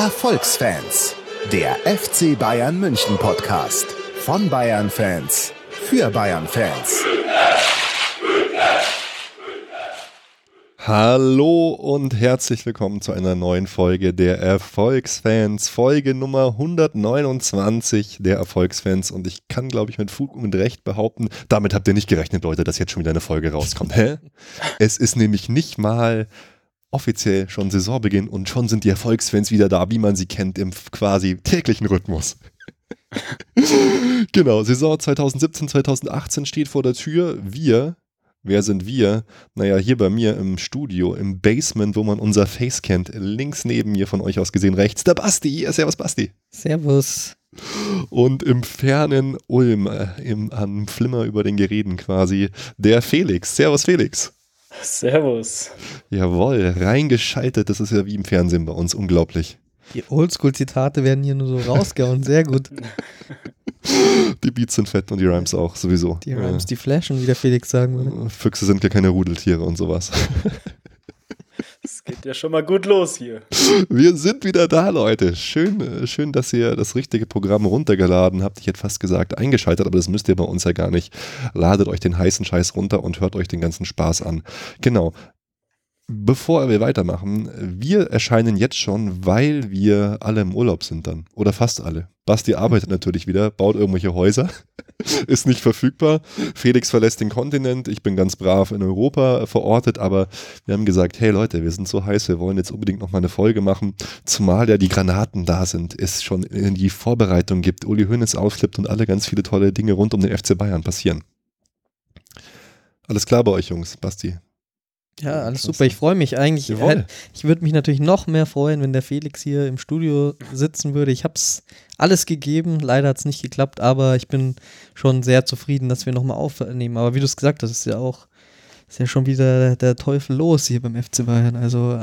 Erfolgsfans, der FC Bayern München Podcast von Bayern Fans für Bayern Fans. Hallo und herzlich willkommen zu einer neuen Folge der Erfolgsfans, Folge Nummer 129 der Erfolgsfans und ich kann, glaube ich, mit Fug und Recht behaupten, damit habt ihr nicht gerechnet, Leute, dass jetzt schon wieder eine Folge rauskommt. Hä? Es ist nämlich nicht mal offiziell schon Saisonbeginn und schon sind die Erfolgsfans wieder da, wie man sie kennt, im quasi täglichen Rhythmus. genau, Saison 2017, 2018 steht vor der Tür. Wir, wer sind wir? Naja, hier bei mir im Studio, im Basement, wo man unser Face kennt, links neben mir von euch aus gesehen rechts, der Basti. Servus, Basti. Servus. Und im fernen Ulm, äh, im, am Flimmer über den Geräten quasi, der Felix. Servus, Felix. Servus. Jawohl, reingeschaltet. Das ist ja wie im Fernsehen bei uns. Unglaublich. Die Oldschool-Zitate werden hier nur so rausgehauen. Sehr gut. Die Beats sind fett und die Rhymes auch, sowieso. Die Rhymes, die flashen, wie der Felix sagen würde. Füchse sind ja keine Rudeltiere und sowas. Es geht ja schon mal gut los hier. Wir sind wieder da, Leute. Schön, äh, schön, dass ihr das richtige Programm runtergeladen habt. Ich hätte fast gesagt eingeschaltet, aber das müsst ihr bei uns ja gar nicht. Ladet euch den heißen Scheiß runter und hört euch den ganzen Spaß an. Genau. Bevor wir weitermachen, wir erscheinen jetzt schon, weil wir alle im Urlaub sind dann. Oder fast alle. Basti arbeitet natürlich wieder, baut irgendwelche Häuser, ist nicht verfügbar. Felix verlässt den Kontinent, ich bin ganz brav in Europa verortet, aber wir haben gesagt, hey Leute, wir sind so heiß, wir wollen jetzt unbedingt noch mal eine Folge machen, zumal ja die Granaten da sind, es schon in die Vorbereitung gibt, Uli Hoeneß ausflippt und alle ganz viele tolle Dinge rund um den FC Bayern passieren. Alles klar bei euch, Jungs, Basti? Ja, alles super. Ich freue mich eigentlich. Jawohl. Ich würde mich natürlich noch mehr freuen, wenn der Felix hier im Studio sitzen würde. Ich habe es alles gegeben. Leider hat es nicht geklappt, aber ich bin schon sehr zufrieden, dass wir nochmal aufnehmen. Aber wie du es gesagt hast, ist ja auch ist ja schon wieder der Teufel los hier beim FC Bayern. Also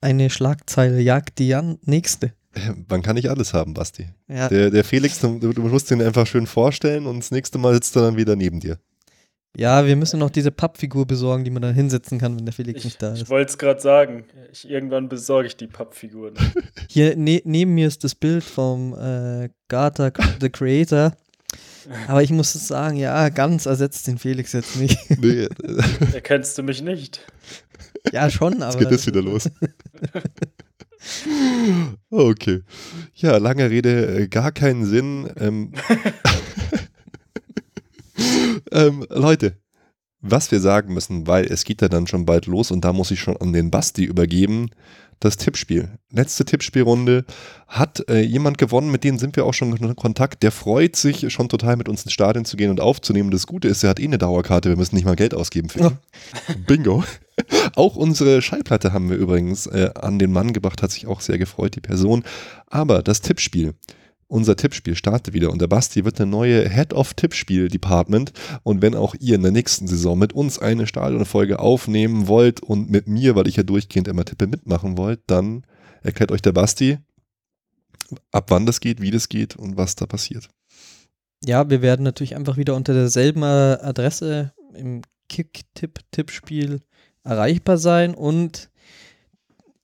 eine Schlagzeile jagt die nächste. Man kann nicht alles haben, Basti. Ja. Der, der Felix, du, du musst den einfach schön vorstellen und das nächste Mal sitzt er dann wieder neben dir. Ja, wir müssen noch diese Pappfigur besorgen, die man da hinsetzen kann, wenn der Felix Ich, nicht da ich ist. wollte es gerade sagen. Ich, irgendwann besorge ich die Pappfiguren. Hier ne neben mir ist das Bild vom äh, Gata the Creator. Aber ich muss sagen, ja, ganz ersetzt den Felix jetzt nicht. Nee, Erkennst du mich nicht? ja, schon, jetzt aber. geht das wieder los. Okay. Ja, lange Rede, äh, gar keinen Sinn. Ähm, ähm, Leute, was wir sagen müssen, weil es geht ja dann schon bald los und da muss ich schon an den Basti übergeben. Das Tippspiel. Letzte Tippspielrunde hat äh, jemand gewonnen, mit dem sind wir auch schon in Kontakt. Der freut sich schon total, mit uns ins Stadion zu gehen und aufzunehmen. Das Gute ist, er hat eh eine Dauerkarte, wir müssen nicht mal Geld ausgeben für ihn. Bingo. Auch unsere Schallplatte haben wir übrigens äh, an den Mann gebracht, hat sich auch sehr gefreut, die Person. Aber das Tippspiel, unser Tippspiel startet wieder und der Basti wird eine neue Head of Tippspiel Department. Und wenn auch ihr in der nächsten Saison mit uns eine Stadionfolge aufnehmen wollt und mit mir, weil ich ja durchgehend immer tippe, mitmachen wollt, dann erklärt euch der Basti, ab wann das geht, wie das geht und was da passiert. Ja, wir werden natürlich einfach wieder unter derselben äh, Adresse im Kick-Tipp-Tippspiel erreichbar sein und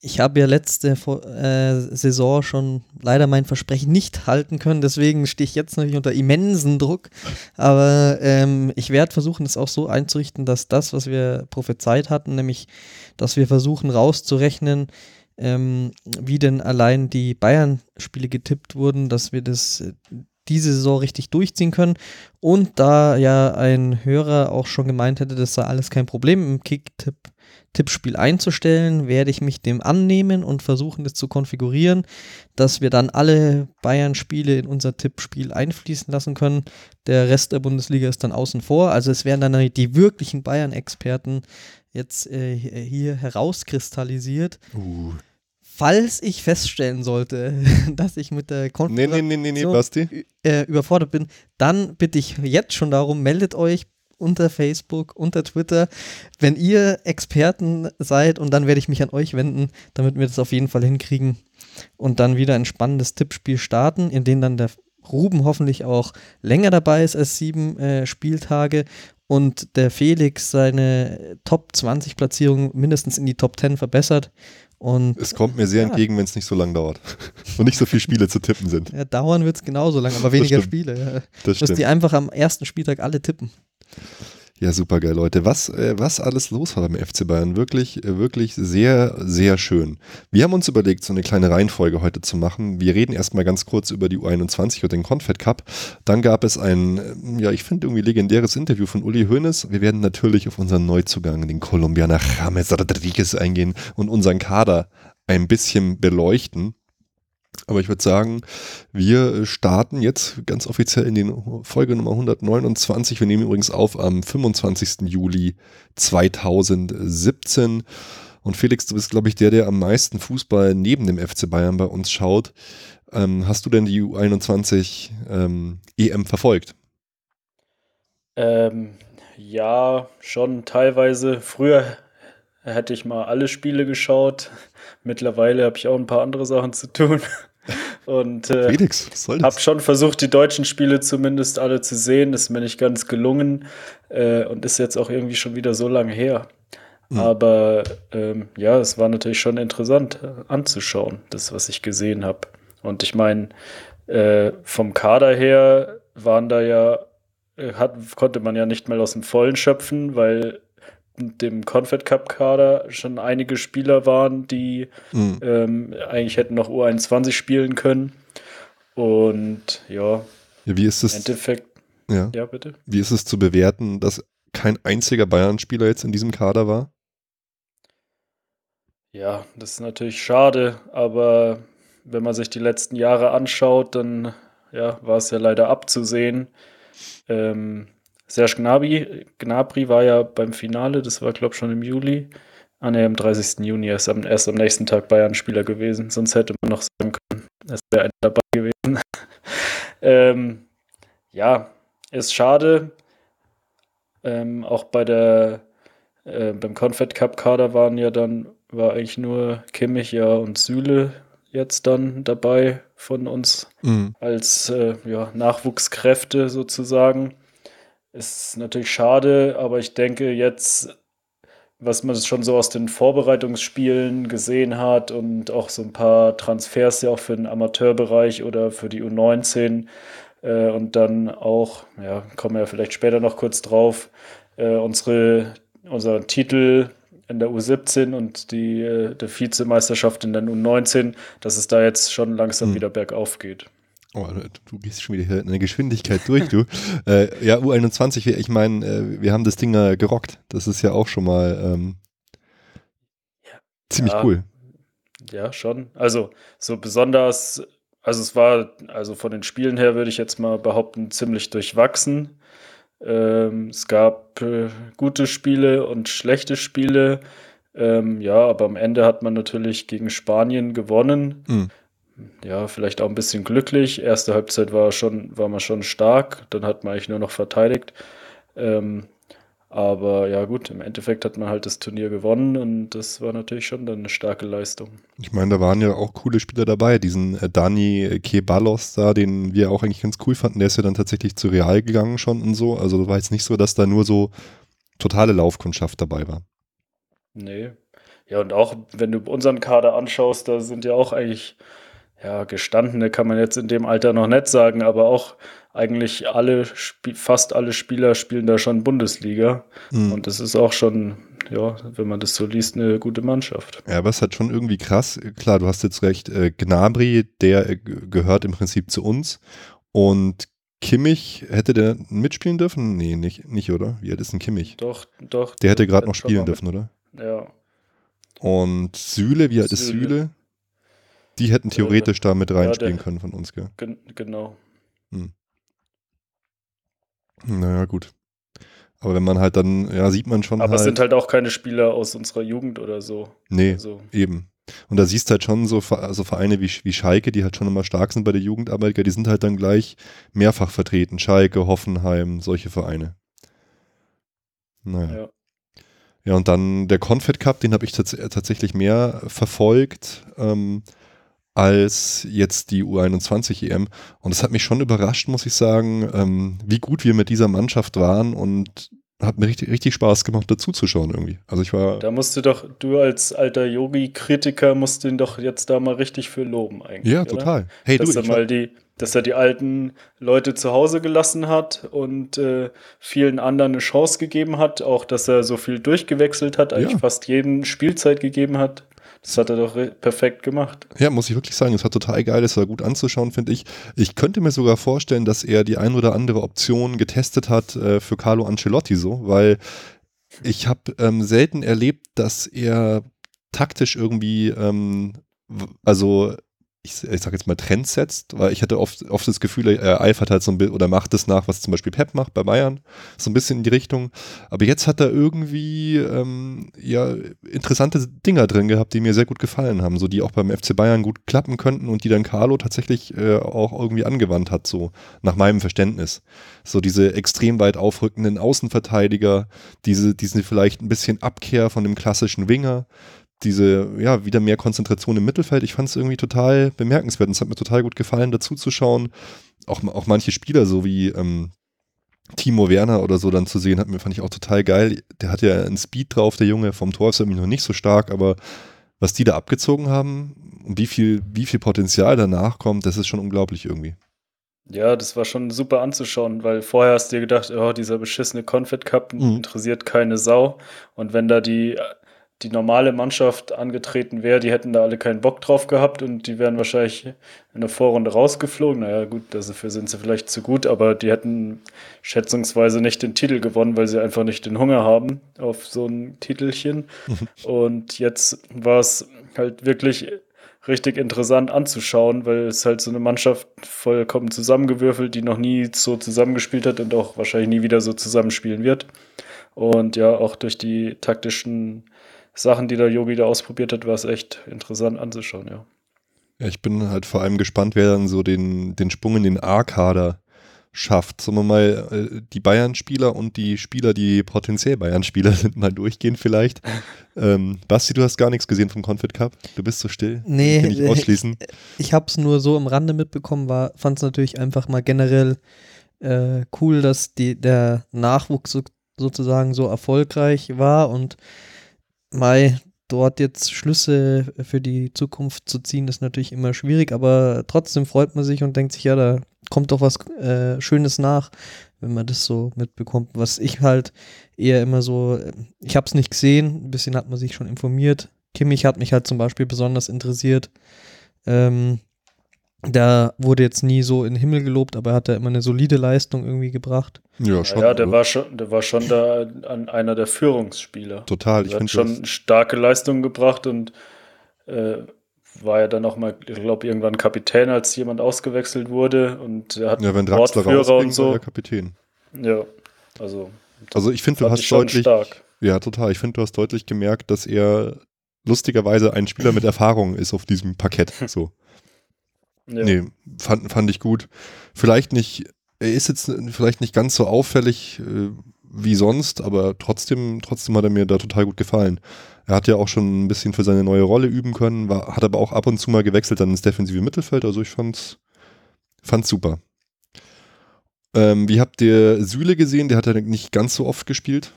ich habe ja letzte äh, Saison schon leider mein Versprechen nicht halten können, deswegen stehe ich jetzt natürlich unter immensen Druck. Aber ähm, ich werde versuchen, es auch so einzurichten, dass das, was wir prophezeit hatten, nämlich, dass wir versuchen rauszurechnen, ähm, wie denn allein die Bayern-Spiele getippt wurden, dass wir das äh, diese Saison richtig durchziehen können. Und da ja ein Hörer auch schon gemeint hätte, das sei alles kein Problem im Kick-Tipp. Tippspiel einzustellen, werde ich mich dem annehmen und versuchen, das zu konfigurieren, dass wir dann alle Bayern-Spiele in unser Tippspiel einfließen lassen können. Der Rest der Bundesliga ist dann außen vor. Also es werden dann die wirklichen Bayern-Experten jetzt äh, hier herauskristallisiert. Uh. Falls ich feststellen sollte, dass ich mit der Nee, Konfiguration nee, nee, nee, nee, Basti. äh, überfordert bin, dann bitte ich jetzt schon darum, meldet euch unter Facebook, unter Twitter, wenn ihr Experten seid und dann werde ich mich an euch wenden, damit wir das auf jeden Fall hinkriegen und dann wieder ein spannendes Tippspiel starten, in dem dann der Ruben hoffentlich auch länger dabei ist als sieben äh, Spieltage und der Felix seine Top 20 Platzierung mindestens in die Top 10 verbessert Und Es kommt mir sehr Ja. entgegen, wenn es nicht so lang dauert. Und nicht so viele Spiele zu tippen sind. ja, dauern wird es genauso lang, aber weniger. Spiele. Ja. Das Müsst ihr einfach am ersten Spieltag alle tippen. Ja, super geil, Leute. Was, äh, was alles los war beim FC Bayern. Wirklich, äh, wirklich sehr, sehr schön. Wir haben uns überlegt, so eine kleine Reihenfolge heute zu machen. Wir reden erstmal ganz kurz über die U21 und den Confed Cup. Dann gab es ein, äh, ja, ich finde irgendwie legendäres Interview von Uli Hoeneß. Wir werden natürlich auf unseren Neuzugang, den Kolumbianer James Rodriguez eingehen und unseren Kader ein bisschen beleuchten. Aber ich würde sagen, wir starten jetzt ganz offiziell in den Folge Nummer 129. Wir nehmen übrigens auf am 25. Juli 2017. Und Felix, du bist, glaube ich, der, der am meisten Fußball neben dem FC Bayern bei uns schaut. Ähm, hast du denn die U21 ähm, EM verfolgt? Ähm, ja, schon teilweise. Früher hätte ich mal alle Spiele geschaut. Mittlerweile habe ich auch ein paar andere Sachen zu tun. Und äh, Felix, habe schon versucht, die deutschen Spiele zumindest alle zu sehen. Das ist mir nicht ganz gelungen äh, und ist jetzt auch irgendwie schon wieder so lange her. Mhm. Aber ähm, ja, es war natürlich schon interessant äh, anzuschauen, das, was ich gesehen habe. Und ich meine, äh, vom Kader her waren da ja, äh, hat, konnte man ja nicht mal aus dem Vollen schöpfen, weil dem Confed Cup Kader schon einige Spieler waren, die Mhm. ähm, eigentlich hätten noch U21 spielen können. Und ja, Ja, wie ist im es? Endeffekt, Ja, ja, bitte. wie ist es zu bewerten, dass kein einziger Bayern-Spieler jetzt in diesem Kader war? Ja, das ist natürlich schade, aber wenn man sich die letzten Jahre anschaut, dann ja, war es ja leider abzusehen. Ähm, Serge Gnabry, Gnabry war ja beim Finale, das war glaube ich schon im Juli. Ah ne, am 30. Juni, er ist am, erst am nächsten Tag Bayern-Spieler gewesen, sonst hätte man noch sagen können, es wäre einer dabei gewesen. ähm, ja, ist schade. Ähm, auch bei der äh, beim Confed Cup Kader waren ja dann, war eigentlich nur Kimmich ja und Süle jetzt dann dabei von uns Mhm. als äh, ja, Nachwuchskräfte sozusagen. Ist natürlich schade, aber ich denke jetzt, was man schon so aus den Vorbereitungsspielen gesehen hat und auch so ein paar Transfers ja auch für den Amateurbereich oder für die U19 äh, und dann auch, ja, kommen wir ja vielleicht später noch kurz drauf, äh, unsere, unser Titel in der U17 und die äh, der Vizemeisterschaft in der U19, dass es da jetzt schon langsam Hm. wieder bergauf geht. Oh, du gehst schon wieder hier in der Geschwindigkeit durch, du. äh, ja, U21, wir- ich meine, äh, wir haben das Ding ja gerockt. Das ist ja auch schon mal ähm, ziemlich Ja. cool. Ja, schon. Also so besonders, also es war, also von den Spielen her würde ich jetzt mal behaupten, ziemlich durchwachsen. Ähm, es gab äh, gute Spiele und schlechte Spiele. Ähm, ja, aber am Ende hat man natürlich gegen Spanien gewonnen. Mhm. Ja, vielleicht auch ein bisschen glücklich. Erste Halbzeit war schon, war man schon stark, dann hat man eigentlich nur noch verteidigt. Ähm, aber ja, gut, im Endeffekt hat man halt das Turnier gewonnen und das war natürlich schon dann eine starke Leistung. Ich meine, da waren ja auch coole Spieler dabei. Diesen äh, Dani Kebalos da, den wir auch eigentlich ganz cool fanden, der ist ja dann tatsächlich zu Real gegangen schon und so. Also war jetzt nicht so, dass da nur so totale Laufkundschaft dabei war. Nee. Ja, und auch wenn du unseren Kader anschaust, da sind ja auch eigentlich, ja, gestandene kann man jetzt in dem Alter noch nicht sagen, aber auch eigentlich alle, fast alle Spieler spielen da schon Bundesliga. Mhm. Und das ist auch schon, ja, wenn man das so liest, eine gute Mannschaft. Ja, aber es halt schon irgendwie krass. Klar, du hast jetzt recht. Äh, Gnabry, der äh, gehört im Prinzip zu uns. Und Kimmich, hätte der mitspielen dürfen? Nee, nicht, nicht oder? Wie alt ist denn Kimmich? Doch, doch. Der hätte gerade noch spielen dürfen, oder? Ja. Und Süle, wie alt ist Süle. Die hätten theoretisch da mit reinspielen der- können von uns, gell? Gen genau. Naja, gut. Aber wenn man halt dann, ja, sieht man schon Aber halt. es sind halt auch keine Spieler aus unserer Jugend oder so. nee, Also, eben. Und da siehst halt schon so, Ver- so Vereine wie, wie Schalke, die halt schon immer stark sind bei der Jugendarbeit, die sind halt dann gleich mehrfach vertreten. Schalke, Hoffenheim, solche Vereine. Naja. ja. Ja, und dann der Confed Cup, den habe ich tats tatsächlich mehr verfolgt ähm, als jetzt die U21 EM. Und es hat mich schon überrascht, muss ich sagen, ähm, wie gut wir mit dieser Mannschaft waren und hat mir richtig, richtig Spaß gemacht, dazu zu schauen irgendwie. Also ich war. Da musst du doch, du als alter Yogi-Kritiker musst ihn doch jetzt da mal richtig für loben eigentlich. Ja, oder? total. Hey, dass du, er mal die, dass er die alten Leute zu Hause gelassen hat und äh, vielen anderen eine Chance gegeben hat, auch dass er so viel durchgewechselt hat, eigentlich Ja. fast jeden Spielzeit gegeben hat. Das hat er doch perfekt gemacht. Ja, muss ich wirklich sagen, es war total geil, es war gut anzuschauen, finde ich. Ich könnte mir sogar vorstellen, dass er die ein oder andere Option getestet hat äh, für Carlo Ancelotti so, weil ich habe ähm, selten erlebt, dass er taktisch irgendwie, ähm, also ich, ich sag jetzt mal Trends setzt, weil ich hatte oft, oft das Gefühl, er eifert halt so ein bisschen oder macht es nach, was zum Beispiel Pep macht bei Bayern, so ein bisschen in die Richtung. Aber jetzt hat er irgendwie ähm, ja interessante Dinger drin gehabt, die mir sehr gut gefallen haben, so die auch beim FC Bayern gut klappen könnten und die dann Carlo tatsächlich äh, auch irgendwie angewandt hat, so nach meinem Verständnis. So diese extrem weit aufrückenden Außenverteidiger, diese, diese vielleicht ein bisschen Abkehr von dem klassischen Winger, diese, ja, wieder mehr Konzentration im Mittelfeld. Ich fand es irgendwie total bemerkenswert und es hat mir total gut gefallen, dazu zu schauen. Auch, auch manche Spieler, so wie ähm, Timo Werner oder so dann zu sehen, hat mir, fand ich auch total geil. Der hat ja einen Speed drauf, der Junge. Vom Tor ist er irgendwie noch nicht so stark, aber was die da abgezogen haben und wie viel, wie viel Potenzial danach kommt, das ist schon unglaublich irgendwie. Ja, das war schon super anzuschauen, weil vorher hast du dir gedacht, oh, dieser beschissene Confed Cup Mhm. interessiert keine Sau. Und wenn da die, die normale Mannschaft angetreten wäre, die hätten da alle keinen Bock drauf gehabt und die wären wahrscheinlich in der Vorrunde rausgeflogen. Naja, gut, dafür sind sie vielleicht zu gut, aber die hätten schätzungsweise nicht den Titel gewonnen, weil sie einfach nicht den Hunger haben auf so ein Titelchen. Und jetzt war es halt wirklich richtig interessant anzuschauen, weil es halt so eine Mannschaft vollkommen zusammengewürfelt, die noch nie so zusammengespielt hat und auch wahrscheinlich nie wieder so zusammenspielen wird. Und ja, auch durch die taktischen Sachen, die der Yogi da ausprobiert hat, war es echt interessant anzuschauen, ja. Ja, ich bin halt vor allem gespannt, wer dann so den, den Sprung in den A-Kader schafft. Sagen wir mal, äh, die Bayern-Spieler und die Spieler, die potenziell Bayern-Spieler sind, mal durchgehen vielleicht. ähm, Basti, du hast gar nichts gesehen vom Confed Cup. Du bist so still. Nee, Kann ich ausschließen. Ich habe es nur so im Rande mitbekommen, war fand es natürlich einfach mal generell äh, cool, dass die, der Nachwuchs so, sozusagen so erfolgreich war und Mai dort jetzt Schlüsse für die Zukunft zu ziehen, ist natürlich immer schwierig, aber trotzdem freut man sich und denkt sich, ja, da kommt doch was äh, Schönes nach, wenn man das so mitbekommt. Was ich halt eher immer so, ich habe es nicht gesehen, ein bisschen hat man sich schon informiert. Kimmich hat mich halt zum Beispiel besonders interessiert. Ähm, da wurde jetzt nie so in den Himmel gelobt, aber er hat da immer eine solide Leistung irgendwie gebracht. Ja, schon. ja, der war schon, der war schon da an einer der Führungsspieler. total. Ich Er hat finde schon starke Leistungen gebracht und äh, war ja dann auch mal, ich glaube, irgendwann Kapitän, als jemand ausgewechselt wurde und er hat ja, wenn Draxler Wortführer rausging, und so. war er Kapitän. Ja, also Also ich finde, du hast ich deutlich, stark. ja total, ich finde, du hast deutlich gemerkt, dass er lustigerweise ein Spieler mit Erfahrung ist auf diesem Parkett. So. Ja. Nee, fand, fand ich gut. Vielleicht nicht, er ist jetzt vielleicht nicht ganz so auffällig äh, wie sonst, aber trotzdem, trotzdem hat er mir da total gut gefallen. Er hat ja auch schon ein bisschen für seine neue Rolle üben können, war, hat aber auch ab und zu mal gewechselt dann ins defensive Mittelfeld, also ich fand's, fand's super. Ähm, wie habt ihr Süle gesehen? Der hat ja nicht ganz so oft gespielt.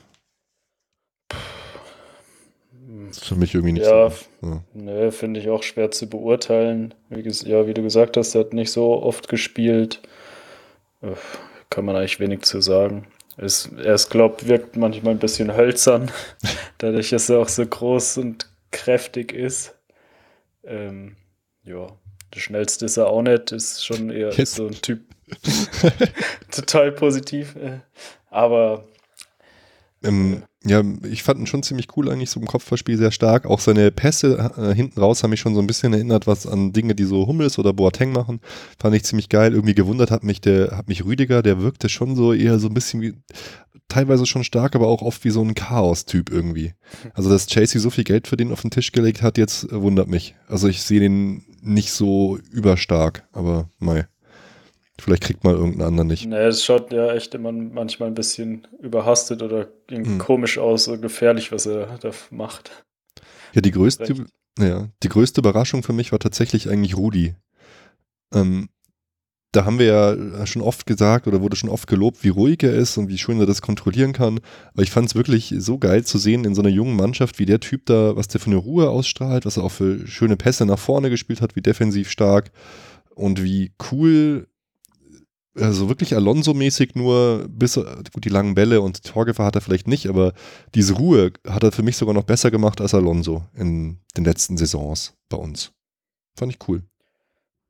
Das ist für mich irgendwie nicht Ja, so. Ja. Ne, finde ich auch schwer zu beurteilen. Wie, ja, wie du gesagt hast, er hat nicht so oft gespielt. Kann man eigentlich wenig zu sagen. Es, er ist, glaub, wirkt manchmal ein bisschen hölzern, dadurch, dass er auch so groß und kräftig ist. Ähm, ja, der schnellste ist er auch nicht, ist schon eher Jetzt. so ein Typ. Total positiv. äh, Aber Ähm, ja, ich fand ihn schon ziemlich cool eigentlich, so im Kopfballspiel sehr stark. Auch seine Pässe äh, hinten raus haben mich schon so ein bisschen erinnert, was an Dinge, die so Hummels oder Boateng machen. Fand ich ziemlich geil. Irgendwie gewundert hat mich der, hat mich Rüdiger, der wirkte schon so eher so ein bisschen wie, teilweise schon stark, aber auch oft wie so ein Chaos-Typ irgendwie. Also, dass Chasey so viel Geld für den auf den Tisch gelegt hat, jetzt äh, wundert mich. Also, ich sehe den nicht so überstark, aber mei. Vielleicht kriegt mal irgendeinen anderen nicht. Ne, es schaut ja echt immer manchmal ein bisschen überhastet oder irgendwie Hm. komisch aus, so gefährlich, was er da macht. Ja, die größte, Recht. ja, die größte Überraschung für mich war tatsächlich eigentlich Rudi. Ähm, da haben wir ja schon oft gesagt oder wurde schon oft gelobt, wie ruhig er ist und wie schön er das kontrollieren kann. Aber ich fand es wirklich so geil zu sehen in so einer jungen Mannschaft, wie der Typ da, was der für eine Ruhe ausstrahlt, was er auch für schöne Pässe nach vorne gespielt hat, wie defensiv stark und wie cool, also wirklich Alonso-mäßig nur, bis, gut, die langen Bälle und Torgefahr hat er vielleicht nicht, aber diese Ruhe hat er für mich sogar noch besser gemacht als Alonso in den letzten Saisons bei uns. Fand ich cool.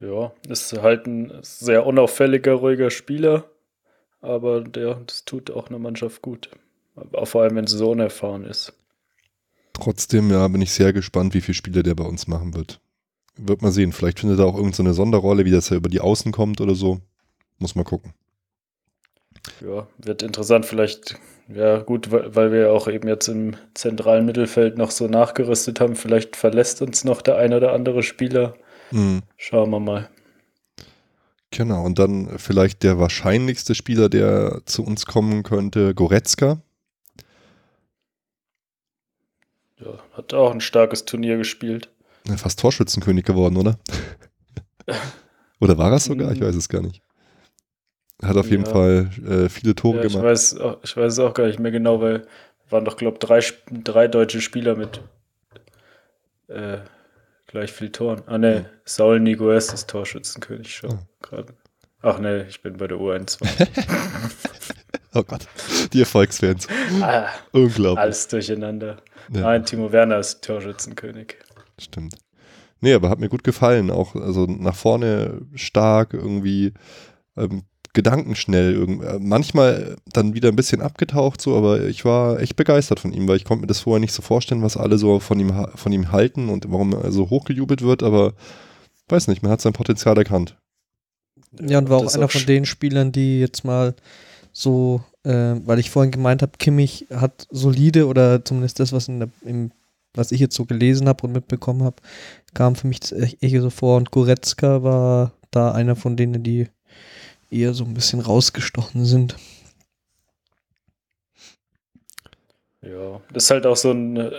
Ja, ist halt ein sehr unauffälliger, ruhiger Spieler, aber der, das tut auch einer Mannschaft gut. Aber vor allem, wenn sie so unerfahren ist. Trotzdem, ja, bin ich sehr gespannt, wie viele Spiele der bei uns machen wird. Wird mal sehen. Vielleicht findet er auch irgendeine so Sonderrolle, wie das er über die Außen kommt oder so. Muss mal gucken. Ja, wird interessant. Vielleicht, ja, gut, weil wir auch eben jetzt im zentralen Mittelfeld noch so nachgerüstet haben. Vielleicht verlässt uns noch der ein oder andere Spieler. Mhm. Schauen wir mal. Genau, und dann vielleicht der wahrscheinlichste Spieler, der zu uns kommen könnte, Goretzka. Ja, hat auch ein starkes Turnier gespielt. Fast Torschützenkönig geworden, oder? oder war er sogar? Ich weiß es gar nicht. Hat auf ja. jeden Fall äh, viele Tore ja, ich gemacht. Weiß, ich weiß es auch gar nicht mehr genau, weil waren doch, glaube ich, drei, drei deutsche Spieler mit äh, gleich viel Toren. Ah ne, ja. Saul Niguez ist Torschützenkönig schon gerade. Ach ne, ich bin bei der U21. oh Gott, die Erfolgsfans. Ah, Unglaublich. Alles durcheinander. Ja. Nein, Timo Werner ist Torschützenkönig. Stimmt. Nee, aber hat mir gut gefallen. Auch also nach vorne stark, irgendwie ähm, gedankenschnell. Äh, manchmal dann wieder ein bisschen abgetaucht, so, aber ich war echt begeistert von ihm, weil ich konnte mir das vorher nicht so vorstellen, was alle so von ihm, von ihm halten und warum er so hochgejubelt wird, aber weiß nicht, man hat sein Potenzial erkannt. Ja, und war auch einer auch von den Spielern, die jetzt mal so, äh, weil ich vorhin gemeint habe, Kimmich hat solide oder zumindest das, was in der, im, was ich jetzt so gelesen habe und mitbekommen habe, kam für mich das echt so vor und Goretzka war da einer von denen, die eher so ein bisschen rausgestochen sind. Ja, das ist halt auch so ein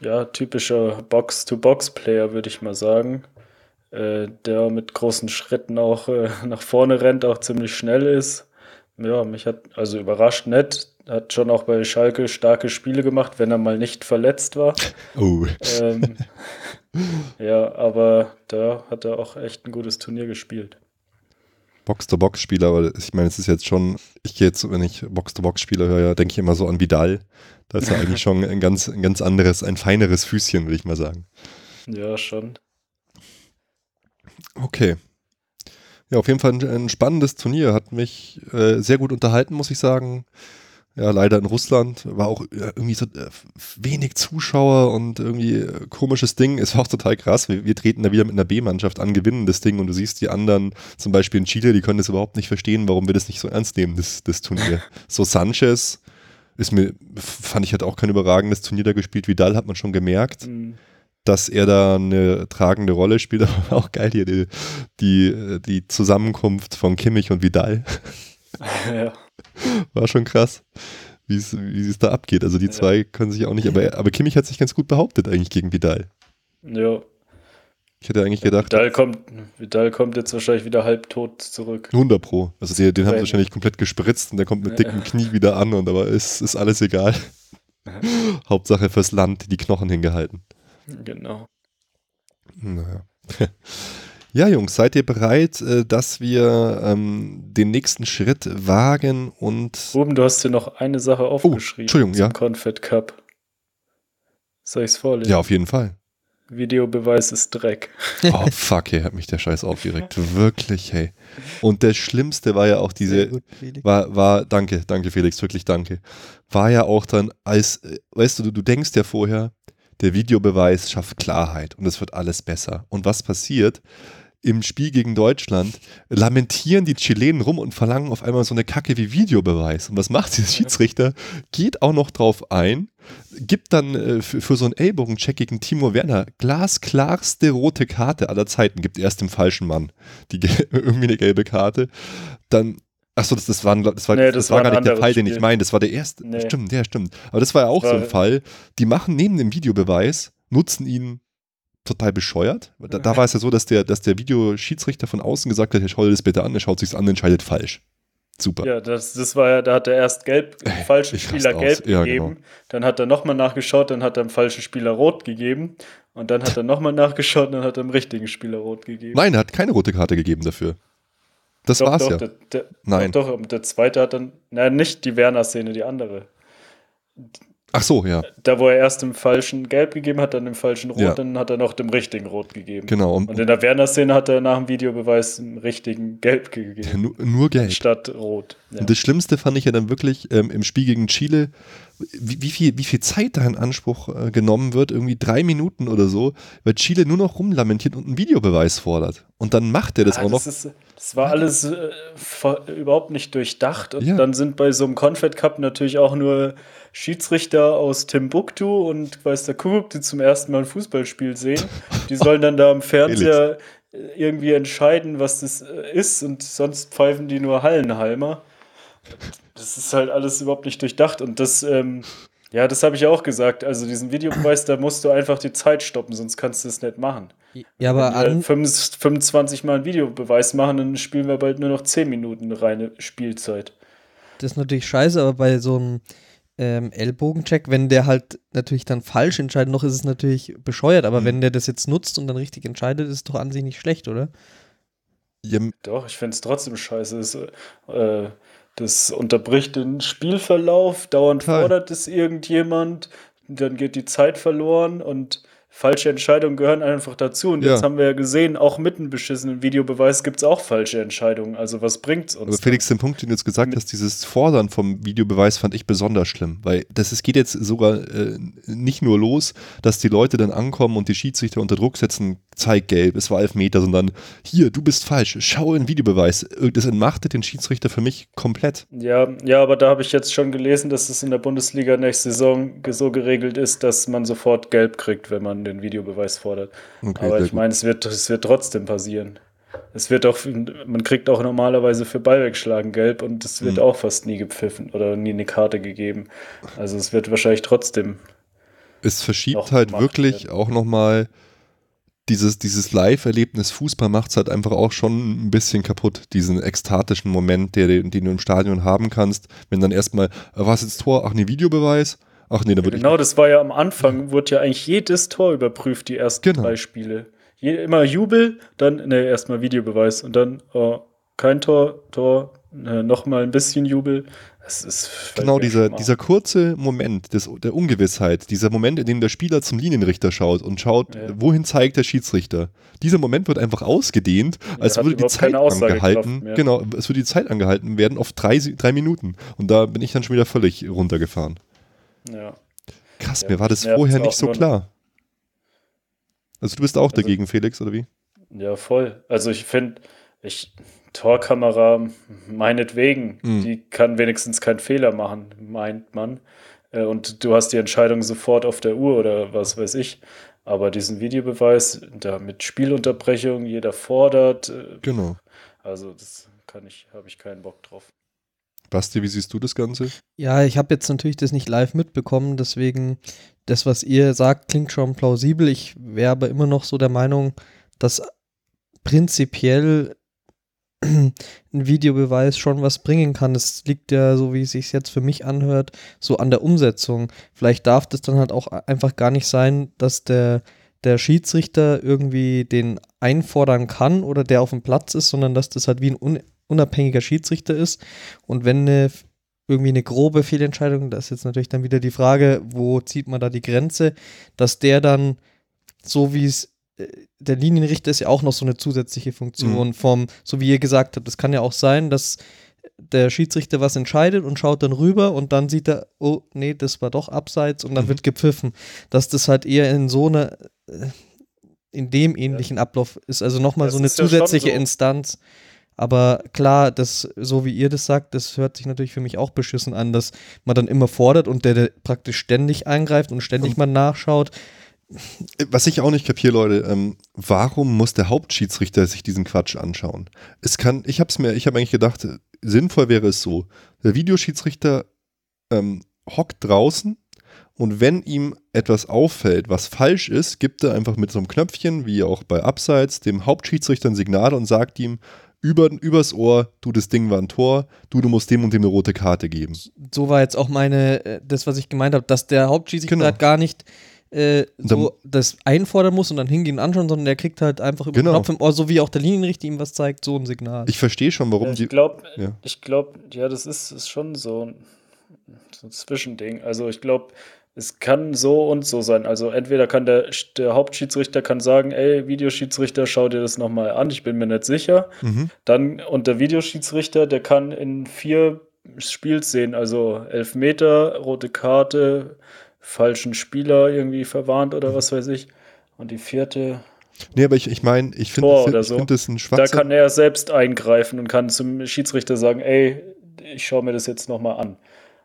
ja, typischer Box-to-Box-Player, würde ich mal sagen. Äh, der mit großen Schritten auch äh, nach vorne rennt, auch ziemlich schnell ist. Ja, mich hat also überrascht nett. Hat schon auch bei Schalke starke Spiele gemacht, wenn er mal nicht verletzt war. Oh. Ähm, ja, aber da hat er auch echt ein gutes Turnier gespielt. Box-to-Box-Spieler, aber ich meine, es ist jetzt schon, ich gehe jetzt, wenn ich Box-to-Box-Spieler höre, denke ich immer so an Vidal. Da ist ja eigentlich schon ein ganz, ein ganz anderes, ein feineres Füßchen, würde ich mal sagen. Ja, schon. Okay. Ja, auf jeden Fall ein, ein spannendes Turnier. Hat mich äh, sehr gut unterhalten, muss ich sagen ja, leider in Russland war auch irgendwie so äh, wenig Zuschauer und irgendwie äh, komisches Ding. Es war auch total krass. Wir, wir treten da wieder mit einer B-Mannschaft an, gewinnen das Ding und du siehst die anderen, zum Beispiel in Chile, die können das überhaupt nicht verstehen, warum wir das nicht so ernst nehmen, das, das Turnier. so Sanchez ist mir, fand ich, hat auch kein überragendes Turnier da gespielt. Vidal hat man schon gemerkt. Mhm dass er da eine tragende Rolle spielt, aber auch geil hier die, die, die Zusammenkunft von Kimmich und Vidal. Ja. War schon krass, wie es da abgeht. Also die ja. zwei können sich auch nicht, aber, aber Kimmich hat sich ganz gut behauptet eigentlich gegen Vidal. Ja. Ich hätte eigentlich gedacht. Vidal kommt, Vidal kommt jetzt wahrscheinlich wieder halbtot zurück. 100 Pro. Also den, den haben sie wahrscheinlich komplett gespritzt und der kommt mit dicken Knie wieder an und aber ist, ist alles egal. Hauptsache fürs Land die Knochen hingehalten. Genau. Naja. Ja, Jungs, seid ihr bereit, äh, dass wir ähm, den nächsten Schritt wagen und. Oben, du hast dir noch eine Sache oh, aufgeschrieben. Oh, Entschuldigung, ja. Confed Cup. Soll ich es vorlesen? Ja, auf jeden Fall. Videobeweis ist Dreck. Oh, fuck, hey, hat mich der Scheiß aufgeregt. wirklich, hey. Und das Schlimmste war ja auch diese, gut, war, war, danke, danke Felix, wirklich danke. War ja auch dann als, äh, weißt du, du denkst ja vorher, der Videobeweis schafft Klarheit und es wird alles besser. Und was passiert? Im Spiel gegen Deutschland lamentieren die Chilenen rum und verlangen auf einmal so eine Kacke wie Videobeweis. Und was macht der Schiedsrichter? Geht auch noch drauf ein, gibt dann äh, für, für, so einen Ellbogencheck gegen Timo Werner glasklarste rote Karte aller Zeiten, gibt erst dem falschen Mann die irgendwie eine gelbe Karte. Dann Achso, das, das, war, das, war, nee, das, das war, gar nicht der Fall, Spiel. den ich meine. Das war der erste. Nee. Stimmt, der stimmt. Aber das war ja auch war so ein Fall. Die machen neben dem Videobeweis, nutzen ihn total bescheuert. Da, da war es ja so, dass der, dass der Videoschiedsrichter von außen gesagt hat, schau dir das bitte an, er schaut sich's an, entscheidet falsch. Super. Ja, das, das war ja, da hat er erst gelb, dem falschen Spieler gelb. Ja, gegeben. genau. Dann hat er nochmal nachgeschaut, dann hat er dem falschen Spieler rot gegeben. Und dann hat er nochmal nachgeschaut, dann hat er dem richtigen Spieler rot gegeben. Nein, er hat keine rote Karte gegeben dafür. Das doch, war's doch, ja. Der, der, Nein. Doch, doch, und der zweite hat dann, nein, nicht die Werner-Szene, die andere. Ach so, ja, Da, wo er erst dem falschen Gelb gegeben hat, dann dem falschen Rot, Ja. dann hat er noch dem richtigen Rot gegeben. genau. Und, Und in der Werner-Szene hat er nach dem Videobeweis dem richtigen Gelb gegeben. nur, nur gelb. Statt Rot. Ja. Und das Schlimmste fand ich ja dann wirklich ähm, im Spiel gegen Chile, wie, wie, viel, wie viel Zeit da in Anspruch äh, genommen wird, irgendwie drei Minuten oder so, weil Chile nur noch rumlamentiert und einen Videobeweis fordert. Und dann macht er das Ah, auch noch. das, ist, das war alles äh, überhaupt nicht durchdacht. Und Ja. dann sind bei so einem Confed Cup natürlich auch nur Schiedsrichter aus Timbuktu und weiß der Kuckuck, die zum ersten Mal ein Fußballspiel sehen. Die sollen dann da am Fernseher äh, irgendwie entscheiden, was das äh, ist und sonst pfeifen die nur Hallenhalmer. Das ist halt alles überhaupt nicht durchdacht und das, ähm, ja, das habe ich auch gesagt. Also diesen Videobeweis, da musst du einfach die Zeit stoppen, sonst kannst du es nicht machen. Ja, aber Wenn wir an, 25 25 Mal einen Videobeweis machen, dann spielen wir bald nur noch 10 Minuten reine Spielzeit. das ist natürlich scheiße, aber bei so einem ähm, Ellbogencheck, wenn der halt natürlich dann falsch entscheidet, noch ist es natürlich bescheuert, aber Mhm. wenn der das jetzt nutzt und dann richtig entscheidet, ist es doch an sich nicht schlecht, oder? Ja, Doch, ich finde es trotzdem scheiße. Es, äh, das unterbricht den Spielverlauf, dauernd fordert es irgendjemand, dann geht die Zeit verloren und falsche Entscheidungen gehören einfach dazu. Und Ja. jetzt haben wir ja gesehen, auch mit einem beschissenen Videobeweis gibt es auch falsche Entscheidungen. Also was bringt's uns? Aber Felix, den Punkt, den du jetzt gesagt hast, dieses Fordern vom Videobeweis fand ich besonders schlimm, weil das es geht jetzt sogar äh, nicht nur los, dass die Leute dann ankommen und die Schiedsrichter unter Druck setzen, zeig gelb, es war Elfmeter, sondern hier, du bist falsch, schau in Videobeweis. Das entmachtet den Schiedsrichter für mich komplett. Ja, ja, aber da habe ich jetzt schon gelesen, dass es in der Bundesliga nächste Saison so geregelt ist, dass man sofort gelb kriegt, wenn man den Videobeweis fordert. Okay, aber ich meine, es wird, es wird trotzdem passieren. Es wird auch, man kriegt auch normalerweise für Ball wegschlagen gelb und es wird Mhm. auch fast nie gepfiffen oder nie eine Karte gegeben. Also es wird wahrscheinlich trotzdem. Es verschiebt halt wirklich werden. auch nochmal dieses, dieses Live-Erlebnis Fußball macht es halt einfach auch schon ein bisschen kaputt, diesen ekstatischen Moment, der, den du im Stadion haben kannst, wenn dann erstmal, äh, was jetzt Tor? Ach nee, Videobeweis? Ach nee, da würde Genau, das war ja am Anfang, wurde ja eigentlich jedes Tor überprüft, die ersten Genau. drei Spiele. Je, immer Jubel, dann, ne, erstmal Videobeweis und dann oh, kein Tor, Tor, äh, nochmal ein bisschen Jubel. Das ist ich, genau dieser, dieser kurze Moment des, der Ungewissheit, dieser Moment, in dem der Spieler zum Linienrichter schaut und schaut, Ja. wohin zeigt der Schiedsrichter. Dieser Moment wird einfach ausgedehnt, als würde die Zeit angehalten. Genau, es würde die Zeit angehalten werden auf drei, drei Minuten. Und da bin ich dann schon wieder völlig runtergefahren. Ja. Krass, Ja, mir war das vorher nicht so klar. Also du bist auch Also- dagegen, Felix, oder wie? Ja, voll. Also ich finde, ich, Torkamera, meinetwegen, Mhm. die kann wenigstens keinen Fehler machen, meint man. Äh, Und du hast die Entscheidung sofort auf der Uhr oder was weiß ich. Aber diesen Videobeweis, da mit Spielunterbrechung, jeder fordert, äh, Genau. also das kann ich, habe ich keinen Bock drauf. Basti, wie siehst du das Ganze? Ja, ich habe jetzt natürlich das nicht live mitbekommen, deswegen das, was ihr sagt, klingt schon plausibel. Ich wäre aber immer noch so der Meinung, dass prinzipiell ein Videobeweis schon was bringen kann. Es liegt ja, so wie es sich jetzt für mich anhört, so an der Umsetzung. Vielleicht darf das dann halt auch einfach gar nicht sein, dass der, der Schiedsrichter irgendwie den einfordern kann oder der auf dem Platz ist, sondern dass das halt wie ein unabhängiger Schiedsrichter ist. Und wenn eine irgendwie eine grobe Fehlentscheidung, das ist jetzt natürlich dann wieder die Frage, wo zieht man da die Grenze, dass der dann, so wie es, äh, der Linienrichter ist ja auch noch so eine zusätzliche Funktion vom, so wie ihr gesagt habt, es kann ja auch sein, dass der Schiedsrichter was entscheidet und schaut dann rüber und dann sieht er, oh, nee, das war doch abseits und dann Mhm. wird gepfiffen. Dass das halt eher in so einer, äh, in dem ähnlichen Ablauf ist, also nochmal so eine ja zusätzliche so. Instanz. Aber klar, das, so wie ihr das sagt, das hört sich natürlich für mich auch beschissen an, dass man dann immer fordert und der, der praktisch ständig eingreift und ständig mal nachschaut. Was ich auch nicht kapiere, Leute, ähm, warum muss der Hauptschiedsrichter sich diesen Quatsch anschauen? Es kann, ich habe es mir, ich habe eigentlich gedacht, sinnvoll wäre es so: Der Videoschiedsrichter ähm, hockt draußen Und wenn ihm etwas auffällt, was falsch ist, gibt er einfach mit so einem Knöpfchen, wie auch bei Abseits, dem Hauptschiedsrichter ein Signal und sagt ihm, über, übers Ohr, du, das Ding war ein Tor, du, du musst dem und dem eine rote Karte geben. So war jetzt auch meine, äh, das, was ich gemeint habe, dass der Hauptschiedsrichter Genau. halt gar nicht äh, so das einfordern muss und dann hingehen und anschauen, sondern der kriegt halt einfach über Genau. den Knopf im Ohr, so wie auch der Linienrichter ihm was zeigt, so ein Signal. Ich verstehe schon, warum Ja, die. ich glaube, ja. ich glaube, ja, das ist, ist schon so ein, so ein Zwischending. Also ich glaube, es kann so und so sein. Also entweder kann der, der Hauptschiedsrichter kann sagen, ey, Videoschiedsrichter, schau dir das nochmal an, ich bin mir nicht sicher. Mhm. Dann, und der Videoschiedsrichter, der kann in vier Spielszenen, also Elfmeter, rote Karte, falschen Spieler irgendwie verwarnt oder was weiß ich. Und die vierte, Nee, aber ich, ich meine, ich finde das, oder so. find das ein da Schwachsinn. kann er selbst eingreifen und kann zum Schiedsrichter sagen, ey, ich schaue mir das jetzt nochmal an.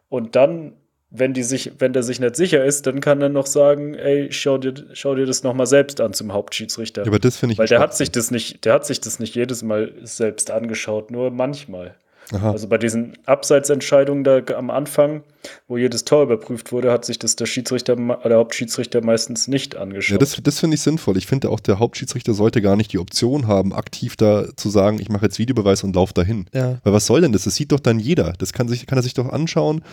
Und dann, wenn die sich, wenn der sich nicht sicher ist, dann kann er noch sagen, ey, schau dir, schau dir das nochmal selbst an zum Hauptschiedsrichter. Ja, aber das finde ich Weil der hat sich das nicht, der hat sich das nicht jedes Mal selbst angeschaut, nur manchmal. Aha. Also bei diesen Abseitsentscheidungen da am Anfang, wo jedes Tor überprüft wurde, hat sich das der Schiedsrichter, der Hauptschiedsrichter meistens nicht Ja, angeschaut. das, das finde ich sinnvoll. Ich finde auch, der Hauptschiedsrichter sollte gar nicht die Option haben, aktiv da zu sagen, ich mache jetzt Videobeweis und laufe dahin. ja. Weil was soll denn das? Das sieht doch dann jeder. Das kann, sich, kann er sich doch anschauen.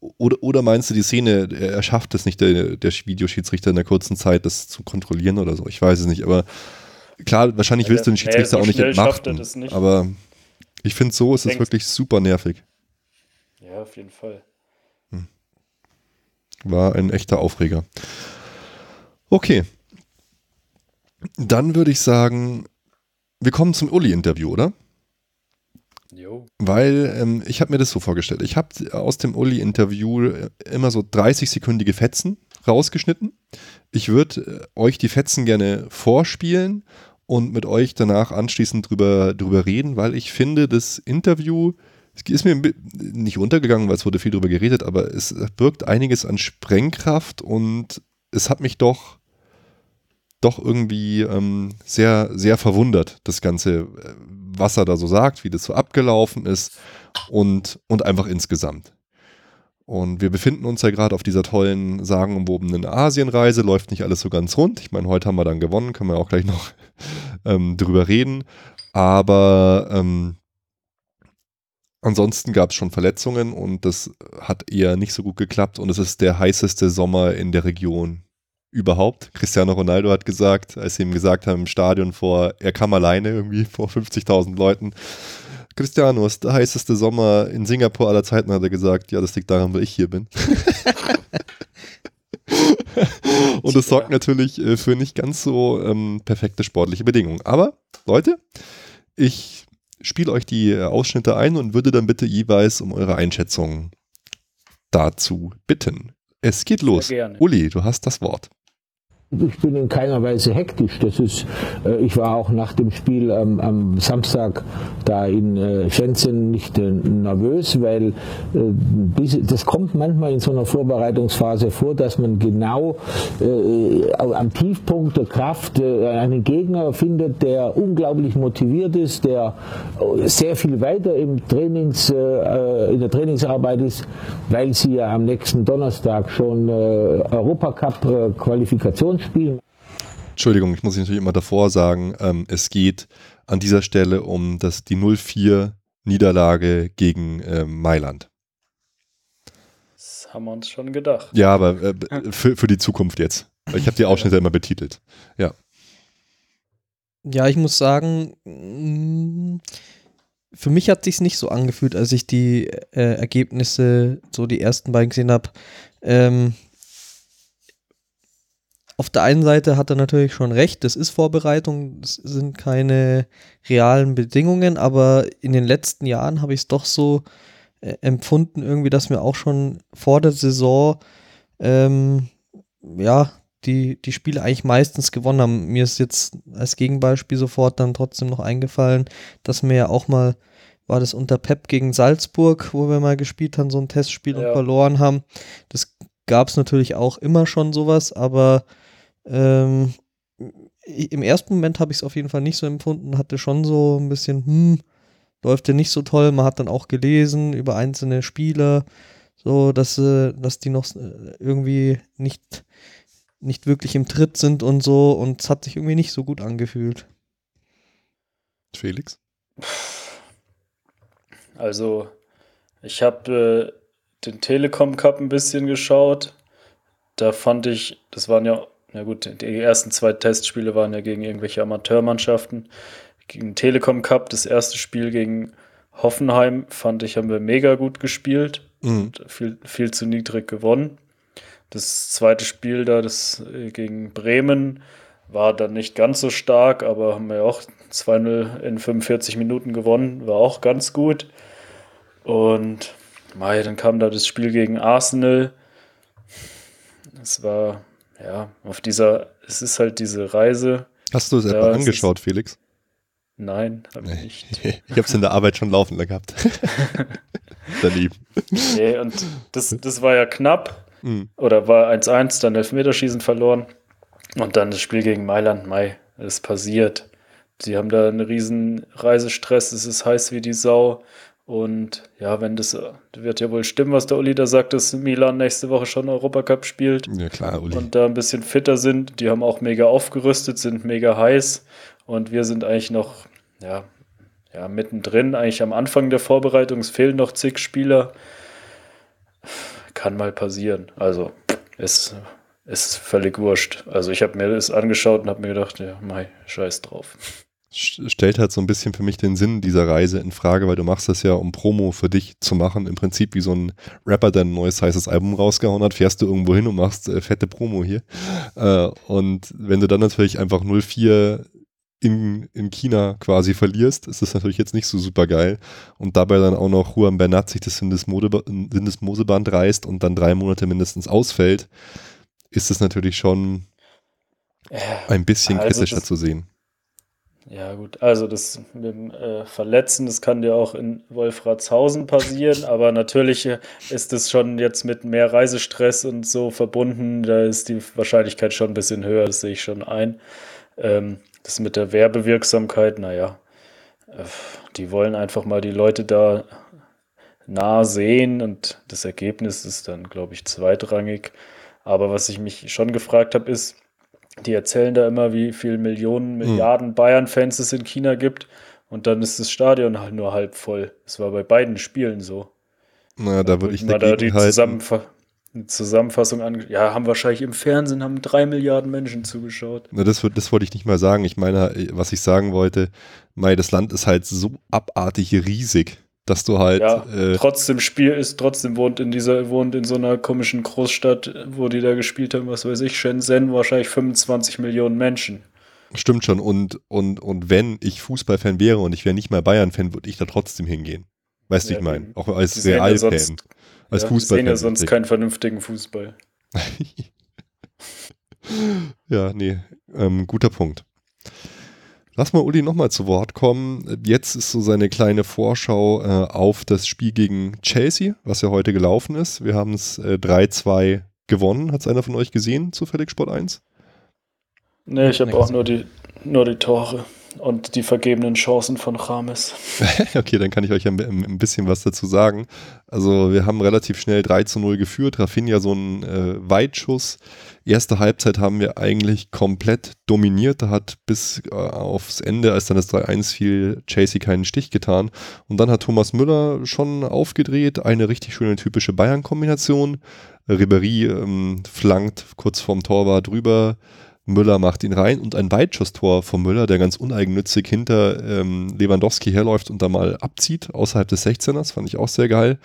Oder, oder meinst du, die Szene, er schafft es nicht, der, der Videoschiedsrichter in der kurzen Zeit, das zu kontrollieren oder so? Ich weiß es nicht. Aber klar, wahrscheinlich willst du den nee, Schiedsrichter so auch nicht entmachten. das nicht. Aber ich finde, so ist es wirklich super nervig. ja, auf jeden Fall. War ein echter Aufreger. Okay. Dann würde ich sagen, wir kommen zum Uli-Interview, oder? Weil ähm, ich habe mir das so vorgestellt. Ich habe aus dem Uli-Interview äh, immer so 30-sekündige Fetzen rausgeschnitten. Ich würde äh, euch die Fetzen gerne vorspielen und mit euch danach anschließend drüber, drüber reden, weil ich finde, das Interview ist mir nicht untergegangen, weil es wurde viel drüber geredet, aber es birgt einiges an Sprengkraft und es hat mich doch doch irgendwie ähm, sehr, sehr verwundert, das Ganze, äh, was er da so sagt, wie das so abgelaufen ist und, und einfach insgesamt. Und wir befinden uns ja gerade auf dieser tollen, sagenumwobenen Asienreise, läuft nicht alles so ganz rund. Ich meine, heute haben wir dann gewonnen, können wir auch gleich noch ähm, drüber reden. Aber ähm, ansonsten gab es schon Verletzungen und das hat eher nicht so gut geklappt und es ist der heißeste Sommer in der Region überhaupt. Cristiano Ronaldo hat gesagt, als sie ihm gesagt haben im Stadion vor, er kam alleine irgendwie vor 50.000 Leuten. Cristiano ist der heißeste Sommer in Singapur aller Zeiten, hat er gesagt. Ja, das liegt daran, weil ich hier bin. Und das sorgt natürlich äh, für nicht ganz so ähm, perfekte sportliche Bedingungen. Aber Leute, ich spiele euch die äh, Ausschnitte ein und würde dann bitte jeweils um eure Einschätzung dazu bitten. Es geht los. Uli, du hast das Wort. Ich bin in keiner Weise hektisch. Das ist, äh, ich war auch nach dem Spiel ähm, am Samstag da in äh, Shenzhen nicht äh, nervös, weil äh, das kommt manchmal in so einer Vorbereitungsphase vor, dass man genau am Tiefpunkt der Kraft einen Gegner findet, der unglaublich motiviert ist, der sehr viel weiter im Trainings, in der Trainingsarbeit ist, weil sie ja am nächsten Donnerstag schon äh, Spielen. Entschuldigung, ich muss natürlich immer davor sagen, ähm, es geht an dieser Stelle um das, die 0-4 Niederlage gegen ähm, Mailand. Das haben wir uns schon gedacht. Ja, aber äh, für, für die Zukunft jetzt. Ich habe die Ausschnitte immer betitelt. Ja. Ja, ich muss sagen, mm, für mich hat sich's nicht so angefühlt, als ich die äh, Ergebnisse, so die ersten beiden gesehen habe. Ähm, auf der einen Seite hat er natürlich schon recht, das ist Vorbereitung, das sind keine realen Bedingungen, aber in den letzten Jahren habe ich es doch so äh, empfunden, irgendwie, dass wir auch schon vor der Saison ähm, ja, die, die Spiele eigentlich meistens gewonnen haben. Mir ist jetzt als Gegenbeispiel sofort dann trotzdem noch eingefallen, dass wir ja auch mal, war das unter Pep gegen Salzburg, wo wir mal gespielt haben, so ein Testspiel und Ja. verloren haben. Das gab es natürlich auch immer schon sowas, aber ähm, im ersten Moment habe ich es auf jeden Fall nicht so empfunden, hatte schon so ein bisschen, hm, läuft ja nicht so toll. Man hat dann auch gelesen über einzelne Spieler, So, dass, äh, dass die noch äh, irgendwie nicht, nicht wirklich im Tritt sind und so. Und es hat sich irgendwie nicht so gut angefühlt. Felix? Also, ich habe äh, den Telekom Cup ein bisschen geschaut. Da fand ich, das waren ja, na gut, die ersten zwei Testspiele waren ja gegen irgendwelche Amateurmannschaften. Gegen Telekom Cup, das erste Spiel gegen Hoffenheim, fand ich, haben wir mega gut gespielt. Mhm. Viel, viel zu niedrig gewonnen. Das zweite Spiel da, das äh, gegen Bremen, war dann nicht ganz so stark, aber haben wir auch 2-0 in 45 Minuten gewonnen, war auch ganz gut. Und Mai, dann kam da das Spiel gegen Arsenal. Es war, ja, auf dieser, es ist halt diese Reise. Hast du es etwa angeschaut, ist, Felix? Nein, habe ich nicht. ich habe es in der Arbeit schon laufen gehabt. Daneben. Nee, und das, das war ja knapp. Mhm. Oder war 1-1, dann Elfmeterschießen verloren. Und dann das Spiel gegen Mailand, Mai, es passiert. Sie haben da einen riesen Reisestress, es ist heiß wie die Sau. Und ja, wenn das wird ja wohl stimmen, was der Uli da sagt, dass Milan nächste Woche schon Europacup spielt. Ja, klar, Uli. Und da ein bisschen fitter sind. Die haben auch mega aufgerüstet, sind mega heiß. Und wir sind eigentlich noch, ja, ja, mittendrin, eigentlich am Anfang der Vorbereitung. Es fehlen noch zig Spieler. Kann mal passieren. Also, es ist völlig wurscht. Also, ich habe mir das angeschaut und habe mir gedacht, ja, mei, scheiß drauf stellt halt so ein bisschen für mich den Sinn dieser Reise in Frage, weil du machst das ja, um Promo für dich zu machen. Im Prinzip wie so ein Rapper, der ein neues heißes Album rausgehauen hat, fährst du irgendwo hin und machst äh, fette Promo hier. Äh, und wenn du dann natürlich einfach 04 in, in China quasi verlierst, ist das natürlich jetzt nicht so super geil. Und dabei dann auch noch Juan Bernat sich das Sindesmoseband reißt und dann drei Monate mindestens ausfällt, ist es natürlich schon ein bisschen also kritischer zu sehen. Ja, gut, also das mit dem äh, Verletzen, das kann dir auch in Wolfratshausen passieren, aber natürlich äh, ist es schon jetzt mit mehr Reisestress und so verbunden, da ist die Wahrscheinlichkeit schon ein bisschen höher, das sehe ich schon ein. Ähm, das mit der Werbewirksamkeit, naja, äh, die wollen einfach mal die Leute da nah sehen und das Ergebnis ist dann, glaube ich, zweitrangig. Aber was ich mich schon gefragt habe, ist, die erzählen da immer, wie viele Millionen, hm. Milliarden. Bayern-Fans es in China gibt. Und dann ist das Stadion halt nur halb voll. Das war bei beiden Spielen so. Naja, da würde ich mal da die Zusammenfa Zusammenfassung an. Ja, haben wahrscheinlich im Fernsehen haben drei Milliarden Menschen zugeschaut. Na, das, das wollte ich nicht mal sagen. Ich meine, was ich sagen wollte, mei, das Land ist halt so abartig riesig dass du halt. Ja, äh, trotzdem Spiel ist, trotzdem wohnt in dieser, wohnt in so einer komischen Großstadt, wo die da gespielt haben, was weiß ich, Shenzhen, wahrscheinlich 25 Millionen Menschen. Stimmt schon. Und, und, und wenn ich Fußballfan wäre und ich wäre nicht mehr Bayern-Fan, würde ich da trotzdem hingehen. Weißt du, ja, ich meine? Auch als Real-Fan. Ja als ja, Fußballfan. sehen ja sonst keinen vernünftigen Fußball. ja, nee, ähm, guter Punkt. Lass mal Uli nochmal zu Wort kommen. Jetzt ist so seine kleine Vorschau äh, auf das Spiel gegen Chelsea, was ja heute gelaufen ist. Wir haben es äh, 3-2 gewonnen. Hat es einer von euch gesehen, zufällig Sport 1? Nee, ich habe auch nur die, nur die Tore und die vergebenen Chancen von Rames. okay, dann kann ich euch ein, ein, bisschen was dazu sagen. Also wir haben relativ schnell 3 zu 0 geführt. Rafinha so ein äh, Weitschuss. Erste Halbzeit haben wir eigentlich komplett dominiert. Da hat bis äh, aufs Ende, als dann das 3-1 fiel, Chasey keinen Stich getan. Und dann hat Thomas Müller schon aufgedreht. Eine richtig schöne typische Bayern-Kombination. Ribéry ähm, flankt kurz vorm Tor war drüber Müller macht ihn rein und ein Weitschusstor von Müller, der ganz uneigennützig hinter ähm, Lewandowski herläuft und da mal abzieht, außerhalb des 16ers, fand ich auch sehr geil.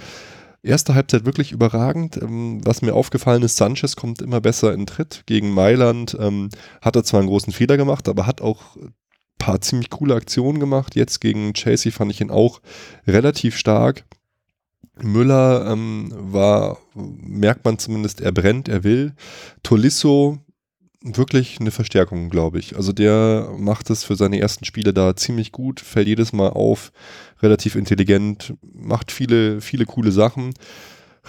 Erste Halbzeit wirklich überragend. Ähm, was mir aufgefallen ist, Sanchez kommt immer besser in Tritt. Gegen Mailand ähm, hat er zwar einen großen Fehler gemacht, aber hat auch ein paar ziemlich coole Aktionen gemacht. Jetzt gegen Chelsea fand ich ihn auch relativ stark. Müller ähm, war, merkt man zumindest, er brennt, er will. Tolisso wirklich eine Verstärkung, glaube ich. Also der macht es für seine ersten Spiele da ziemlich gut, fällt jedes Mal auf, relativ intelligent, macht viele, viele coole Sachen.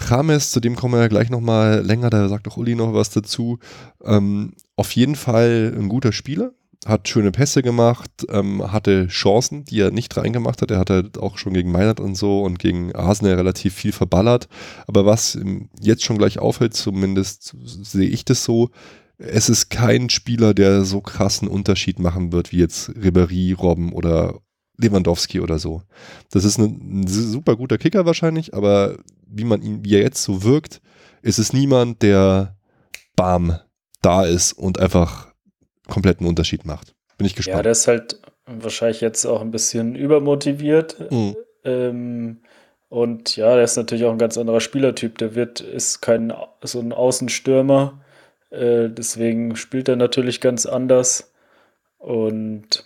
James, zu dem kommen wir ja gleich nochmal länger, da sagt auch Uli noch was dazu. Ähm, auf jeden Fall ein guter Spieler. hat schöne Pässe gemacht, ähm, hatte Chancen, die er nicht reingemacht hat. Er hat halt auch schon gegen Mailand und so und gegen Arsenal relativ viel verballert. Aber was jetzt schon gleich auffällt, zumindest sehe ich das so, es ist kein Spieler, der so krassen Unterschied machen wird wie jetzt Ribéry, Robben oder Lewandowski oder so. Das ist ein, ein super guter Kicker wahrscheinlich, aber wie man ihn, wie er jetzt so wirkt, ist es niemand, der bam da ist und einfach kompletten Unterschied macht. Bin ich gespannt. Ja, der ist halt wahrscheinlich jetzt auch ein bisschen übermotiviert. Mhm. Ähm, und ja, der ist natürlich auch ein ganz anderer Spielertyp. Der wird, ist kein so ein Außenstürmer. Äh, deswegen spielt er natürlich ganz anders. Und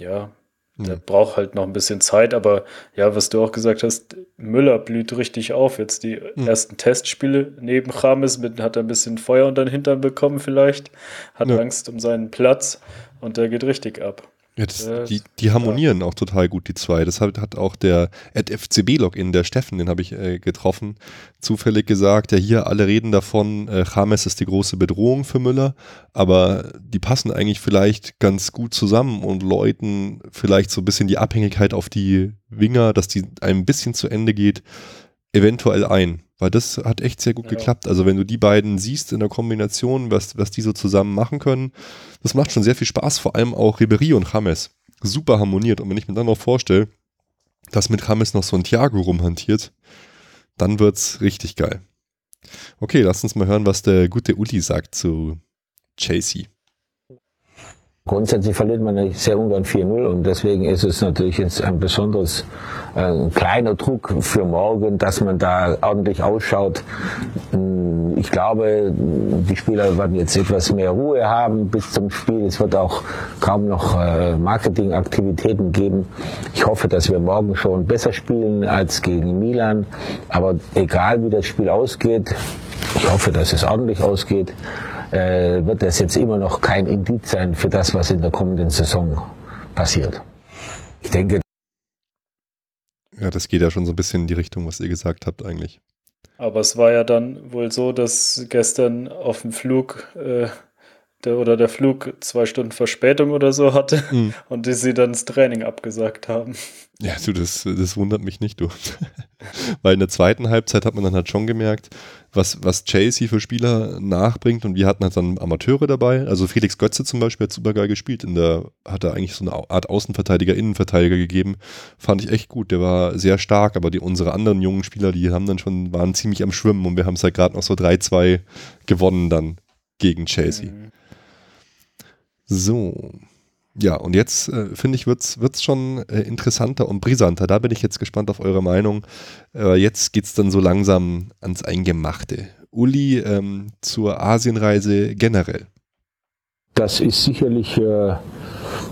ja, der mhm. braucht halt noch ein bisschen Zeit, aber ja, was du auch gesagt hast, Müller blüht richtig auf. Jetzt die mhm. ersten Testspiele neben Chames mit, hat er ein bisschen Feuer unter den Hintern bekommen, vielleicht, hat ja. Angst um seinen Platz und der geht richtig ab. Ja, das, die, die harmonieren ja. auch total gut, die zwei. Das hat, hat auch der FCB-Login, der Steffen, den habe ich äh, getroffen, zufällig gesagt, ja hier alle reden davon, äh, James ist die große Bedrohung für Müller, aber die passen eigentlich vielleicht ganz gut zusammen und läuten vielleicht so ein bisschen die Abhängigkeit auf die Winger, dass die ein bisschen zu Ende geht, eventuell ein. Weil das hat echt sehr gut ja. geklappt. Also wenn du die beiden siehst in der Kombination, was, was die so zusammen machen können, das macht schon sehr viel Spaß. Vor allem auch Ribery und James. Super harmoniert. Und wenn ich mir dann noch vorstelle, dass mit James noch so ein Thiago rumhantiert, dann wird's richtig geil. Okay, lass uns mal hören, was der gute Uli sagt zu Chasey. Grundsätzlich verliert man sehr ungern 4-0 und deswegen ist es natürlich jetzt ein besonderes äh, ein kleiner Druck für morgen, dass man da ordentlich ausschaut. Hm, ich glaube, die Spieler werden jetzt etwas mehr Ruhe haben bis zum Spiel. Es wird auch kaum noch äh, Marketingaktivitäten geben. Ich hoffe, dass wir morgen schon besser spielen als gegen Milan. Aber egal wie das Spiel ausgeht, ich hoffe, dass es ordentlich ausgeht äh, wird das jetzt immer noch kein Indiz sein für das, was in der kommenden Saison passiert. Ich denke. Ja, das geht ja schon so ein bisschen in die Richtung, was ihr gesagt habt eigentlich. Aber es war ja dann wohl so, dass gestern auf dem Flug äh, der, oder der Flug zwei Stunden Verspätung oder so hatte mhm. und die sie dann das Training abgesagt haben. Ja, du, das, das wundert mich nicht, du. Weil in der zweiten Halbzeit hat man dann halt schon gemerkt, was, was Chelsea für Spieler nachbringt und wir hatten halt dann Amateure dabei. Also Felix Götze zum Beispiel hat super geil gespielt. In der hat er eigentlich so eine Art Außenverteidiger, Innenverteidiger gegeben. Fand ich echt gut. Der war sehr stark, aber die, unsere anderen jungen Spieler, die haben dann schon, waren ziemlich am Schwimmen und wir haben es halt gerade noch so 3-2 gewonnen dann gegen Chelsea. Mhm. So. Ja, und jetzt äh, finde ich, wird es schon äh, interessanter und brisanter. Da bin ich jetzt gespannt auf eure Meinung. Äh, jetzt geht es dann so langsam ans Eingemachte. Uli, ähm, zur Asienreise generell. Das ist sicherlich äh,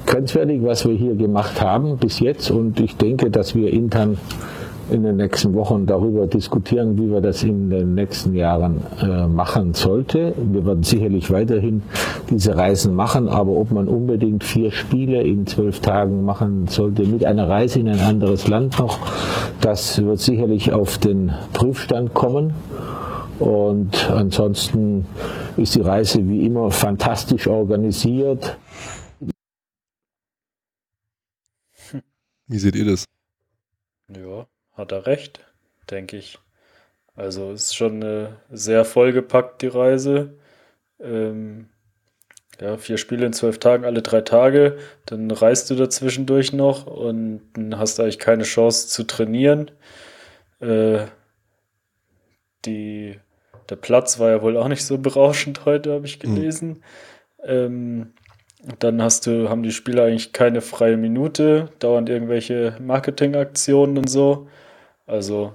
grenzwertig, was wir hier gemacht haben bis jetzt. Und ich denke, dass wir intern in den nächsten Wochen darüber diskutieren, wie wir das in den nächsten Jahren äh, machen sollte. Wir werden sicherlich weiterhin diese Reisen machen, aber ob man unbedingt vier Spiele in zwölf Tagen machen sollte mit einer Reise in ein anderes Land noch, das wird sicherlich auf den Prüfstand kommen. Und ansonsten ist die Reise wie immer fantastisch organisiert. Wie seht ihr das? Ja, hat er recht, denke ich. Also ist schon eine sehr vollgepackt, die Reise. Ähm, ja, vier Spiele in zwölf Tagen, alle drei Tage. Dann reist du dazwischendurch noch und dann hast eigentlich keine Chance zu trainieren. Äh, die, der Platz war ja wohl auch nicht so berauschend heute, habe ich hm. gelesen. Mhm. Ähm, dann hast du, haben die Spieler eigentlich keine freie Minute, dauernd irgendwelche Marketingaktionen und so. Also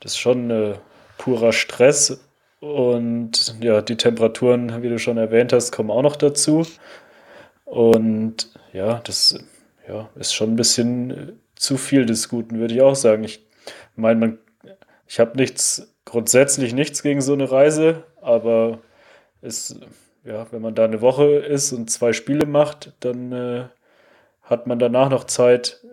das ist schon äh, purer Stress. Und ja, die Temperaturen, wie du schon erwähnt hast, kommen auch noch dazu. Und ja, das ja, ist schon ein bisschen zu viel des Guten, würde ich auch sagen. Ich meine, ich habe nichts, grundsätzlich nichts gegen so eine Reise, aber es, ja, wenn man da eine Woche ist und zwei Spiele macht, dann äh, hat man danach noch Zeit,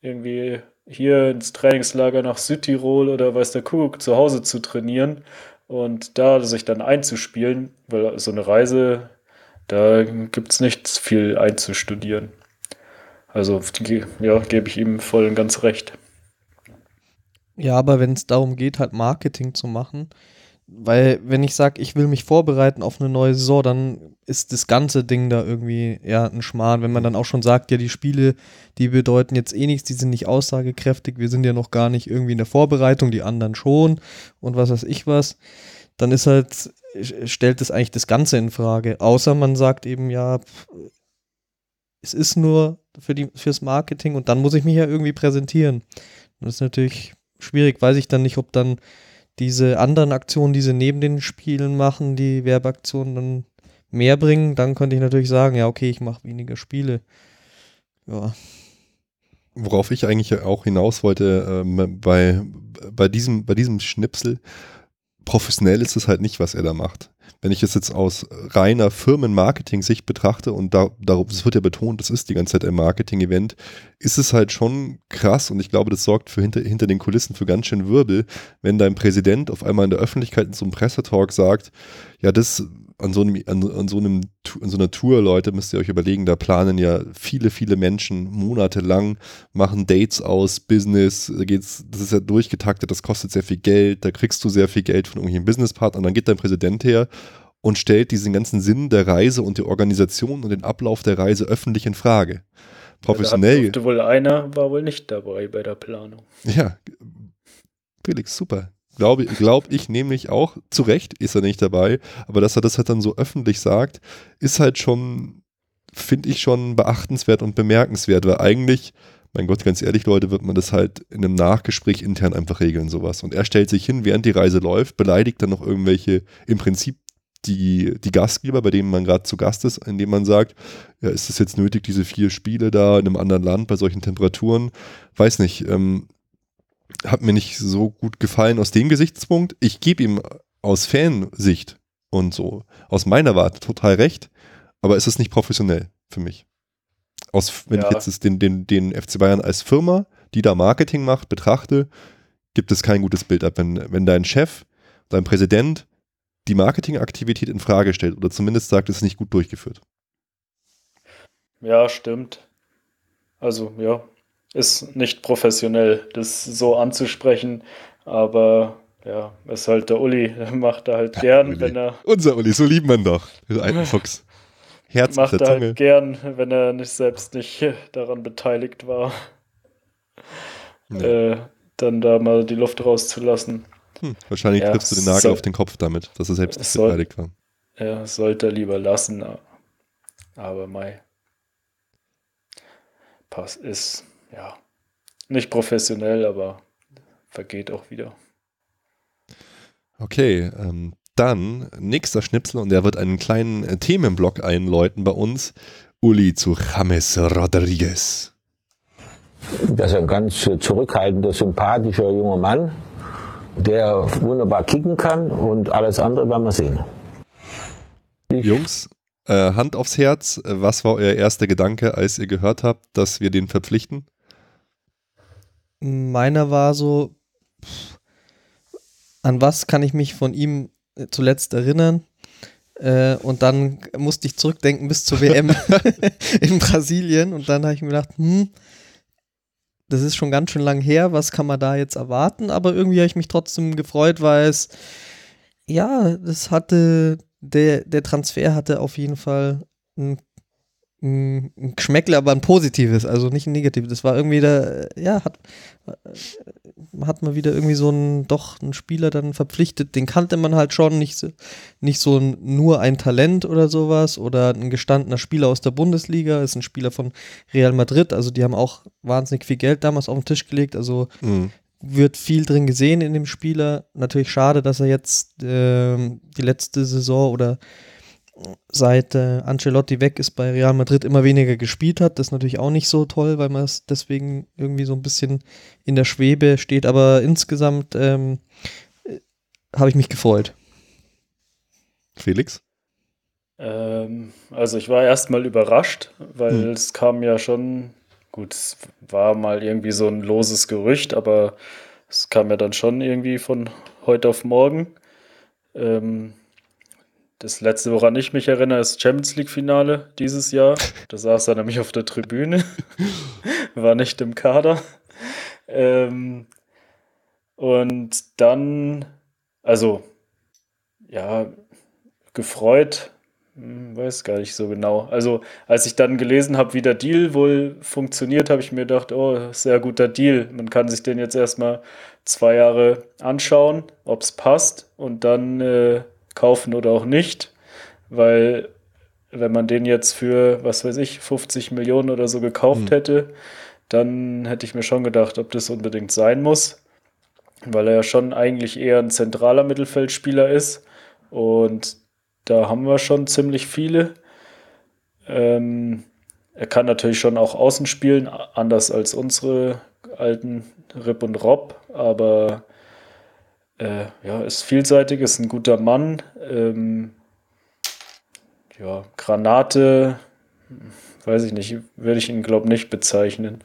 irgendwie hier ins Trainingslager nach Südtirol oder weiß der Kuckuck zu Hause zu trainieren und da sich dann einzuspielen, weil so eine Reise Da gibt es nichts viel einzustudieren. Also ja, gebe ich ihm voll und ganz recht. Ja, aber wenn es darum geht, halt Marketing zu machen, weil wenn ich sage, ich will mich vorbereiten auf eine neue Saison, dann ist das ganze Ding da irgendwie ja ein Schmarrn. Wenn man dann auch schon sagt, ja, die Spiele, die bedeuten jetzt eh nichts, die sind nicht aussagekräftig, wir sind ja noch gar nicht irgendwie in der Vorbereitung, die anderen schon und was weiß ich was, dann ist halt, stellt es eigentlich das Ganze in Frage. Außer man sagt eben, ja, es ist nur für die, fürs Marketing und dann muss ich mich ja irgendwie präsentieren. das ist natürlich schwierig, weiß ich dann nicht, ob dann diese anderen Aktionen, die sie neben den Spielen machen, die Werbeaktionen dann mehr bringen, dann könnte ich natürlich sagen, ja, okay, ich mache weniger Spiele. Ja. Worauf ich eigentlich auch hinaus wollte, ähm, bei, bei, diesem, bei diesem Schnipsel, professionell ist es halt nicht, was er da macht. Wenn ich es jetzt aus reiner Firmenmarketing-Sicht betrachte und da, darauf, wird ja betont, das ist die ganze Zeit ein Marketing-Event, ist es halt schon krass und ich glaube, das sorgt für hinter, hinter den Kulissen für ganz schön Wirbel, wenn dein Präsident auf einmal in der Öffentlichkeit in so einem Pressetalk sagt, ja, das an so einem, an, an, so einem, an so einer Tour, Leute, müsst ihr euch überlegen, da planen ja viele, viele Menschen monatelang, machen Dates aus, Business, da geht's, das ist ja durchgetaktet, das kostet sehr viel Geld, da kriegst du sehr viel Geld von irgendwelchen Businesspartnern, dann geht dein Präsident her und stellt diesen ganzen Sinn der Reise und die Organisation und den Ablauf der Reise öffentlich in Frage. Professionell. Ja, wohl einer war wohl nicht dabei bei der Planung. Ja, Felix, super. Glaube glaub ich nämlich auch, zu Recht ist er nicht dabei, aber dass er das halt dann so öffentlich sagt, ist halt schon, finde ich schon beachtenswert und bemerkenswert, weil eigentlich, mein Gott, ganz ehrlich, Leute, wird man das halt in einem Nachgespräch intern einfach regeln, sowas. Und er stellt sich hin, während die Reise läuft, beleidigt dann noch irgendwelche, im Prinzip die, die Gastgeber, bei denen man gerade zu Gast ist, indem man sagt, ja, ist es jetzt nötig, diese vier Spiele da in einem anderen Land bei solchen Temperaturen? Weiß nicht. Ähm, hat mir nicht so gut gefallen aus dem Gesichtspunkt. Ich gebe ihm aus Fansicht und so aus meiner Warte total recht, aber es ist nicht professionell für mich. Aus, wenn ja. ich jetzt den, den, den FC Bayern als Firma, die da Marketing macht, betrachte, gibt es kein gutes Bild ab. Wenn, wenn dein Chef, dein Präsident die Marketingaktivität in Frage stellt oder zumindest sagt, es ist nicht gut durchgeführt. Ja, stimmt. Also, ja, ist nicht professionell, das so anzusprechen, aber ja, ist halt der Uli, macht er halt gern, Uli. wenn er. Unser Uli, so liebt man doch, den alten Fuchs. Herz macht er halt gern, wenn er nicht selbst nicht daran beteiligt war. Nee. Äh, dann da mal die Luft rauszulassen. Hm, wahrscheinlich ja, triffst du den Nagel soll, auf den Kopf damit, dass er selbst nicht soll, beteiligt war. Ja, sollte er lieber lassen. Aber Mai. Pass ist ja, nicht professionell, aber vergeht auch wieder. Okay, ähm, dann nächster Schnipsel und der wird einen kleinen äh, Themenblock einläuten bei uns. Uli zu James Rodriguez. Das ist ein ganz zurückhaltender, sympathischer junger Mann, der wunderbar kicken kann und alles andere werden wir sehen. Ich Jungs, äh, Hand aufs Herz, was war euer erster Gedanke, als ihr gehört habt, dass wir den verpflichten? Meiner war so, pff, an was kann ich mich von ihm äh, zuletzt erinnern? Äh, und dann musste ich zurückdenken bis zur WM in Brasilien. Und dann habe ich mir gedacht, hm, das ist schon ganz schön lang her, was kann man da jetzt erwarten? Aber irgendwie habe ich mich trotzdem gefreut, weil es, ja, das hatte, der, der Transfer hatte auf jeden Fall einen ein Geschmäckle, aber ein positives, also nicht ein negatives. Das war irgendwie da, ja, hat, hat man wieder irgendwie so einen, doch einen Spieler dann verpflichtet, den kannte man halt schon, nicht so, nicht so ein, nur ein Talent oder sowas oder ein gestandener Spieler aus der Bundesliga, ist ein Spieler von Real Madrid, also die haben auch wahnsinnig viel Geld damals auf den Tisch gelegt, also mhm. wird viel drin gesehen in dem Spieler. Natürlich schade, dass er jetzt äh, die letzte Saison oder seit äh, Ancelotti weg ist bei Real Madrid immer weniger gespielt hat. Das ist natürlich auch nicht so toll, weil man es deswegen irgendwie so ein bisschen in der Schwebe steht. Aber insgesamt ähm, äh, habe ich mich gefreut. Felix? Ähm, also ich war erstmal überrascht, weil hm. es kam ja schon, gut, es war mal irgendwie so ein loses Gerücht, aber es kam ja dann schon irgendwie von heute auf morgen. Ähm, das letzte, woran ich mich erinnere, ist Champions League-Finale dieses Jahr. Da saß er nämlich auf der Tribüne, war nicht im Kader. Ähm, und dann, also, ja, gefreut, hm, weiß gar nicht so genau. Also, als ich dann gelesen habe, wie der Deal wohl funktioniert, habe ich mir gedacht, oh, sehr guter Deal. Man kann sich den jetzt erstmal zwei Jahre anschauen, ob es passt und dann äh, kaufen oder auch nicht. Weil, wenn man den jetzt für, was weiß ich, 50 Millionen oder so gekauft mhm. hätte, dann hätte ich mir schon gedacht, ob das unbedingt sein muss. Weil er ja schon eigentlich eher ein zentraler Mittelfeldspieler ist. Und da haben wir schon ziemlich viele. Ähm, er kann natürlich schon auch außen spielen, anders als unsere alten Rip und Rob, aber äh, ja, ist vielseitig, ist ein guter Mann. Ähm, ja, Granate, weiß ich nicht, würde ich ihn, glaube ich, nicht bezeichnen.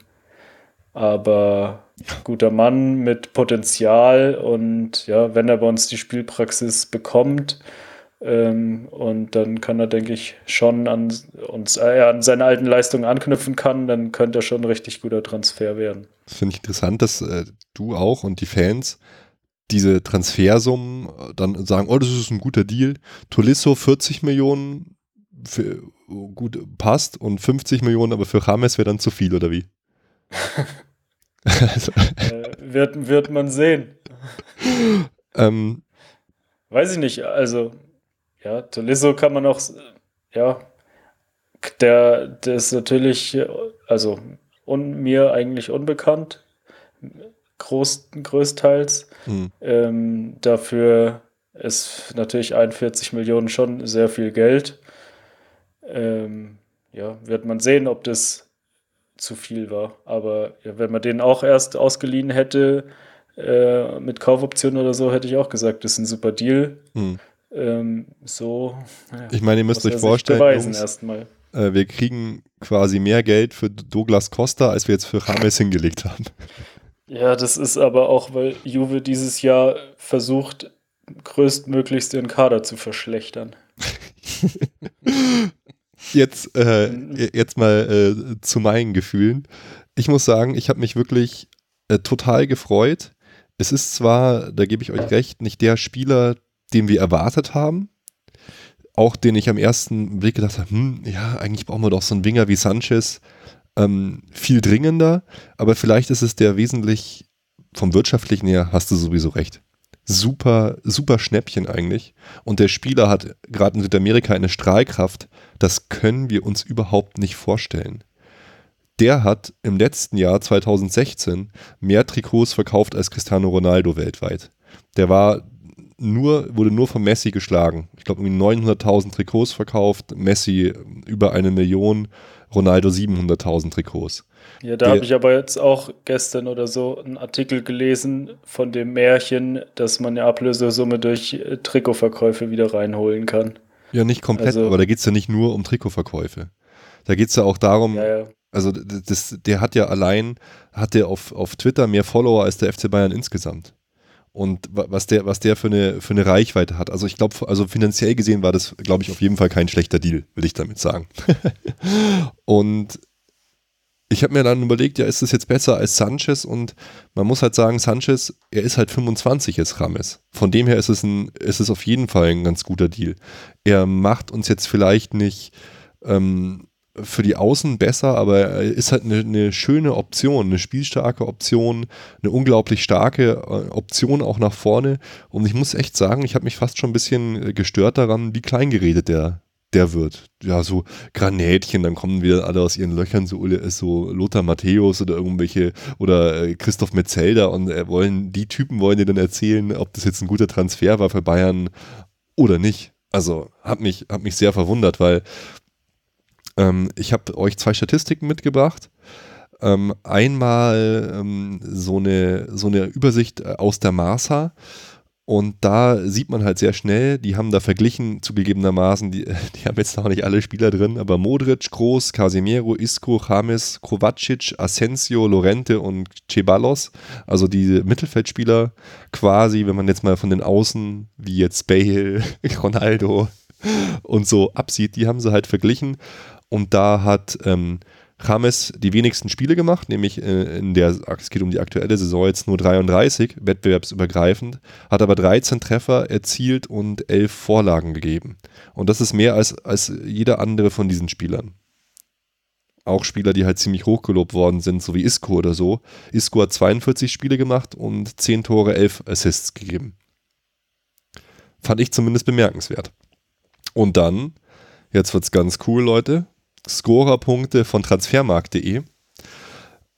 Aber guter Mann mit Potenzial und ja, wenn er bei uns die Spielpraxis bekommt, ähm, und dann kann er, denke ich, schon an uns, äh, an seine alten Leistungen anknüpfen kann, dann könnte er schon ein richtig guter Transfer werden. Das finde ich interessant, dass äh, du auch und die Fans diese Transfersummen äh, dann sagen, oh, das ist ein guter Deal. Tolisso 40 Millionen für, gut passt und 50 Millionen, aber für James wäre dann zu viel, oder wie? also. äh, wird, wird man sehen. ähm, Weiß ich nicht, also ja, Tolisso kann man auch, ja, der, der ist natürlich, also un, mir eigentlich unbekannt, groß, größtenteils. Mhm. Ähm, dafür ist natürlich 41 Millionen schon sehr viel Geld. Ähm, ja, wird man sehen, ob das zu viel war. Aber ja, wenn man den auch erst ausgeliehen hätte äh, mit Kaufoption oder so, hätte ich auch gesagt, das ist ein super Deal. Mhm ähm, so. Ja, ich meine, ihr müsst euch vorstellen, Jungs, äh, wir kriegen quasi mehr Geld für Douglas Costa, als wir jetzt für James hingelegt haben. Ja, das ist aber auch, weil Juve dieses Jahr versucht, größtmöglichst ihren Kader zu verschlechtern. jetzt, äh, jetzt mal äh, zu meinen Gefühlen. Ich muss sagen, ich habe mich wirklich äh, total gefreut. Es ist zwar, da gebe ich euch recht, nicht der Spieler, den wir erwartet haben. Auch den ich am ersten Blick gedacht habe, hm, ja, eigentlich brauchen wir doch so einen Winger wie Sanchez ähm, viel dringender, aber vielleicht ist es der wesentlich vom wirtschaftlichen her, hast du sowieso recht. Super, super Schnäppchen eigentlich. Und der Spieler hat gerade in Südamerika eine Strahlkraft, das können wir uns überhaupt nicht vorstellen. Der hat im letzten Jahr 2016 mehr Trikots verkauft als Cristiano Ronaldo weltweit. Der war nur, wurde nur von Messi geschlagen. Ich glaube, irgendwie 900.000 Trikots verkauft, Messi über eine Million, Ronaldo 700.000 Trikots. Ja, da habe ich aber jetzt auch gestern oder so einen Artikel gelesen von dem Märchen, dass man eine Ablösesumme durch äh, Trikotverkäufe wieder reinholen kann. Ja, nicht komplett, also, aber da geht es ja nicht nur um Trikotverkäufe. Da geht es ja auch darum, ja, ja. also das, der hat ja allein, hat der auf, auf Twitter mehr Follower als der FC Bayern insgesamt und was der, was der für eine, für eine Reichweite hat. Also ich glaube, also finanziell gesehen war das, glaube ich, auf jeden Fall kein schlechter Deal, will ich damit sagen. und ich habe mir dann überlegt, ja, ist das jetzt besser als Sanchez? Und man muss halt sagen, Sanchez, er ist halt 25 jetzt Rames. Von dem her ist es, ein, ist es auf jeden Fall ein ganz guter Deal. Er macht uns jetzt vielleicht nicht ähm, für die Außen besser, aber er ist halt eine, eine, schöne Option, eine spielstarke Option, eine unglaublich starke äh, Option auch nach vorne. Und ich muss echt sagen, ich habe mich fast schon ein bisschen gestört daran, wie klein geredet der, der wird. Ja, so Granätchen, dann kommen wieder alle aus ihren Löchern, so, so Lothar Matthäus oder irgendwelche, oder äh, Christoph Metzelder und äh, wollen, die Typen wollen dir dann erzählen, ob das jetzt ein guter Transfer war für Bayern oder nicht. Also hat mich, hat mich sehr verwundert, weil ähm, ich habe euch zwei Statistiken mitgebracht. Ähm, einmal ähm, so, eine, so eine Übersicht äh, aus der Marsa. Und da sieht man halt sehr schnell, die haben da verglichen, zugegebenermaßen, die, die haben jetzt noch nicht alle Spieler drin, aber Modric, Groß, Casemiro, Isco, James, Kovacic, Asensio, Lorente und Ceballos, also diese Mittelfeldspieler quasi, wenn man jetzt mal von den Außen, wie jetzt Bale, Ronaldo, und so absieht, die haben sie halt verglichen. Und da hat ähm, James die wenigsten Spiele gemacht, nämlich äh, in der, es geht um die aktuelle Saison jetzt nur 33, wettbewerbsübergreifend, hat aber 13 Treffer erzielt und 11 Vorlagen gegeben. Und das ist mehr als, als jeder andere von diesen Spielern. Auch Spieler, die halt ziemlich hochgelobt worden sind, so wie Isco oder so. Isco hat 42 Spiele gemacht und 10 Tore, 11 Assists gegeben. Fand ich zumindest bemerkenswert. Und dann, jetzt wird's ganz cool, Leute, Scorerpunkte von transfermarkt.de.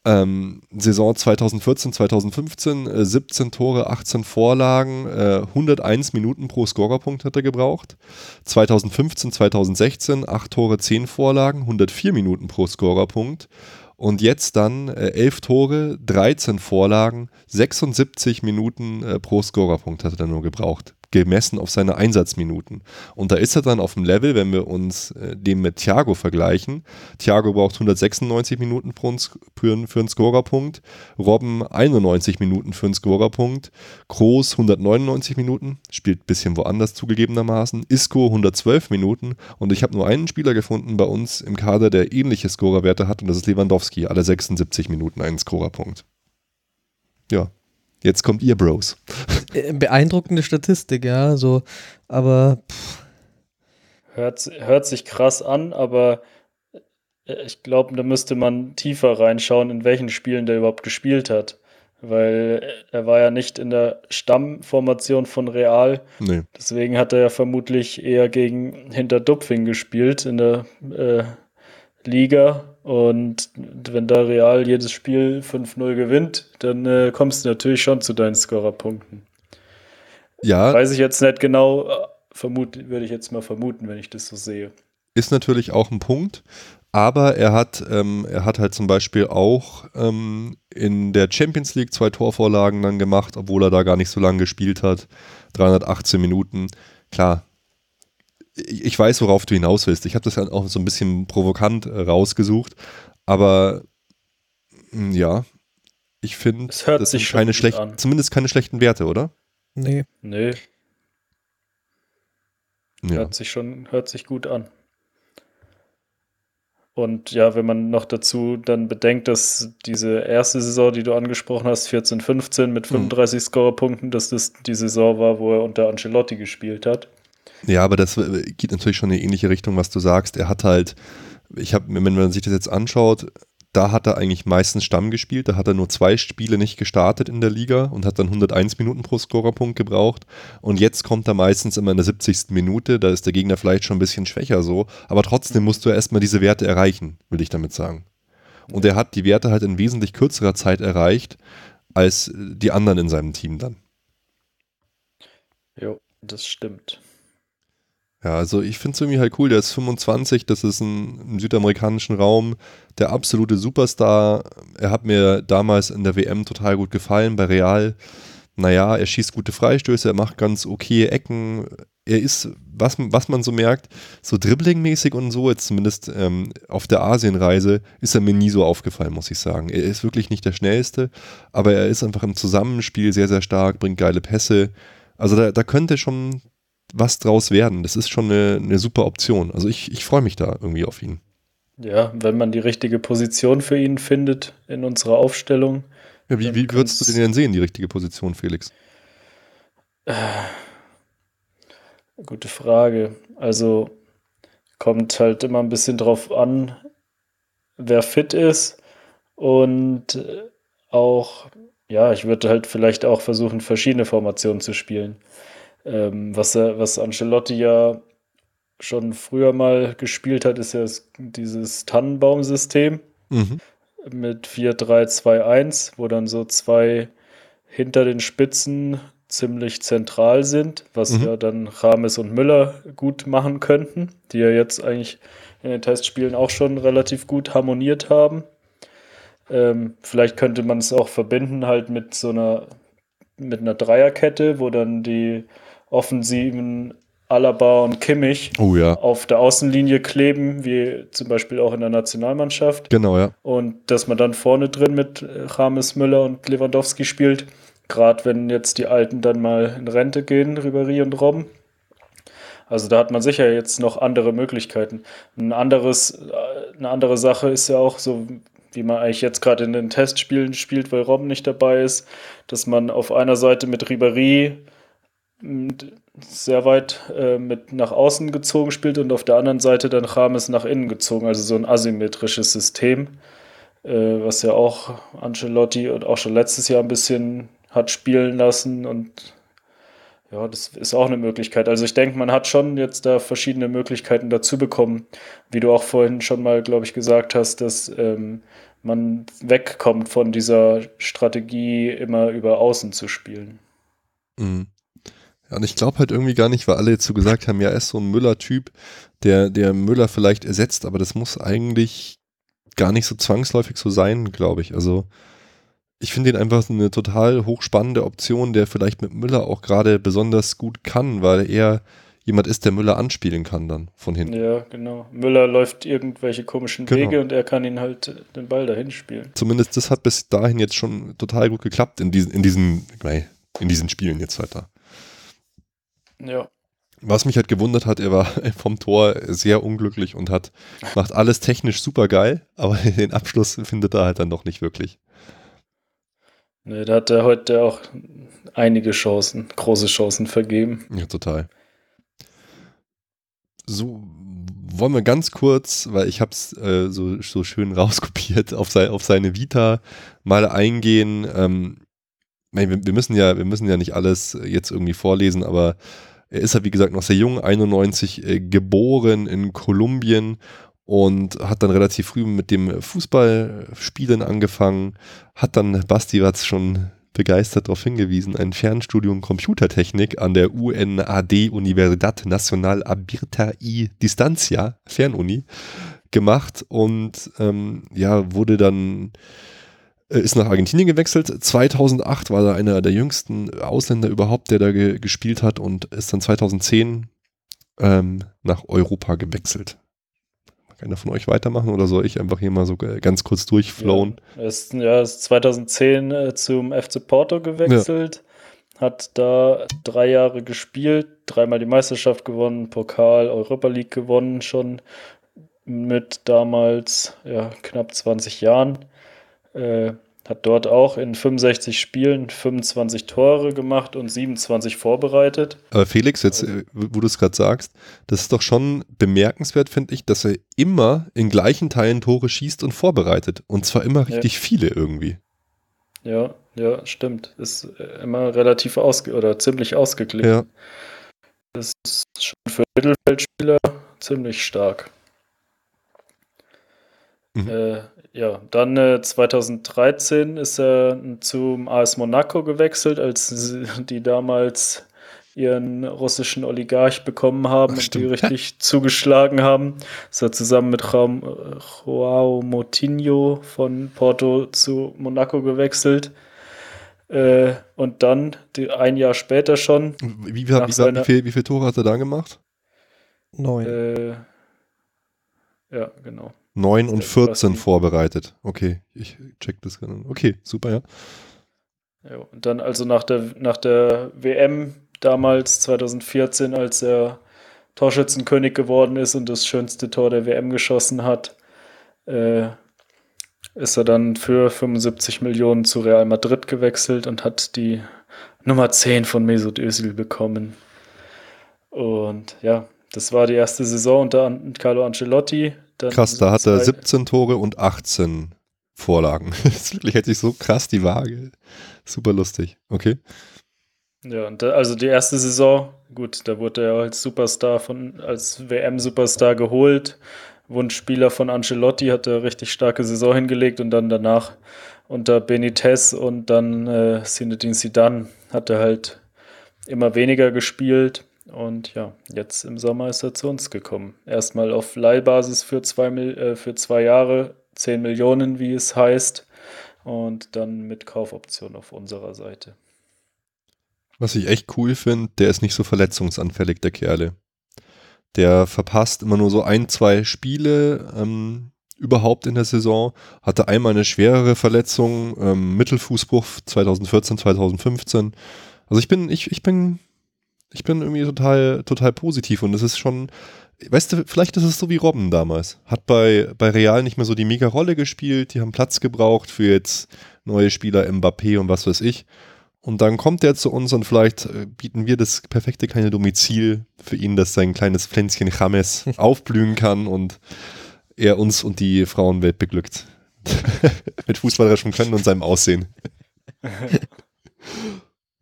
Ähm, Saison 2014, 2015, äh, 17 Tore, 18 Vorlagen, äh, 101 Minuten pro Scorerpunkt hat er gebraucht. 2015, 2016, 8 Tore, 10 Vorlagen, 104 Minuten pro Scorerpunkt. Und jetzt dann äh, 11 Tore, 13 Vorlagen, 76 Minuten äh, pro Scorerpunkt hat er nur gebraucht gemessen auf seine Einsatzminuten. Und da ist er dann auf dem Level, wenn wir uns äh, dem mit Thiago vergleichen. Thiago braucht 196 Minuten für, für einen Scorerpunkt, Robben 91 Minuten für einen Scorerpunkt, Kroos 199 Minuten, spielt ein bisschen woanders zugegebenermaßen, Isco 112 Minuten und ich habe nur einen Spieler gefunden bei uns im Kader, der ähnliche Scorerwerte hat und das ist Lewandowski, alle 76 Minuten einen Scorerpunkt. Ja, Jetzt kommt ihr, Bros. Äh, beeindruckende Statistik, ja, so, aber. Hört, hört sich krass an, aber äh, ich glaube, da müsste man tiefer reinschauen, in welchen Spielen der überhaupt gespielt hat. Weil er war ja nicht in der Stammformation von Real. Nee. Deswegen hat er ja vermutlich eher gegen Hinterdupfing gespielt in der äh, Liga und wenn da Real jedes Spiel 5-0 gewinnt, dann äh, kommst du natürlich schon zu deinen Scorerpunkten. Ja. Weiß ich jetzt nicht genau, äh, vermut, würde ich jetzt mal vermuten, wenn ich das so sehe. Ist natürlich auch ein Punkt, aber er hat, ähm, er hat halt zum Beispiel auch ähm, in der Champions League zwei Torvorlagen dann gemacht, obwohl er da gar nicht so lange gespielt hat. 318 Minuten. Klar, ich weiß, worauf du hinaus willst. Ich habe das ja auch so ein bisschen provokant äh, rausgesucht, aber hm, ja, ich finde, das sind keine schlechten, zumindest keine schlechten Werte, oder? Nee. Nee. Ja. Hört sich schon, hört sich gut an. Und ja, wenn man noch dazu dann bedenkt, dass diese erste Saison, die du angesprochen hast, 14, 15 mit 35 mhm. Scorerpunkten, dass das die Saison war, wo er unter Ancelotti gespielt hat. Ja, aber das äh, geht natürlich schon in eine ähnliche Richtung, was du sagst. Er hat halt, ich habe, wenn man sich das jetzt anschaut, da hat er eigentlich meistens Stamm gespielt. Da hat er nur zwei Spiele nicht gestartet in der Liga und hat dann 101 Minuten pro Scorerpunkt gebraucht. Und jetzt kommt er meistens immer in der 70. Minute. Da ist der Gegner vielleicht schon ein bisschen schwächer so. Aber trotzdem musst du erstmal diese Werte erreichen, will ich damit sagen. Und er hat die Werte halt in wesentlich kürzerer Zeit erreicht als die anderen in seinem Team dann. Jo, das stimmt. Ja, also ich finde es irgendwie halt cool, der ist 25, das ist ein, im südamerikanischen Raum der absolute Superstar. Er hat mir damals in der WM total gut gefallen bei Real. Naja, er schießt gute Freistöße, er macht ganz okay Ecken. Er ist, was, was man so merkt, so dribblingmäßig und so, jetzt zumindest ähm, auf der Asienreise, ist er mir nie so aufgefallen, muss ich sagen. Er ist wirklich nicht der Schnellste, aber er ist einfach im Zusammenspiel sehr, sehr stark, bringt geile Pässe. Also da, da könnte schon was draus werden. Das ist schon eine, eine super Option. Also ich, ich freue mich da irgendwie auf ihn. Ja, wenn man die richtige Position für ihn findet in unserer Aufstellung. Ja, wie, wie würdest du den denn sehen, die richtige Position, Felix? Äh, gute Frage. Also kommt halt immer ein bisschen drauf an, wer fit ist und auch, ja, ich würde halt vielleicht auch versuchen, verschiedene Formationen zu spielen. Ähm, was, was Ancelotti ja schon früher mal gespielt hat, ist ja dieses Tannenbaum-System mhm. mit 4-3-2-1, wo dann so zwei hinter den Spitzen ziemlich zentral sind, was mhm. ja dann Rames und Müller gut machen könnten, die ja jetzt eigentlich in den Testspielen auch schon relativ gut harmoniert haben. Ähm, vielleicht könnte man es auch verbinden halt mit so einer mit einer Dreierkette, wo dann die offensiven Alaba und Kimmich oh, ja. auf der Außenlinie kleben, wie zum Beispiel auch in der Nationalmannschaft. Genau, ja. Und dass man dann vorne drin mit James Müller und Lewandowski spielt, gerade wenn jetzt die Alten dann mal in Rente gehen, Ribéry und Robben. Also da hat man sicher jetzt noch andere Möglichkeiten. Ein anderes, eine andere Sache ist ja auch so, wie man eigentlich jetzt gerade in den Testspielen spielt, weil Robben nicht dabei ist, dass man auf einer Seite mit Ribéry sehr weit äh, mit nach außen gezogen spielt und auf der anderen Seite dann James nach innen gezogen, also so ein asymmetrisches System, äh, was ja auch Ancelotti und auch schon letztes Jahr ein bisschen hat spielen lassen und ja, das ist auch eine Möglichkeit. Also ich denke, man hat schon jetzt da verschiedene Möglichkeiten dazu bekommen, wie du auch vorhin schon mal, glaube ich, gesagt hast, dass ähm, man wegkommt von dieser Strategie, immer über Außen zu spielen. Mhm. Ja, und ich glaube halt irgendwie gar nicht, weil alle jetzt so gesagt haben, ja, er ist so ein Müller-Typ, der, der Müller vielleicht ersetzt, aber das muss eigentlich gar nicht so zwangsläufig so sein, glaube ich. Also ich finde ihn einfach eine total hochspannende Option, der vielleicht mit Müller auch gerade besonders gut kann, weil er jemand ist, der Müller anspielen kann dann von hinten. Ja, genau. Müller läuft irgendwelche komischen genau. Wege und er kann ihn halt den Ball dahin spielen. Zumindest das hat bis dahin jetzt schon total gut geklappt in diesen, in diesen, in diesen Spielen jetzt weiter. Ja. Was mich halt gewundert hat, er war vom Tor sehr unglücklich und hat, macht alles technisch super geil, aber den Abschluss findet er halt dann doch nicht wirklich. Ne, da hat er heute auch einige Chancen, große Chancen vergeben. Ja, total. So, wollen wir ganz kurz, weil ich habe es äh, so, so schön rauskopiert, auf, sei, auf seine Vita mal eingehen. Ähm, wir, wir, müssen ja, wir müssen ja nicht alles jetzt irgendwie vorlesen, aber er ist ja, wie gesagt, noch sehr jung, 91 äh, geboren in Kolumbien und hat dann relativ früh mit dem Fußballspielen angefangen, hat dann, Basti hat schon begeistert darauf hingewiesen, ein Fernstudium Computertechnik an der UNAD Universidad Nacional Abierta y Distancia, Fernuni, gemacht und ähm, ja, wurde dann ist nach Argentinien gewechselt. 2008 war er einer der jüngsten Ausländer überhaupt, der da ge gespielt hat und ist dann 2010 ähm, nach Europa gewechselt. Kann einer von euch weitermachen oder soll ich einfach hier mal so ganz kurz durchflowen? Ja, ist, ja, ist 2010 äh, zum FC Porto gewechselt. Ja. Hat da drei Jahre gespielt, dreimal die Meisterschaft gewonnen, Pokal, Europa League gewonnen, schon mit damals ja, knapp 20 Jahren. Äh, hat dort auch in 65 Spielen 25 Tore gemacht und 27 vorbereitet. Aber Felix, jetzt, also, wo du es gerade sagst, das ist doch schon bemerkenswert, finde ich, dass er immer in gleichen Teilen Tore schießt und vorbereitet. Und zwar immer richtig ja. viele irgendwie. Ja, ja, stimmt. Ist immer relativ ausge oder ziemlich ausgeglichen. Ja. Das ist schon für Mittelfeldspieler ziemlich stark. Mhm. Äh, ja, dann äh, 2013 ist er zum AS Monaco gewechselt, als die damals ihren russischen Oligarch bekommen haben Ach, und die richtig zugeschlagen haben. Ist er zusammen mit Joao Moutinho von Porto zu Monaco gewechselt. Äh, und dann die, ein Jahr später schon. Wie, wie, wie, seiner, wie, viel, wie viele Tore hat er da gemacht? Neun. Äh, ja, genau. 9 und 14 vorbereitet. Okay, ich check das gerne. Okay, super, ja. ja. Und dann also nach der, nach der WM damals, 2014, als er Torschützenkönig geworden ist und das schönste Tor der WM geschossen hat, äh, ist er dann für 75 Millionen zu Real Madrid gewechselt und hat die Nummer 10 von Mesut Özil bekommen. Und ja, das war die erste Saison unter Carlo Ancelotti. Krass, da hat er 17 Tore und 18 Vorlagen. das ist wirklich hätte ich so krass die Waage. Super lustig. Okay. Ja, und da, also die erste Saison, gut, da wurde er als Superstar von, als WM-Superstar geholt. Wunschspieler von Ancelotti hat er richtig starke Saison hingelegt und dann danach unter Benitez und dann äh, Zinedine Zidane hat er halt immer weniger gespielt und ja, jetzt im Sommer ist er zu uns gekommen. Erstmal auf Leihbasis für zwei, äh, für zwei Jahre, 10 Millionen, wie es heißt. Und dann mit Kaufoption auf unserer Seite. Was ich echt cool finde, der ist nicht so verletzungsanfällig, der Kerle. Der verpasst immer nur so ein, zwei Spiele ähm, überhaupt in der Saison. Hatte einmal eine schwerere Verletzung, ähm, Mittelfußbruch 2014, 2015. Also ich bin, ich, ich bin Ich bin irgendwie total, total positiv und es ist schon, weißt du, vielleicht ist es so wie Robben damals. Hat bei, bei Real nicht mehr so die mega Rolle gespielt, die haben Platz gebraucht für jetzt neue Spieler, Mbappé und was weiß ich. Und dann kommt er zu uns und vielleicht äh, bieten wir das perfekte kleine Domizil für ihn, dass sein kleines Pflänzchen James aufblühen kann und er uns und die Frauenwelt beglückt. Mit fußballerischem Können und seinem Aussehen.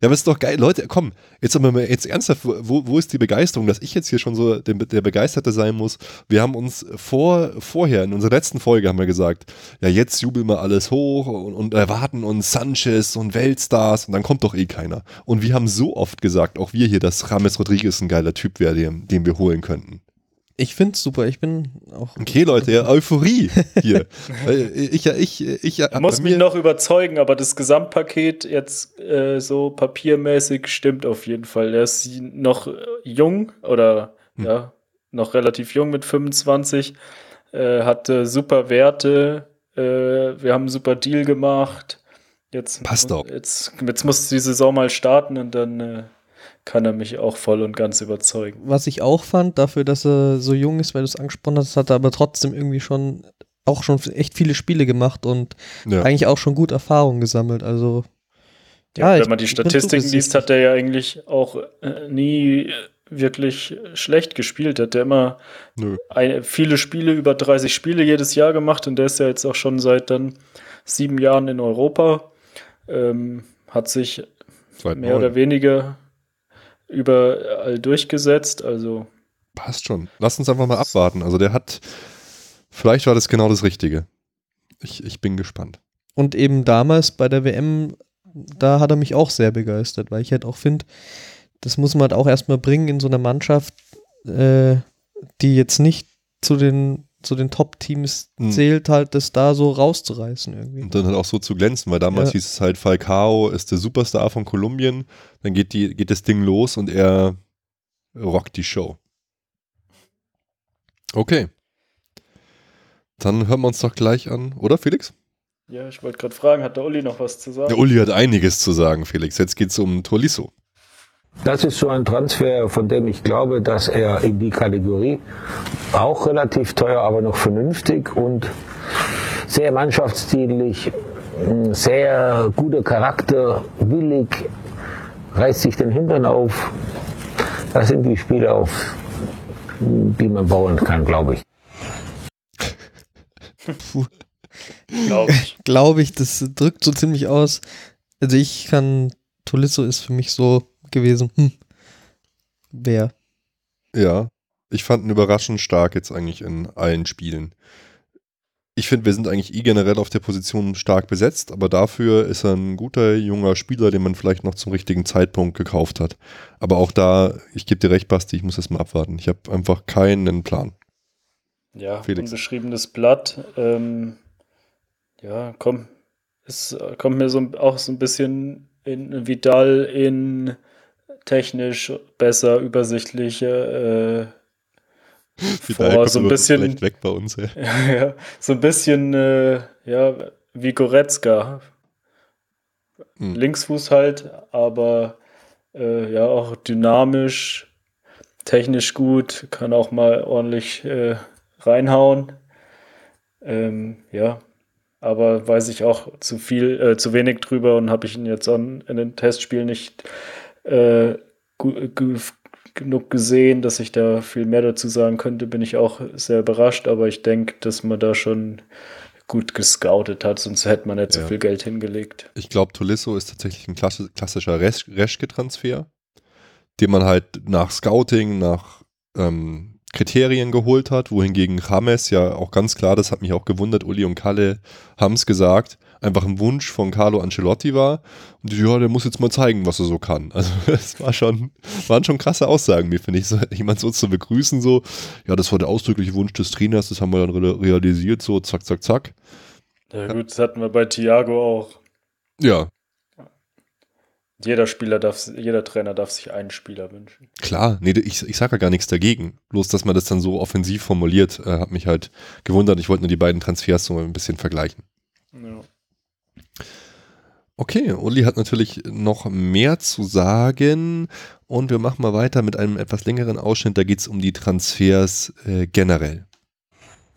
Ja, aber ist doch geil. Leute, komm, jetzt aber mal jetzt ernsthaft, wo, wo ist die Begeisterung, dass ich jetzt hier schon so der, der Begeisterte sein muss? Wir haben uns vor, vorher, in unserer letzten Folge haben wir gesagt, ja, jetzt jubeln wir alles hoch und, und erwarten uns Sanchez und Weltstars und dann kommt doch eh keiner. Und wir haben so oft gesagt, auch wir hier, dass James Rodriguez ein geiler Typ wäre, den, den wir holen könnten. Ich finde es super. Ich bin auch. Okay, Leute, ja, Euphorie hier. ich, ich, ich, ich muss mich noch überzeugen, aber das Gesamtpaket jetzt äh, so papiermäßig stimmt auf jeden Fall. Er ist noch jung oder hm. ja, noch relativ jung mit 25, äh, hatte super Werte. Äh, wir haben einen super Deal gemacht. Jetzt, Passt auch. Jetzt, jetzt muss die Saison mal starten und dann äh, kann er mich auch voll und ganz überzeugen. Was ich auch fand, dafür, dass er so jung ist, weil du es angesprochen hast, hat er aber trotzdem irgendwie schon auch schon echt viele Spiele gemacht und ja. eigentlich auch schon gut Erfahrungen gesammelt. Also ja, ja wenn man die Statistiken liest, hat er ja eigentlich auch äh, nie wirklich schlecht gespielt. Hat er immer eine, viele Spiele, über 30 Spiele jedes Jahr gemacht und der ist ja jetzt auch schon seit dann sieben Jahren in Europa. Ähm, hat sich Seit mehr oder weniger überall durchgesetzt. Also passt schon. Lass uns einfach mal abwarten. Also der hat, vielleicht war das genau das Richtige. Ich, ich bin gespannt. Und eben damals bei der WM, da hat er mich auch sehr begeistert, weil ich halt auch finde, das muss man halt auch erstmal bringen in so einer Mannschaft, äh, die jetzt nicht zu den zu den Top-Teams hm. zählt, halt das da so rauszureißen irgendwie. Und dann halt auch so zu glänzen, weil damals ja. hieß es halt, Falcao ist der Superstar von Kolumbien, dann geht, die, geht das Ding los und er rockt die Show. Okay. Dann hören wir uns doch gleich an, oder Felix? Ja, ich wollte gerade fragen, hat der Uli noch was zu sagen? Der Uli hat einiges zu sagen, Felix. Jetzt geht es um Tolisso. Das ist so ein Transfer, von dem ich glaube, dass er in die Kategorie auch relativ teuer, aber noch vernünftig und sehr mannschaftsdienlich, sehr guter Charakter, willig, reißt sich den Hintern auf. Das sind die Spiele, auf die man bauen kann, glaube ich. glaube ich. glaube ich, das drückt so ziemlich aus. Also ich kann, Tolisso ist für mich so gewesen. Hm. Wer? Ja, ich fand ihn überraschend stark jetzt eigentlich in allen Spielen. Ich finde, wir sind eigentlich eh generell auf der Position stark besetzt, aber dafür ist er ein guter junger Spieler, den man vielleicht noch zum richtigen Zeitpunkt gekauft hat. Aber auch da, ich gebe dir recht, Basti, ich muss erst mal abwarten. Ich habe einfach keinen Plan. Ja, Felix. unbeschriebenes Blatt. Ähm, ja, komm, es kommt mir so auch so ein bisschen in Vidal in technisch besser, übersichtlicher. Äh, vor, so ein bisschen weg bei uns, ja. ja so ein bisschen äh, ja wie Goretzka. Hm. Linksfuß halt, aber äh, ja auch dynamisch, technisch gut, kann auch mal ordentlich äh, reinhauen. Ähm, ja, aber weiß ich auch zu viel, äh, zu wenig drüber und habe ich ihn jetzt an, in den Testspielen nicht äh, genug gesehen, dass ich da viel mehr dazu sagen könnte, bin ich auch sehr überrascht, aber ich denke, dass man da schon gut gescoutet hat, sonst hätte man nicht ja. so viel Geld hingelegt. Ich glaube, Tolisso ist tatsächlich ein klassischer Reschke-Transfer, den man halt nach Scouting, nach ähm, Kriterien geholt hat, wohingegen James ja auch ganz klar, das hat mich auch gewundert, Uli und Kalle haben es gesagt, einfach ein Wunsch von Carlo Ancelotti war. Und die, ja, der muss jetzt mal zeigen, was er so kann. Also es war schon, waren schon krasse Aussagen, mir finde ich, so, jemand so zu begrüßen, so, ja, das war der ausdrückliche Wunsch des Trainers, das haben wir dann realisiert, so zack, zack, zack. Ja gut, das hatten wir bei Thiago auch. Ja, jeder Spieler darf, jeder Trainer darf sich einen Spieler wünschen. Klar, nee, ich, ich sage ja gar nichts dagegen. Bloß, dass man das dann so offensiv formuliert, äh, hat mich halt gewundert. Ich wollte nur die beiden Transfers so ein bisschen vergleichen. Okay, Uli hat natürlich noch mehr zu sagen und wir machen mal weiter mit einem etwas längeren Ausschnitt. Da geht es um die Transfers äh, generell.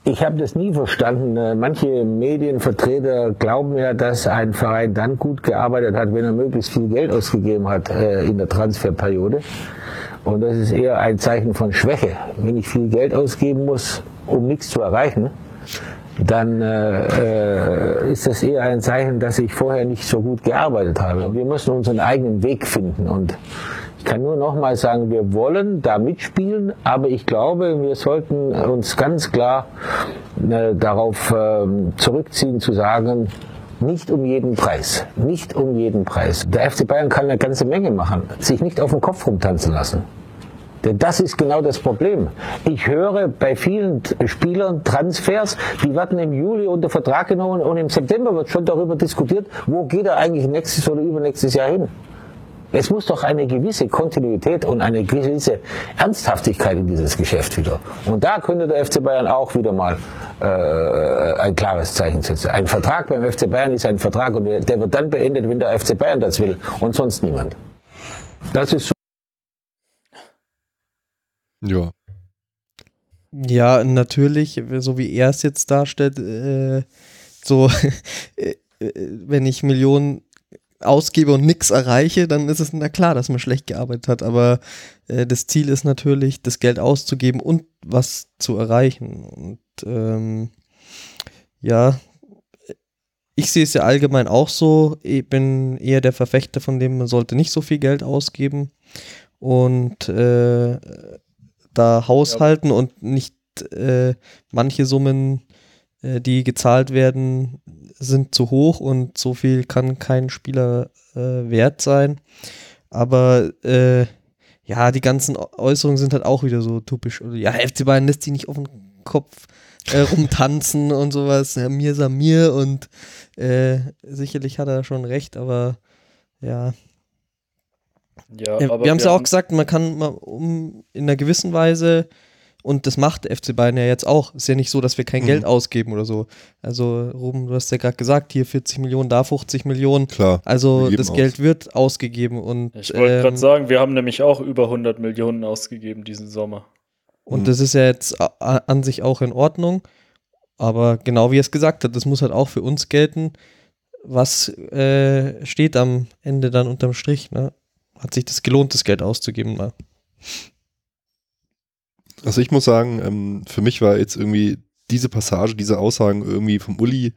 Ich habe das nie verstanden. Äh, manche Medienvertreter glauben ja, dass ein Verein dann gut gearbeitet hat, wenn er möglichst viel Geld ausgegeben hat äh, in der Transferperiode. Und das ist eher ein Zeichen von Schwäche. Wenn ich viel Geld ausgeben muss, um nichts zu erreichen, dann äh, äh, ist das eher ein Zeichen, dass ich vorher nicht so gut gearbeitet habe. Wir müssen unseren eigenen Weg finden und ich kann nur noch mal sagen, wir wollen da mitspielen, aber ich glaube, wir sollten uns ganz klar äh, darauf äh, zurückziehen, zu sagen, nicht um jeden Preis. Nicht um jeden Preis. Der FC Bayern kann eine ganze Menge machen. Sich nicht auf den Kopf rumtanzen lassen. Denn das ist genau das Problem. Ich höre bei vielen Spielern Transfers, die werden im Juli unter Vertrag genommen und im September wird schon darüber diskutiert, wo geht er eigentlich nächstes oder übernächstes Jahr hin. Es muss doch eine gewisse Kontinuität und eine gewisse Ernsthaftigkeit in dieses Geschäft wieder. Und da könnte der FC Bayern auch wieder mal äh, ein klares Zeichen setzen. Ein Vertrag beim FC Bayern ist ein Vertrag und der wird dann beendet, wenn der FC Bayern das will und sonst niemand. Das ist so. Ja. Ja, natürlich, so wie er es jetzt darstellt, äh, so, äh, wenn ich Millionen ausgebe und nichts erreiche, dann ist es na klar, dass man schlecht gearbeitet hat. Aber äh, das Ziel ist natürlich, das Geld auszugeben und was zu erreichen. Und ähm, ja, ich sehe es ja allgemein auch so. Ich bin eher der Verfechter von dem, man sollte nicht so viel Geld ausgeben und äh, da haushalten ja. und nicht äh, manche Summen äh, die gezahlt werden, sind zu hoch und so viel kann kein Spieler äh, wert sein. Aber äh, ja, die ganzen Äußerungen sind halt auch wieder so typisch. Ja, FC Bayern lässt die nicht auf den Kopf äh, rumtanzen und sowas. Ja, mir Samir und äh, sicherlich hat er schon recht, aber ja. Ja, aber wir haben es ja auch gesagt, man kann mal um in einer gewissen Weise und das macht der FC Bayern ja jetzt auch. Ist ja nicht so, dass wir kein mhm. Geld ausgeben oder so. Also, Ruben, du hast ja gerade gesagt, hier 40 Millionen, da 50 Millionen. Klar. Also, das aus. Geld wird ausgegeben. Und, ich wollte ähm, gerade sagen, wir haben nämlich auch über 100 Millionen ausgegeben diesen Sommer. Und mhm. das ist ja jetzt an sich auch in Ordnung. Aber genau wie er es gesagt hat, das muss halt auch für uns gelten. Was äh, steht am Ende dann unterm Strich? Ne? Hat sich das gelohnt, das Geld auszugeben? Ne? Also ich muss sagen, ähm, für mich war jetzt irgendwie diese Passage, diese Aussagen irgendwie vom Uli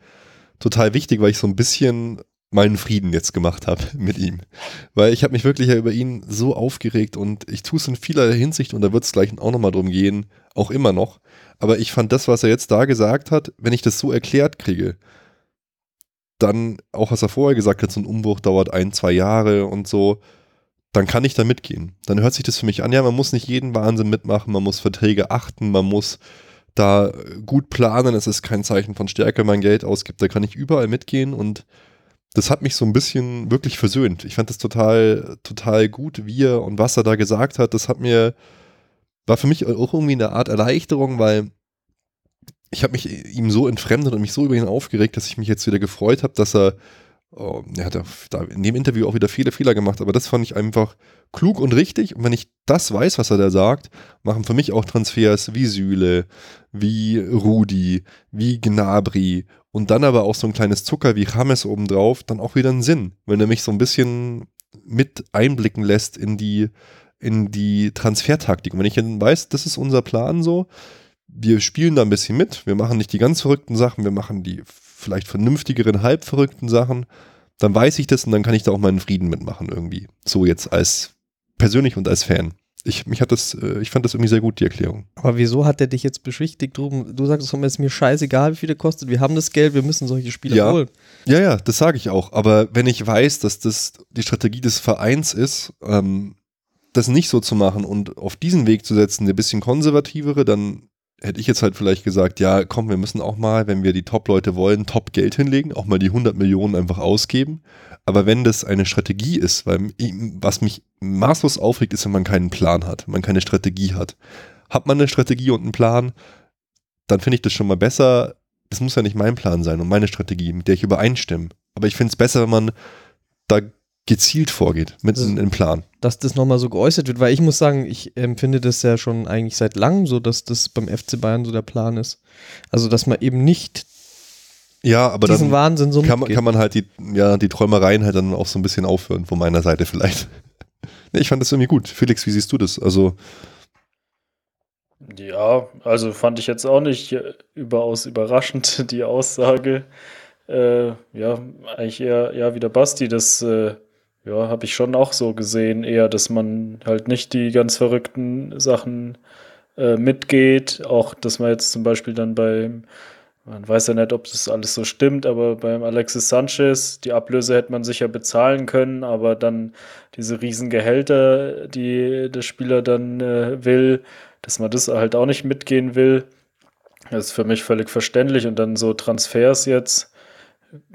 total wichtig, weil ich so ein bisschen meinen Frieden jetzt gemacht habe mit ihm. Weil ich habe mich wirklich ja über ihn so aufgeregt und ich tue es in vieler Hinsicht und da wird es gleich auch nochmal drum gehen, auch immer noch. Aber ich fand das, was er jetzt da gesagt hat, wenn ich das so erklärt kriege, dann auch was er vorher gesagt hat, so ein Umbruch dauert ein, zwei Jahre und so, dann kann ich da mitgehen. Dann hört sich das für mich an, ja, man muss nicht jeden Wahnsinn mitmachen, man muss Verträge achten, man muss da gut planen, es ist kein Zeichen von Stärke, mein Geld ausgibt, da kann ich überall mitgehen und das hat mich so ein bisschen wirklich versöhnt. Ich fand das total, total gut, wie er und was er da gesagt hat. Das hat mir, war für mich auch irgendwie eine Art Erleichterung, weil ich habe mich ihm so entfremdet und mich so über ihn aufgeregt, dass ich mich jetzt wieder gefreut habe, dass er Oh, er hat da in dem Interview auch wieder viele Fehler gemacht, aber das fand ich einfach klug und richtig. Und wenn ich das weiß, was er da sagt, machen für mich auch Transfers wie Süle, wie Rudi, wie Gnabry und dann aber auch so ein kleines Zucker wie James obendrauf, dann auch wieder einen Sinn, wenn er mich so ein bisschen mit einblicken lässt in die, in die Transfertaktik. Und wenn ich dann weiß, das ist unser Plan so, wir spielen da ein bisschen mit, wir machen nicht die ganz verrückten Sachen, wir machen die vielleicht vernünftigeren, halbverrückten Sachen, dann weiß ich das und dann kann ich da auch meinen Frieden mitmachen irgendwie. So jetzt als persönlich und als Fan. Ich, mich hat das, äh, ich fand das irgendwie sehr gut, die Erklärung. Aber wieso hat der dich jetzt beschwichtigt drum? Du sagst, es ist mir scheißegal, wie viel der kostet. Wir haben das Geld, wir müssen solche Spieler ja. holen. Ja, ja, das sage ich auch. Aber wenn ich weiß, dass das die Strategie des Vereins ist, ähm, das nicht so zu machen und auf diesen Weg zu setzen, der bisschen konservativere, dann hätte ich jetzt halt vielleicht gesagt, ja, komm, wir müssen auch mal, wenn wir die Top-Leute wollen, Top-Geld hinlegen, auch mal die 100 Millionen einfach ausgeben. Aber wenn das eine Strategie ist, weil was mich maßlos aufregt, ist, wenn man keinen Plan hat, wenn man keine Strategie hat. Hat man eine Strategie und einen Plan, dann finde ich das schon mal besser. Das muss ja nicht mein Plan sein und meine Strategie, mit der ich übereinstimme. Aber ich finde es besser, wenn man da gezielt vorgeht mit Das- einem Plan. dass das nochmal so geäußert wird, weil ich muss sagen, ich empfinde das ja schon eigentlich seit langem so, dass das beim FC Bayern so der Plan ist. Also, dass man eben nicht Ja, aber diesen dann Wahnsinn so kann man, mitgeht. kann man halt die, ja, die Träumereien halt dann auch so ein bisschen aufhören, von meiner Seite vielleicht. Nee, ich fand das irgendwie gut. Felix, wie siehst du das? Also, Ja, also fand ich jetzt auch nicht äh, überaus überraschend, die Aussage. Äh, ja, eigentlich eher, eher wie der Basti, das äh, ja, habe ich schon auch so gesehen, eher, dass man halt nicht die ganz verrückten Sachen äh, mitgeht. Auch, dass man jetzt zum Beispiel dann beim, man weiß ja nicht, ob das alles so stimmt, aber beim Alexis Sanchez, die Ablöse hätte man sicher bezahlen können, aber dann diese riesen Gehälter, die der Spieler dann äh, will, dass man das halt auch nicht mitgehen will. Das ist für mich völlig verständlich. Und dann so Transfers jetzt.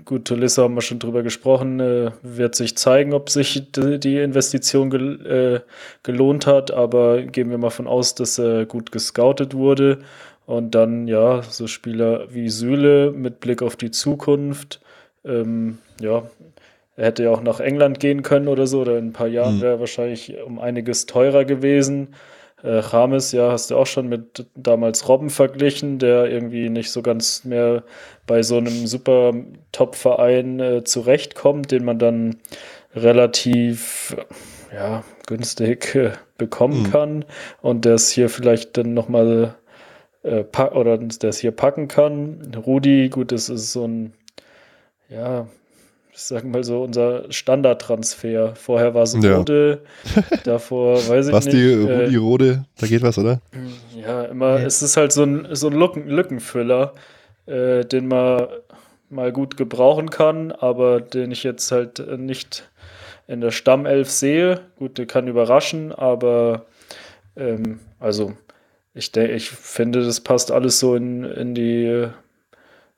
Gut, Tolissa haben wir schon drüber gesprochen, äh, wird sich zeigen, ob sich die, die Investition gel äh, gelohnt hat, aber gehen wir mal von aus, dass er gut gescoutet wurde. Und dann, ja, so Spieler wie Süle mit Blick auf die Zukunft. Ähm, ja, er hätte ja auch nach England gehen können oder so, oder in ein paar Jahren Mhm. wäre er wahrscheinlich um einiges teurer gewesen. Äh, James, ja, hast du auch schon mit damals Robben verglichen, der irgendwie nicht so ganz mehr bei so einem super Top-Verein äh, zurechtkommt, den man dann relativ ja, günstig äh, bekommen Mhm. kann und der es hier vielleicht dann nochmal äh, pack- oder der es hier packen kann. Rudi, gut, das ist so ein, ja, ich sag mal so, unser Standardtransfer. Vorher war es Ja. Rode, davor weiß ich Basti, nicht. äh, Rudi, Rode, da geht was, oder? ja, immer, Ja. es ist halt so ein, so ein Lücken, Lückenfüller, äh, den man mal gut gebrauchen kann, aber den ich jetzt halt äh, nicht in der Stammelf sehe. Gut, der kann überraschen, aber ähm, also ich denke, ich finde, das passt alles so in, in die äh,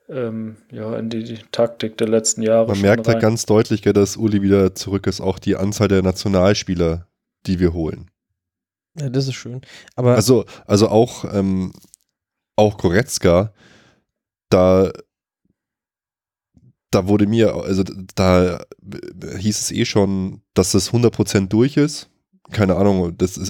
ähm, ja, in die, die Taktik der letzten Jahre. Man schon merkt halt ganz deutlich, gell, dass Uli wieder zurück ist, auch die Anzahl der Nationalspieler, die wir holen. ja, das ist schön. Aber Also, also auch, ähm, auch Goretzka, da, da wurde mir, also da hieß es eh schon, dass es 100% durch ist. Keine Ahnung, das ist,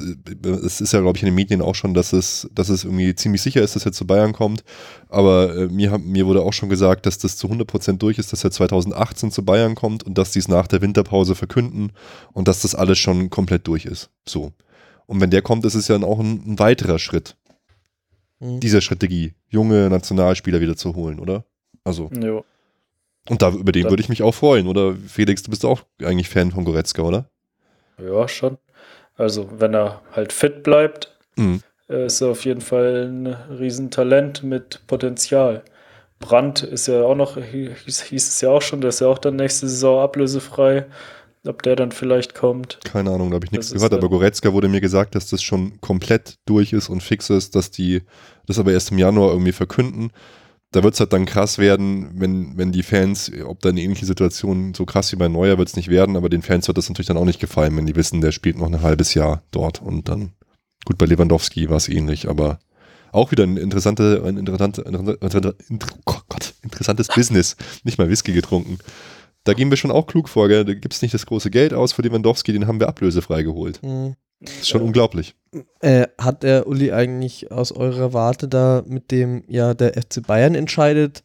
es ist ja, glaube ich, in den Medien auch schon, dass es, dass es irgendwie ziemlich sicher ist, dass er zu Bayern kommt. Aber äh, mir, haben- mir wurde auch schon gesagt, dass das zu 100% durch ist, dass er 2018 zu Bayern kommt und dass die es nach der Winterpause verkünden und dass das alles schon komplett durch ist. So. Und wenn der kommt, ist es ja dann auch ein, ein weiterer Schritt, mh. dieser Strategie, junge Nationalspieler wieder zu holen, oder? Also, Jo. und da, über den würde ich mich auch freuen, oder? Felix, du bist auch eigentlich Fan von Goretzka, oder? Ja, schon. Also, wenn er halt fit bleibt, Mhm. äh, ist er auf jeden Fall ein Riesentalent mit Potenzial. Brandt ist ja auch noch, hieß, hieß es ja auch schon, der ist ja auch dann nächste Saison ablösefrei. Ob der dann vielleicht kommt. Keine Ahnung, da habe ich nichts gehört, aber Goretzka wurde mir gesagt, dass das schon komplett durch ist und fix ist, dass die das aber erst im Januar irgendwie verkünden. Da wird es halt dann krass werden, wenn, wenn die Fans, ob da eine ähnliche Situation so krass wie bei Neuer wird es nicht werden, aber den Fans wird das natürlich dann auch nicht gefallen, wenn die wissen, der spielt noch ein halbes Jahr dort und dann, gut, bei Lewandowski war es ähnlich, aber auch wieder ein, interessante, ein interessante, interessante, oh Gott, interessantes Business. Nicht mal Whisky getrunken. Da gehen wir schon auch klug vor, gell? Da gibt es nicht das große Geld aus für Lewandowski, den haben wir ablösefrei geholt. mh. Das ist schon unglaublich. Äh, hat der Uli eigentlich aus eurer Warte da, mit dem ja der FC Bayern entscheidet,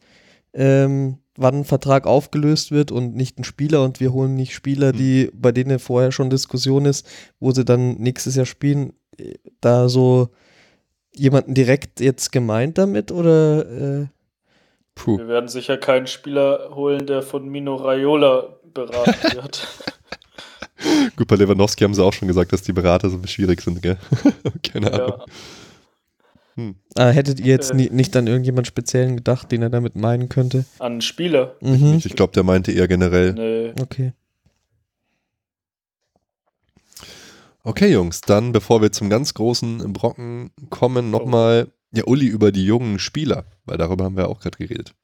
ähm, wann ein Vertrag aufgelöst wird und nicht ein Spieler und wir holen nicht Spieler, die, bei denen vorher schon Diskussion ist, wo sie dann nächstes Jahr spielen, äh, da so jemanden direkt jetzt gemeint damit oder äh, Puh. Wir werden sicher keinen Spieler holen, der von Mino Raiola beraten wird. Gut, bei Lewandowski haben sie auch schon gesagt, dass die Berater so schwierig sind, gell? Keine Ahnung. ja. äh, hättet ihr jetzt Äh. nie, nicht an irgendjemand speziellen gedacht, den er damit meinen könnte? An Spieler. Mhm. Ich, ich glaube, der meinte eher generell. Nee. Okay. Okay, Jungs, dann, bevor wir zum ganz großen Brocken kommen, nochmal, ja, Uli, über die jungen Spieler, weil darüber haben wir auch gerade geredet.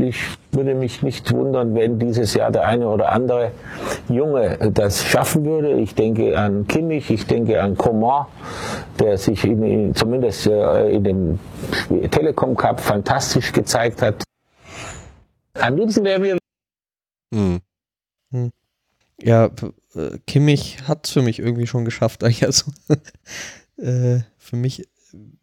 Ich würde mich nicht wundern, wenn dieses Jahr der eine oder andere Junge das schaffen würde. Ich denke an Kimmich, ich denke an Coman, der sich in, in, zumindest äh, in dem Telekom Cup fantastisch gezeigt hat. Am liebsten wäre mir Hm. Ja, äh, Kimmich hat es für mich irgendwie schon geschafft. Also, äh, für mich,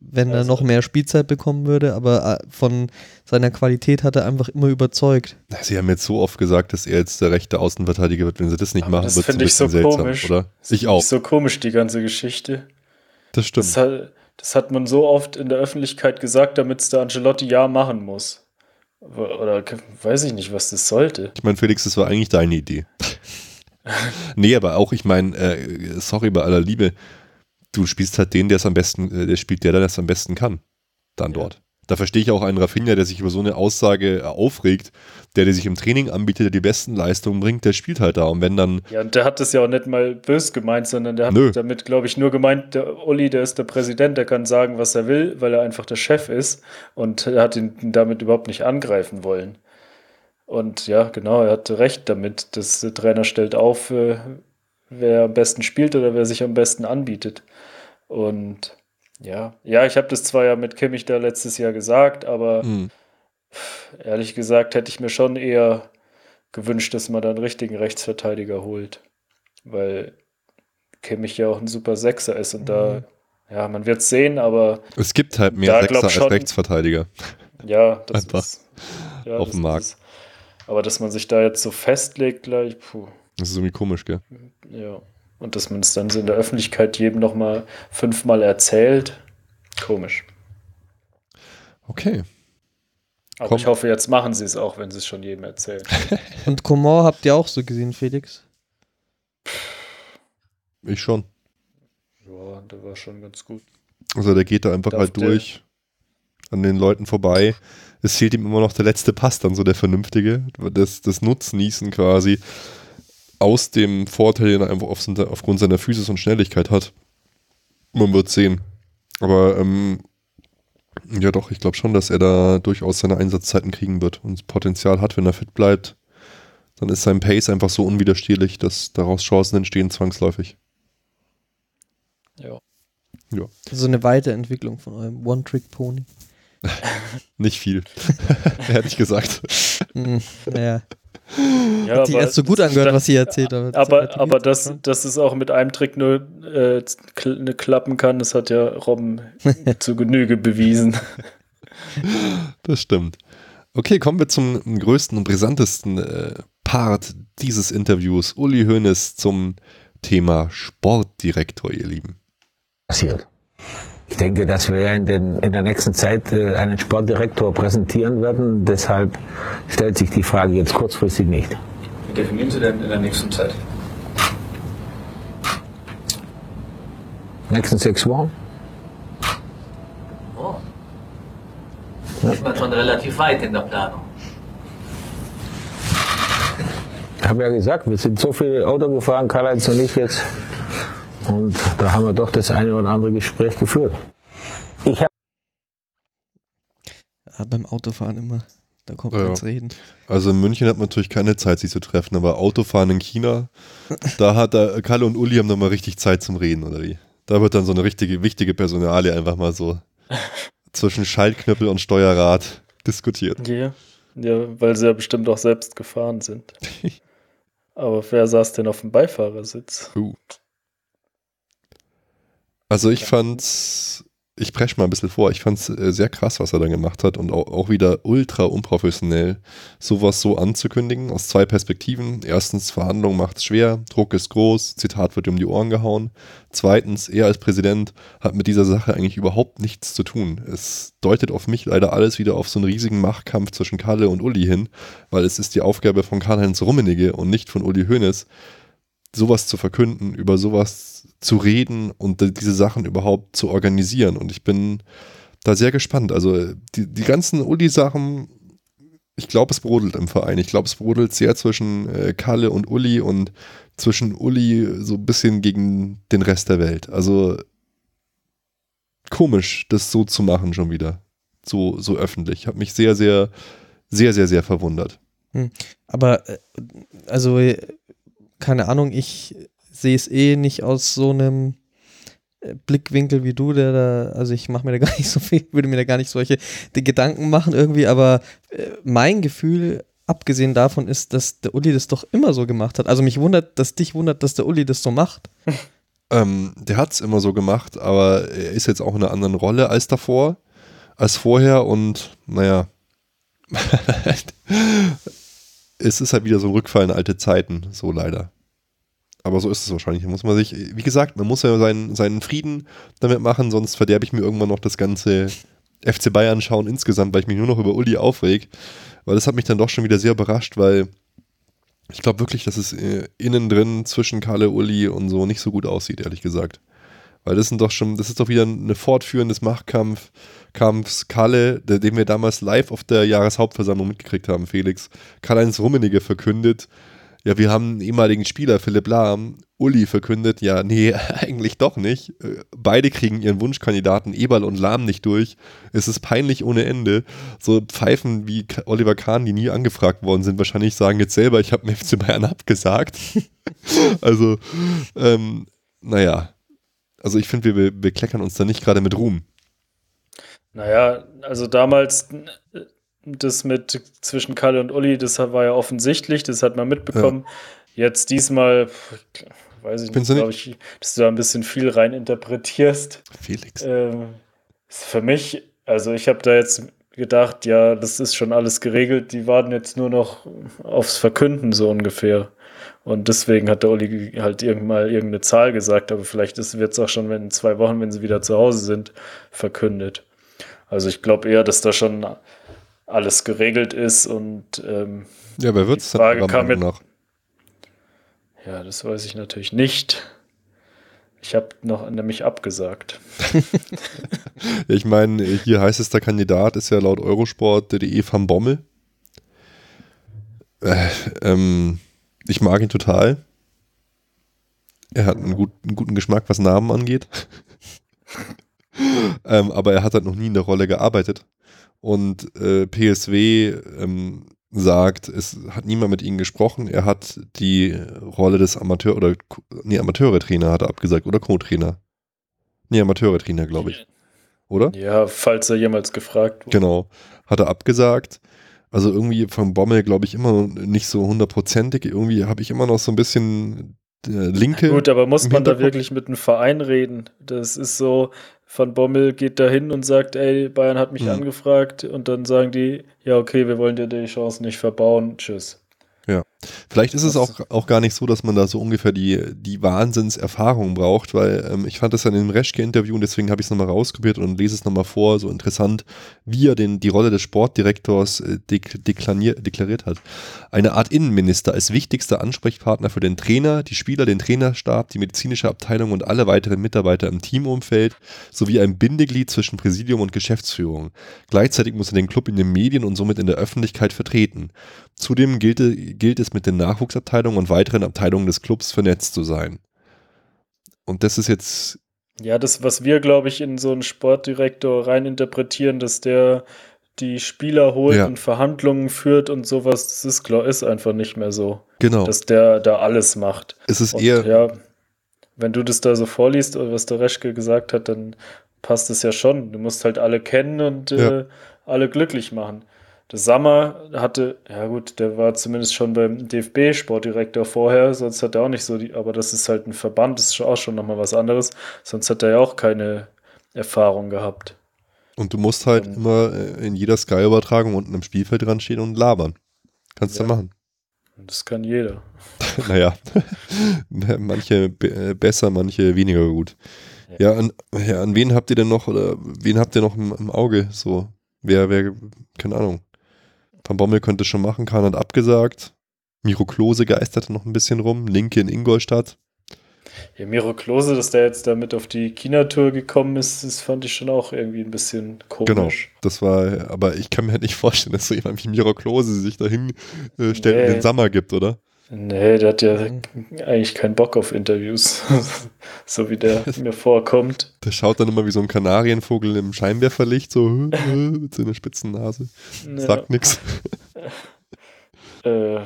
wenn er Also- noch mehr Spielzeit bekommen würde, aber äh, von seiner Qualität hat er einfach immer überzeugt. Sie haben jetzt so oft gesagt, dass er jetzt der rechte Außenverteidiger wird. Wenn sie das nicht Aber machen, das wird es ein finde ich bisschen so seltsam, komisch. oder? Das Ich finde auch. So komisch, die ganze Geschichte. Das stimmt. Das hat, das hat man so oft in der Öffentlichkeit gesagt, damit es der Ancelotti ja machen muss. Oder weiß ich nicht, was das sollte. Ich meine, Felix, das war eigentlich deine Idee. nee, aber auch, ich meine, äh, sorry bei aller Liebe, du spielst halt den, der es am besten, äh, der spielt der, der es am besten kann. Dann Ja. dort. Da verstehe ich auch einen Rafinha, der sich über so eine Aussage äh, aufregt, der, der sich im Training anbietet, der die besten Leistungen bringt, der spielt halt da. Und wenn dann, Ja, und der hat das ja auch nicht mal bös gemeint, sondern der hat Nö. damit, glaube ich, nur gemeint, der Uli, der ist der Präsident, der kann sagen, was er will, weil er einfach der Chef ist und er hat ihn damit überhaupt nicht angreifen wollen. Und ja, genau, er hatte recht damit, dass der Trainer stellt auf, äh, wer am besten spielt oder wer sich am besten anbietet. Und ja, ja, ich habe das zwar ja mit Kimmich da letztes Jahr gesagt, aber mh, ehrlich gesagt hätte ich mir schon eher gewünscht, dass man da einen richtigen Rechtsverteidiger holt. Weil Kimmich ja auch ein super Sechser ist und da, ja, man wird es sehen, aber es gibt halt mehr Sechser glaub als schon- Rechtsverteidiger. ja, das Einfach ist ja, auf dem Markt. Ist, aber dass man sich da jetzt so festlegt gleich, puh, Das ist irgendwie komisch, gell? ja. Und dass man es dann so in der Öffentlichkeit jedem nochmal fünfmal erzählt, komisch. Okay. Aber Komm. ich hoffe, jetzt machen sie es auch, wenn sie es schon jedem erzählen. Und Coman habt ihr auch so gesehen, Felix? Ich schon. Ja, der war schon ganz gut. Also der geht da einfach Darf halt der- durch an den Leuten vorbei. Es fehlt ihm immer noch der letzte Pass, dann so der vernünftige. Das, das Nutznießen quasi aus dem Vorteil, den er einfach auf, aufgrund seiner Physis und Schnelligkeit hat. Man wird sehen. Aber ähm, ja doch, ich glaube schon, dass er da durchaus seine Einsatzzeiten kriegen wird und Potenzial hat, wenn er fit bleibt. Dann ist sein Pace einfach so unwiderstehlich, dass daraus Chancen entstehen zwangsläufig. Ja. So eine Weiterentwicklung von eurem One-Trick-Pony. Nicht viel, ehrlich gesagt. Hm, naja, ja hat sich erst so gut das- angehört, das- was ihr erzählt habt. Aber, aber dass, dass es auch mit einem Trick nur äh, ne, klappen kann, das hat ja Robben zu Genüge bewiesen. Das stimmt. Okay, kommen wir zum größten und brisantesten äh, Part dieses Interviews. Uli Hoeneß zum Thema Sportdirektor, ihr Lieben. passiert. Ich denke, dass wir in, den, in der nächsten Zeit äh, einen Sportdirektor präsentieren werden. Deshalb stellt sich die Frage jetzt kurzfristig nicht. Wie definieren Sie denn in der nächsten Zeit? Nächsten sechs Wochen? Oh. Ist man schon relativ weit in der Planung. Ich habe ja gesagt, wir sind so viel Auto gefahren, Karl-Heinz und ich jetzt. Und da haben wir doch das eine oder andere Gespräch geführt. Ich habe Ja, beim Autofahren immer. Da kommt Ja. man ins Reden. Also in München hat man natürlich keine Zeit, sich zu treffen, aber Autofahren in China, da hat da Kalle und Uli haben dann mal richtig Zeit zum Reden, oder wie? Da wird dann so eine richtige, wichtige Personalie einfach mal so zwischen Schaltknüppel und Steuerrad diskutiert. Ja. ja, weil sie ja bestimmt auch selbst gefahren sind. Aber wer saß denn auf dem Beifahrersitz? Also ich fand's, ich presch mal ein bisschen vor, ich fand's äh, sehr krass, was er da gemacht hat und auch, auch wieder ultra unprofessionell, sowas so anzukündigen, aus zwei Perspektiven. Erstens, Verhandlung macht's schwer, Druck ist groß, Zitat wird um die Ohren gehauen. Zweitens, er als Präsident hat mit dieser Sache eigentlich überhaupt nichts zu tun. Es deutet auf mich leider alles wieder auf so einen riesigen Machtkampf zwischen Kalle und Uli hin, weil es ist die Aufgabe von Karl-Heinz Rummenigge und nicht von Uli Hoeneß, sowas zu verkünden, über sowas zu reden und diese Sachen überhaupt zu organisieren. Und ich bin da sehr gespannt. Also die, die ganzen Uli-Sachen, ich glaube, es brodelt im Verein. Ich glaube, es brodelt sehr zwischen äh, Kalle und Uli und zwischen Uli so ein bisschen gegen den Rest der Welt. Also komisch, das so zu machen schon wieder. So, so öffentlich. Hat mich sehr, sehr, sehr, sehr, sehr verwundert. Aber, äh, also, keine Ahnung, ich sehe es eh nicht aus so einem äh, Blickwinkel wie du, der da, also ich mache mir da gar nicht so viel, würde mir da gar nicht solche Gedanken machen irgendwie, aber äh, mein Gefühl abgesehen davon ist, dass der Uli das doch immer so gemacht hat. Also mich wundert, dass dich wundert, dass der Uli das so macht. Ähm, der hat es immer so gemacht, aber er ist jetzt auch in einer anderen Rolle als davor, als vorher und naja, es ist halt wieder so ein Rückfall in alte Zeiten, so leider. Aber so ist es wahrscheinlich. Da muss man sich, wie gesagt, man muss ja seinen, seinen Frieden damit machen, sonst verderbe ich mir irgendwann noch das ganze FC Bayern schauen insgesamt, weil ich mich nur noch über Uli aufreg. Weil das hat mich dann doch schon wieder sehr überrascht, weil ich glaube wirklich, dass es äh, innen drin zwischen Kalle, Uli und so nicht so gut aussieht, ehrlich gesagt. Weil das sind doch schon, das ist doch wieder eine Fortführung des Machtkampfs, Kampfs Kalle, den wir damals live auf der Jahreshauptversammlung mitgekriegt haben, Felix. Karl-Heinz Rummenigge verkündet, ja, wir haben einen ehemaligen Spieler, Philipp Lahm, Uli verkündet, ja, nee, eigentlich doch nicht. Äh, beide kriegen ihren Wunschkandidaten Eberl und Lahm nicht durch. Es ist peinlich ohne Ende. So Pfeifen wie Oliver Kahn, die nie angefragt worden sind, wahrscheinlich sagen jetzt selber, ich habe den FC Bayern abgesagt. also, ähm, naja. Also ich finde, wir, wir kleckern uns da nicht gerade mit Ruhm. Naja, also damals äh, das mit zwischen Kalle und Uli, das war ja offensichtlich, das hat man mitbekommen. Ja. Jetzt diesmal, weiß ich nicht, glaube ich, dass du da ein bisschen viel rein interpretierst. Felix. Ähm, für mich, also ich habe da jetzt gedacht, ja, das ist schon alles geregelt, die warten jetzt nur noch aufs Verkünden so ungefähr. Und deswegen hat der Uli halt irgendwann irgendeine Zahl gesagt, aber vielleicht wird es auch schon wenn in zwei Wochen, wenn sie wieder zu Hause sind, verkündet. Also ich glaube eher, dass da schon alles geregelt ist und ähm, ja, wer wird es dann Frage kam mit, nach? Ja, das weiß ich natürlich nicht. Ich habe noch nämlich abgesagt. ich meine, hier heißester Kandidat ist ja laut Eurosport.de van Bommel. Äh, ähm, ich mag ihn total. Er hat einen, gut, einen guten Geschmack, was Namen angeht. ähm, aber er hat halt noch nie in der Rolle gearbeitet. Und äh, PSW ähm, sagt, es hat niemand mit ihnen gesprochen. Er hat die Rolle des Amateur- oder nee, Amateure-Trainer hat er abgesagt oder Co-Trainer. Nee, Amateure-Trainer, glaube ich. Oder? Ja, falls er jemals gefragt wurde. Genau. Hat er abgesagt. Also irgendwie vom Bommel, glaube ich, immer nicht so hundertprozentig. Irgendwie habe ich immer noch so ein bisschen linke. Gut, aber muss man da wirklich mit einem Verein reden? Das ist so, Van Bommel geht da hin und sagt, ey, Bayern hat mich mhm. angefragt und dann sagen die, ja, okay, wir wollen dir die Chance nicht verbauen, tschüss. Ja, vielleicht ist es auch, auch gar nicht so, dass man da so ungefähr die, die Wahnsinnserfahrung braucht, weil ähm, ich fand das dann im Reschke-Interview und deswegen habe ich es nochmal rauskopiert und lese es nochmal vor, so interessant, wie er den, die Rolle des Sportdirektors äh, deklariert hat. Eine Art Innenminister als wichtigster Ansprechpartner für den Trainer, die Spieler, den Trainerstab, die medizinische Abteilung und alle weiteren Mitarbeiter im Teamumfeld sowie ein Bindeglied zwischen Präsidium und Geschäftsführung. Gleichzeitig muss er den Club in den Medien und somit in der Öffentlichkeit vertreten. Zudem gilt, gilt es mit den Nachwuchsabteilungen und weiteren Abteilungen des Clubs vernetzt zu sein. Und das ist jetzt. Ja, das, was wir, glaube ich, in so einen Sportdirektor reininterpretieren, dass der die Spieler holt ja. und Verhandlungen führt und sowas, das ist, glaub, ist einfach nicht mehr so. Genau. Dass der da alles macht. Es ist und, eher. Ja, wenn du das da so vorliest, was der Reschke gesagt hat, dann passt es ja schon. Du musst halt alle kennen und ja. äh, alle glücklich machen. Der Sammer hatte, ja gut, der war zumindest schon beim DFB-Sportdirektor vorher, sonst hat er auch nicht so die, aber das ist halt ein Verband, das ist auch schon nochmal was anderes, sonst hat er ja auch keine Erfahrung gehabt. Und du musst halt und, immer äh, in jeder Sky-Übertragung unten im Spielfeld dran stehen und labern. Kannst ja. du machen. Das kann jeder. naja, manche be besser, manche weniger gut. Ja, ja an, ja, an wen habt ihr denn noch, oder wen habt ihr noch im, im Auge? So, wer, wer, keine Ahnung. Van Bommel könnte es schon machen, Kahn hat abgesagt. Miro Klose geisterte noch ein bisschen rum. Linke in Ingolstadt. Ja, Miro Klose, dass der jetzt damit auf die China-Tour gekommen ist, das fand ich schon auch irgendwie ein bisschen komisch. Genau, das war, aber ich kann mir halt nicht vorstellen, dass so jemand wie Miro Klose sich dahin äh, stellt nee. und den Sommer gibt, oder? Nee, der hat ja eigentlich keinen Bock auf Interviews, so wie der mir vorkommt. Der schaut dann immer wie so ein Kanarienvogel im Scheinwerferlicht, so mit seiner spitzen Nase. Ja. Sagt nichts. Äh,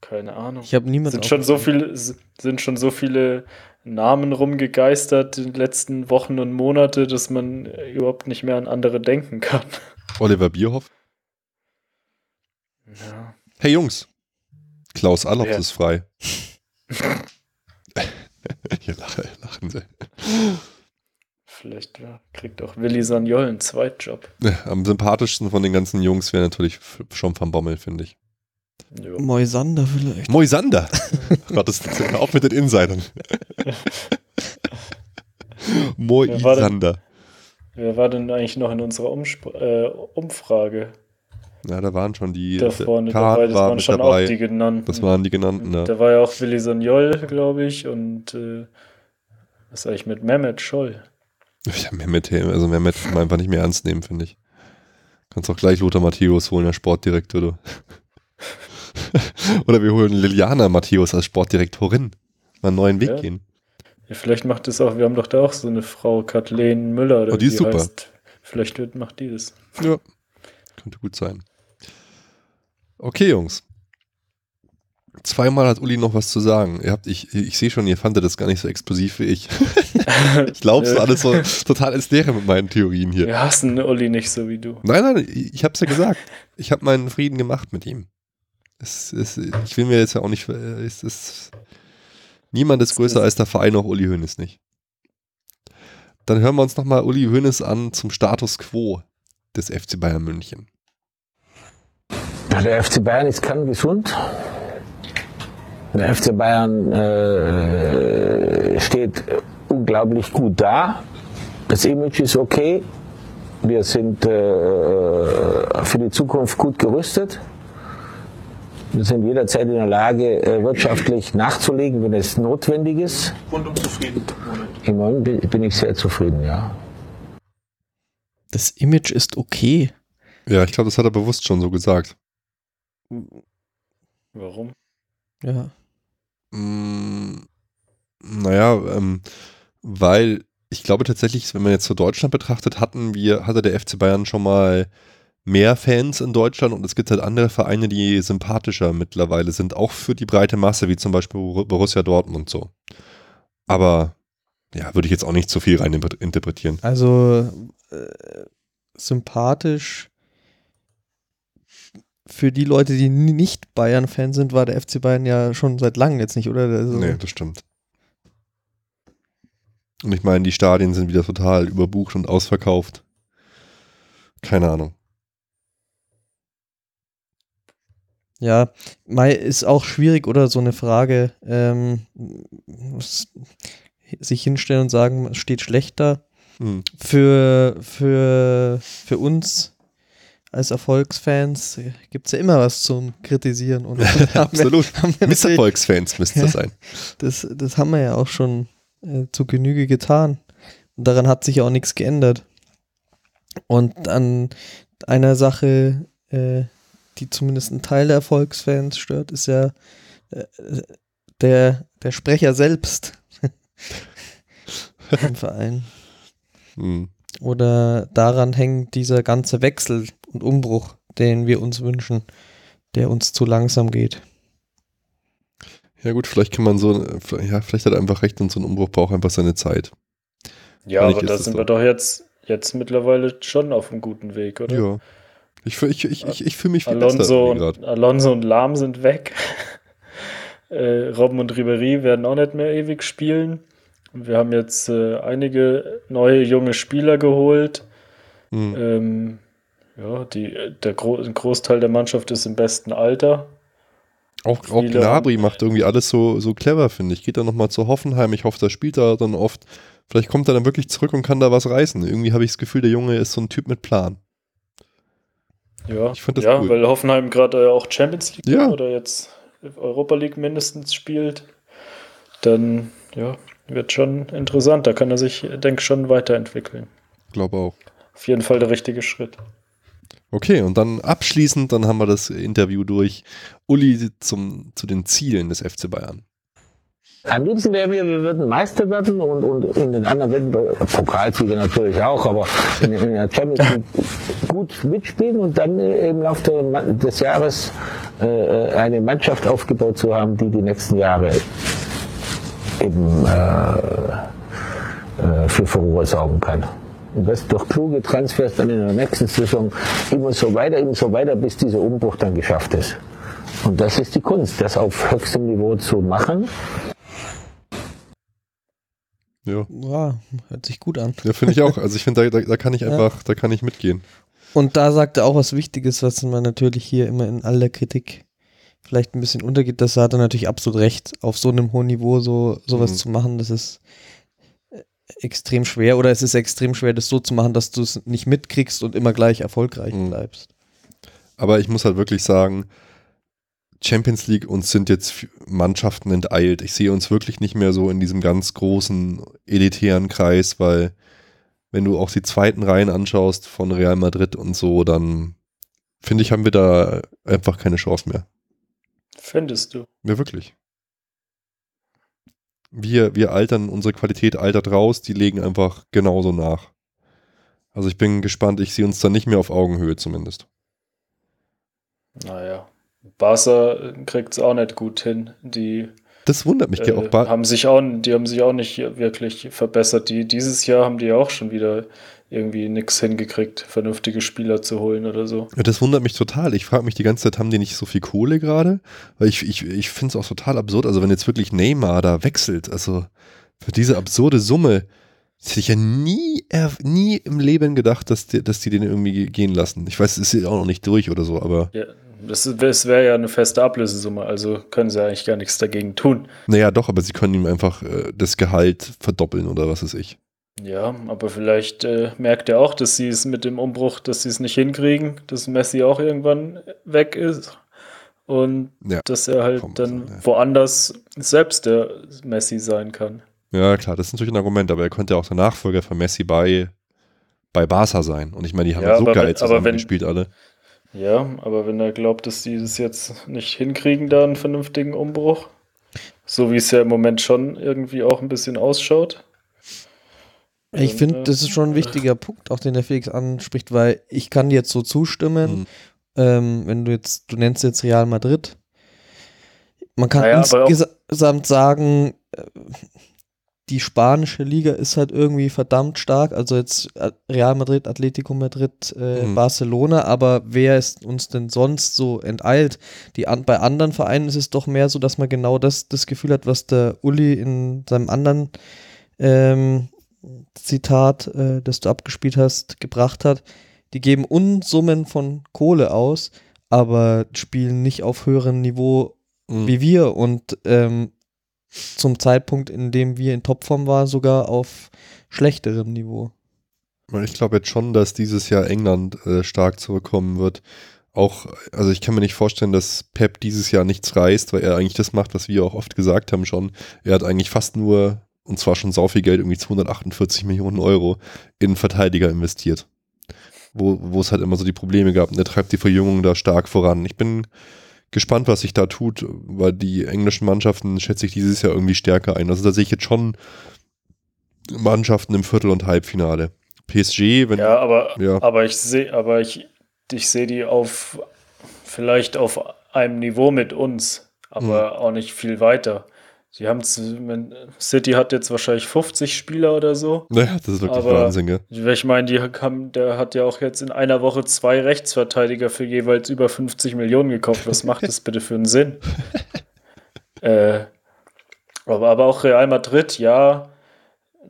keine Ahnung. Ich habe niemanden. Sind schon so viele, sind schon so viele Namen rumgegeistert in den letzten Wochen und Monate, dass man überhaupt nicht mehr an andere denken kann. Oliver Bierhoff? Ja. Hey Jungs, Klaus Allofs Ja. ist frei. Hier lachen, lachen sie. Vielleicht ja, kriegt auch Willi Sagnol einen Zweitjob. Ja, Am sympathischsten von den ganzen Jungs wäre natürlich schon van Bommel, finde ich. Jo. Moisander vielleicht. Moisander. Gott, das hör auf mit den Insidern. Moisander. Wer war denn eigentlich noch in unserer Umsp äh, Umfrage Ja, da waren schon die. da vorne Kahn dabei? Das war waren schon dabei. auch die genannten. Das waren die genannten, ja. Da war ja auch Willi Sagnol, glaube ich, und äh, was sag ich mit Mehmet Scholl? Ja, Mehmet, also Mehmet kann man einfach nicht mehr ernst nehmen, finde ich. Kannst auch gleich Lothar Matthäus holen, der Sportdirektor, du. Oder wir holen Liliana Matthäus als Sportdirektorin. Mal einen neuen Weg Ja. gehen. Ja, vielleicht macht es auch, wir haben doch da auch so eine Frau, Kathleen Müller, oder Oh, die ist super. heißt. Vielleicht wird, macht die das. Ja. Könnte gut sein. Okay, Jungs. Zweimal hat Uli noch was zu sagen. Ihr habt, ich, ich sehe schon, ihr fandet das gar nicht so explosiv wie ich. ich glaube, es ist alles so total ins Leere mit meinen Theorien hier. Wir hassen Uli nicht so wie du. Nein, nein, ich, habe es ja gesagt. Ich habe meinen Frieden gemacht mit ihm. Es, es, ich will mir jetzt ja auch nicht. äh, Es ist, niemand ist größer als der Verein, auch Uli Hoeneß nicht. Dann hören wir uns nochmal Uli Hoeneß an zum Status quo des FC Bayern München. Ja, Der FC Bayern ist kerngesund. Der FC Bayern äh, steht unglaublich gut da. Das Image ist okay. Wir sind äh, für die Zukunft gut gerüstet. Wir sind jederzeit in der Lage, äh, wirtschaftlich nachzulegen, wenn es notwendig ist. Rundum zufrieden. Im Moment bin ich sehr zufrieden, ja. Das Image ist okay. Ja, ich glaube, das hat er bewusst schon so gesagt. Warum? Ja. Mm, naja, ähm, weil ich glaube tatsächlich, wenn man jetzt so Deutschland betrachtet, hatten wir, hatte der FC Bayern schon mal mehr Fans in Deutschland und es gibt halt andere Vereine, die sympathischer mittlerweile sind, auch für die breite Masse, wie zum Beispiel Bor- Borussia Dortmund so. Aber ja, würde ich jetzt auch nicht zu viel rein interpretieren. Also äh, sympathisch für die Leute, die nicht Bayern-Fan sind, war der FC Bayern ja schon seit langem jetzt nicht, oder? Also, Nee, das stimmt. Und ich meine, die Stadien sind wieder total überbucht und ausverkauft. Keine Ahnung. Ja, Mai ist auch schwierig oder so eine Frage, ähm, sich hinstellen und sagen, es steht schlechter. Hm. Für, für, für uns als Erfolgsfans gibt es ja immer was zum Kritisieren. Und Absolut. wir Misserfolgsfans müsste das sein. Das, das haben wir ja auch schon äh, zu Genüge getan. Und daran hat sich auch nichts geändert. Und an einer Sache, äh, die zumindest einen Teil der Erfolgsfans stört, ist ja äh, der, der Sprecher selbst im Verein. Hm. Oder daran hängt dieser ganze Wechsel und Umbruch, den wir uns wünschen, der uns zu langsam geht. Ja gut, vielleicht kann man so, ja, vielleicht hat er einfach recht und so ein Umbruch braucht einfach seine Zeit. Ja, aber da sind wir doch jetzt, jetzt mittlerweile schon auf einem guten Weg, oder? Ja. Ich, ich, ich, ich, ich fühle mich viel besser Alonso irgendwie und. Alonso und Lahm sind weg. äh, Robben und Ribery werden auch nicht mehr ewig spielen. Und wir haben jetzt äh, einige neue junge Spieler geholt. Hm. Ähm, ja, die, der Gro ein Großteil der Mannschaft ist im besten Alter. Auch, auch Gnabry macht irgendwie alles so, so clever, finde ich. Geht dann nochmal zu Hoffenheim. Ich hoffe, da spielt er dann oft. Vielleicht kommt er dann wirklich zurück und kann da was reißen. Irgendwie habe ich das Gefühl, der Junge ist so ein Typ mit Plan. Ja, Ich das ja cool. weil Hoffenheim gerade äh, auch Champions League Ja. oder jetzt Europa League mindestens spielt. Dann ja, wird schon interessant. Da kann er sich, denke ich, schon weiterentwickeln. Glaube auch. Auf jeden Fall der richtige Schritt. Okay, und dann abschließend, dann haben wir das Interview durch. Uli zum, zu den Zielen des FC Bayern. Am liebsten wären wir, wir würden Meister werden und, und in den anderen Wettbewerben, Pokalsieger natürlich auch, aber in, in der Champions League gut mitspielen und dann äh, im Laufe des Jahres äh, eine Mannschaft aufgebaut zu haben, die die nächsten Jahre eben äh, äh, für Furore sorgen kann. Und das durch kluge Transfers dann in der nächsten Saison immer so weiter, immer so weiter, bis dieser Umbruch dann geschafft ist. Und das ist die Kunst, das auf höchstem Niveau zu machen. Ja, Ja, hört sich gut an. ja finde ich auch. Also ich finde, da, da, da kann ich einfach, da kann ich mitgehen. Und da sagt er auch was Wichtiges, was man natürlich hier immer in aller Kritik vielleicht ein bisschen untergeht. Das hat er natürlich absolut recht. Auf so einem hohen Niveau so sowas Mhm. zu machen, das ist extrem schwer. Oder es ist extrem schwer, das so zu machen, dass du es nicht mitkriegst und immer gleich erfolgreich Mhm. bleibst. Aber ich muss halt wirklich sagen, Champions League uns sind jetzt Mannschaften enteilt. Ich sehe uns wirklich nicht mehr so in diesem ganz großen elitären Kreis, weil wenn du auch die zweiten Reihen anschaust von Real Madrid und so, dann finde ich, haben wir da einfach keine Chance mehr. Findest du? Ja, wirklich. Wir, wir altern, unsere Qualität altert raus, die legen einfach genauso nach. Also ich bin gespannt, ich sehe uns dann nicht mehr auf Augenhöhe zumindest. Naja. Barca kriegt es auch nicht gut hin. Die Das wundert mich. äh, auch Ba- haben sich auch, die haben sich auch nicht wirklich verbessert. Die, dieses Jahr haben die auch schon wieder irgendwie nichts hingekriegt, vernünftige Spieler zu holen oder so. Ja, das wundert mich total. Ich frage mich die ganze Zeit, haben die nicht so viel Kohle gerade? Weil ich, ich, ich finde es auch total absurd. Also wenn jetzt wirklich Neymar da wechselt, also für diese absurde Summe, das hätte ich ja nie, nie im Leben gedacht, dass die, dass die den irgendwie gehen lassen. Ich weiß, es ist auch noch nicht durch oder so, aber Ja, das, das wäre ja eine feste Ablösesumme, also können sie eigentlich gar nichts dagegen tun. naja, doch, aber sie können ihm einfach äh, das Gehalt verdoppeln oder was weiß ich. Ja, aber vielleicht äh, merkt er auch, dass sie es mit dem Umbruch, dass sie es nicht hinkriegen, dass Messi auch irgendwann weg ist und Ja, dass er halt dann sagen, ja. woanders selbst der Messi sein kann. Ja, klar, das ist natürlich ein Argument, aber er könnte auch der Nachfolger von Messi bei, bei Barca sein. Und ich meine, die haben Ja, so aber geil wenn- aber zusammen wenn- gespielt alle. Ja, aber wenn er glaubt, dass die das jetzt nicht hinkriegen, da einen vernünftigen Umbruch, so wie es ja im Moment schon irgendwie auch ein bisschen ausschaut. Ich finde, äh, das ist schon ein wichtiger Punkt, auch den der Felix anspricht, weil ich kann dir jetzt so zustimmen, Mhm. ähm, wenn du jetzt, du nennst jetzt Real Madrid. Man kann Naja, insgesamt sagen, äh, die spanische Liga ist halt irgendwie verdammt stark. Also jetzt äh, Real Madrid, Atletico Madrid, äh, Mhm. Barcelona, aber wer ist uns denn sonst so enteilt? Die an, bei anderen Vereinen ist es doch mehr so, dass man genau das, das Gefühl hat, was der Uli in seinem anderen ähm, Zitat, äh, das du abgespielt hast, gebracht hat. Die geben Unsummen von Kohle aus, aber spielen nicht auf höherem Niveau Mhm. wie wir und ähm, zum Zeitpunkt, in dem wir in Topform waren, sogar auf schlechterem Niveau. Ich glaube jetzt schon, dass dieses Jahr England äh, stark zurückkommen wird. Auch, also ich kann mir nicht vorstellen, dass Pep dieses Jahr nichts reißt, weil er eigentlich das macht, was wir auch oft gesagt haben schon. Er hat eigentlich fast nur, und zwar schon sau viel Geld, irgendwie 248 Millionen Euro in Verteidiger investiert. Wo, wo es halt immer so die Probleme gab. Und er treibt die Verjüngung da stark voran. Ich bin gespannt, was sich da tut, weil die englischen Mannschaften schätze ich dieses Jahr irgendwie stärker ein. Also da sehe ich jetzt schon Mannschaften im Viertel- und Halbfinale. PSG, wenn Ja, aber, Ja. aber ich sehe, aber ich, ich sehe die auf vielleicht auf einem Niveau mit uns, aber auch nicht viel weiter. Sie haben City hat jetzt wahrscheinlich 50 Spieler oder so. Naja, das ist wirklich Aber- Wahnsinn, gell? Ich meine, die haben, der hat ja auch jetzt in einer Woche zwei Rechtsverteidiger für jeweils über 50 Millionen gekauft. Was macht das bitte für einen Sinn? äh, aber, aber auch Real Madrid, ja,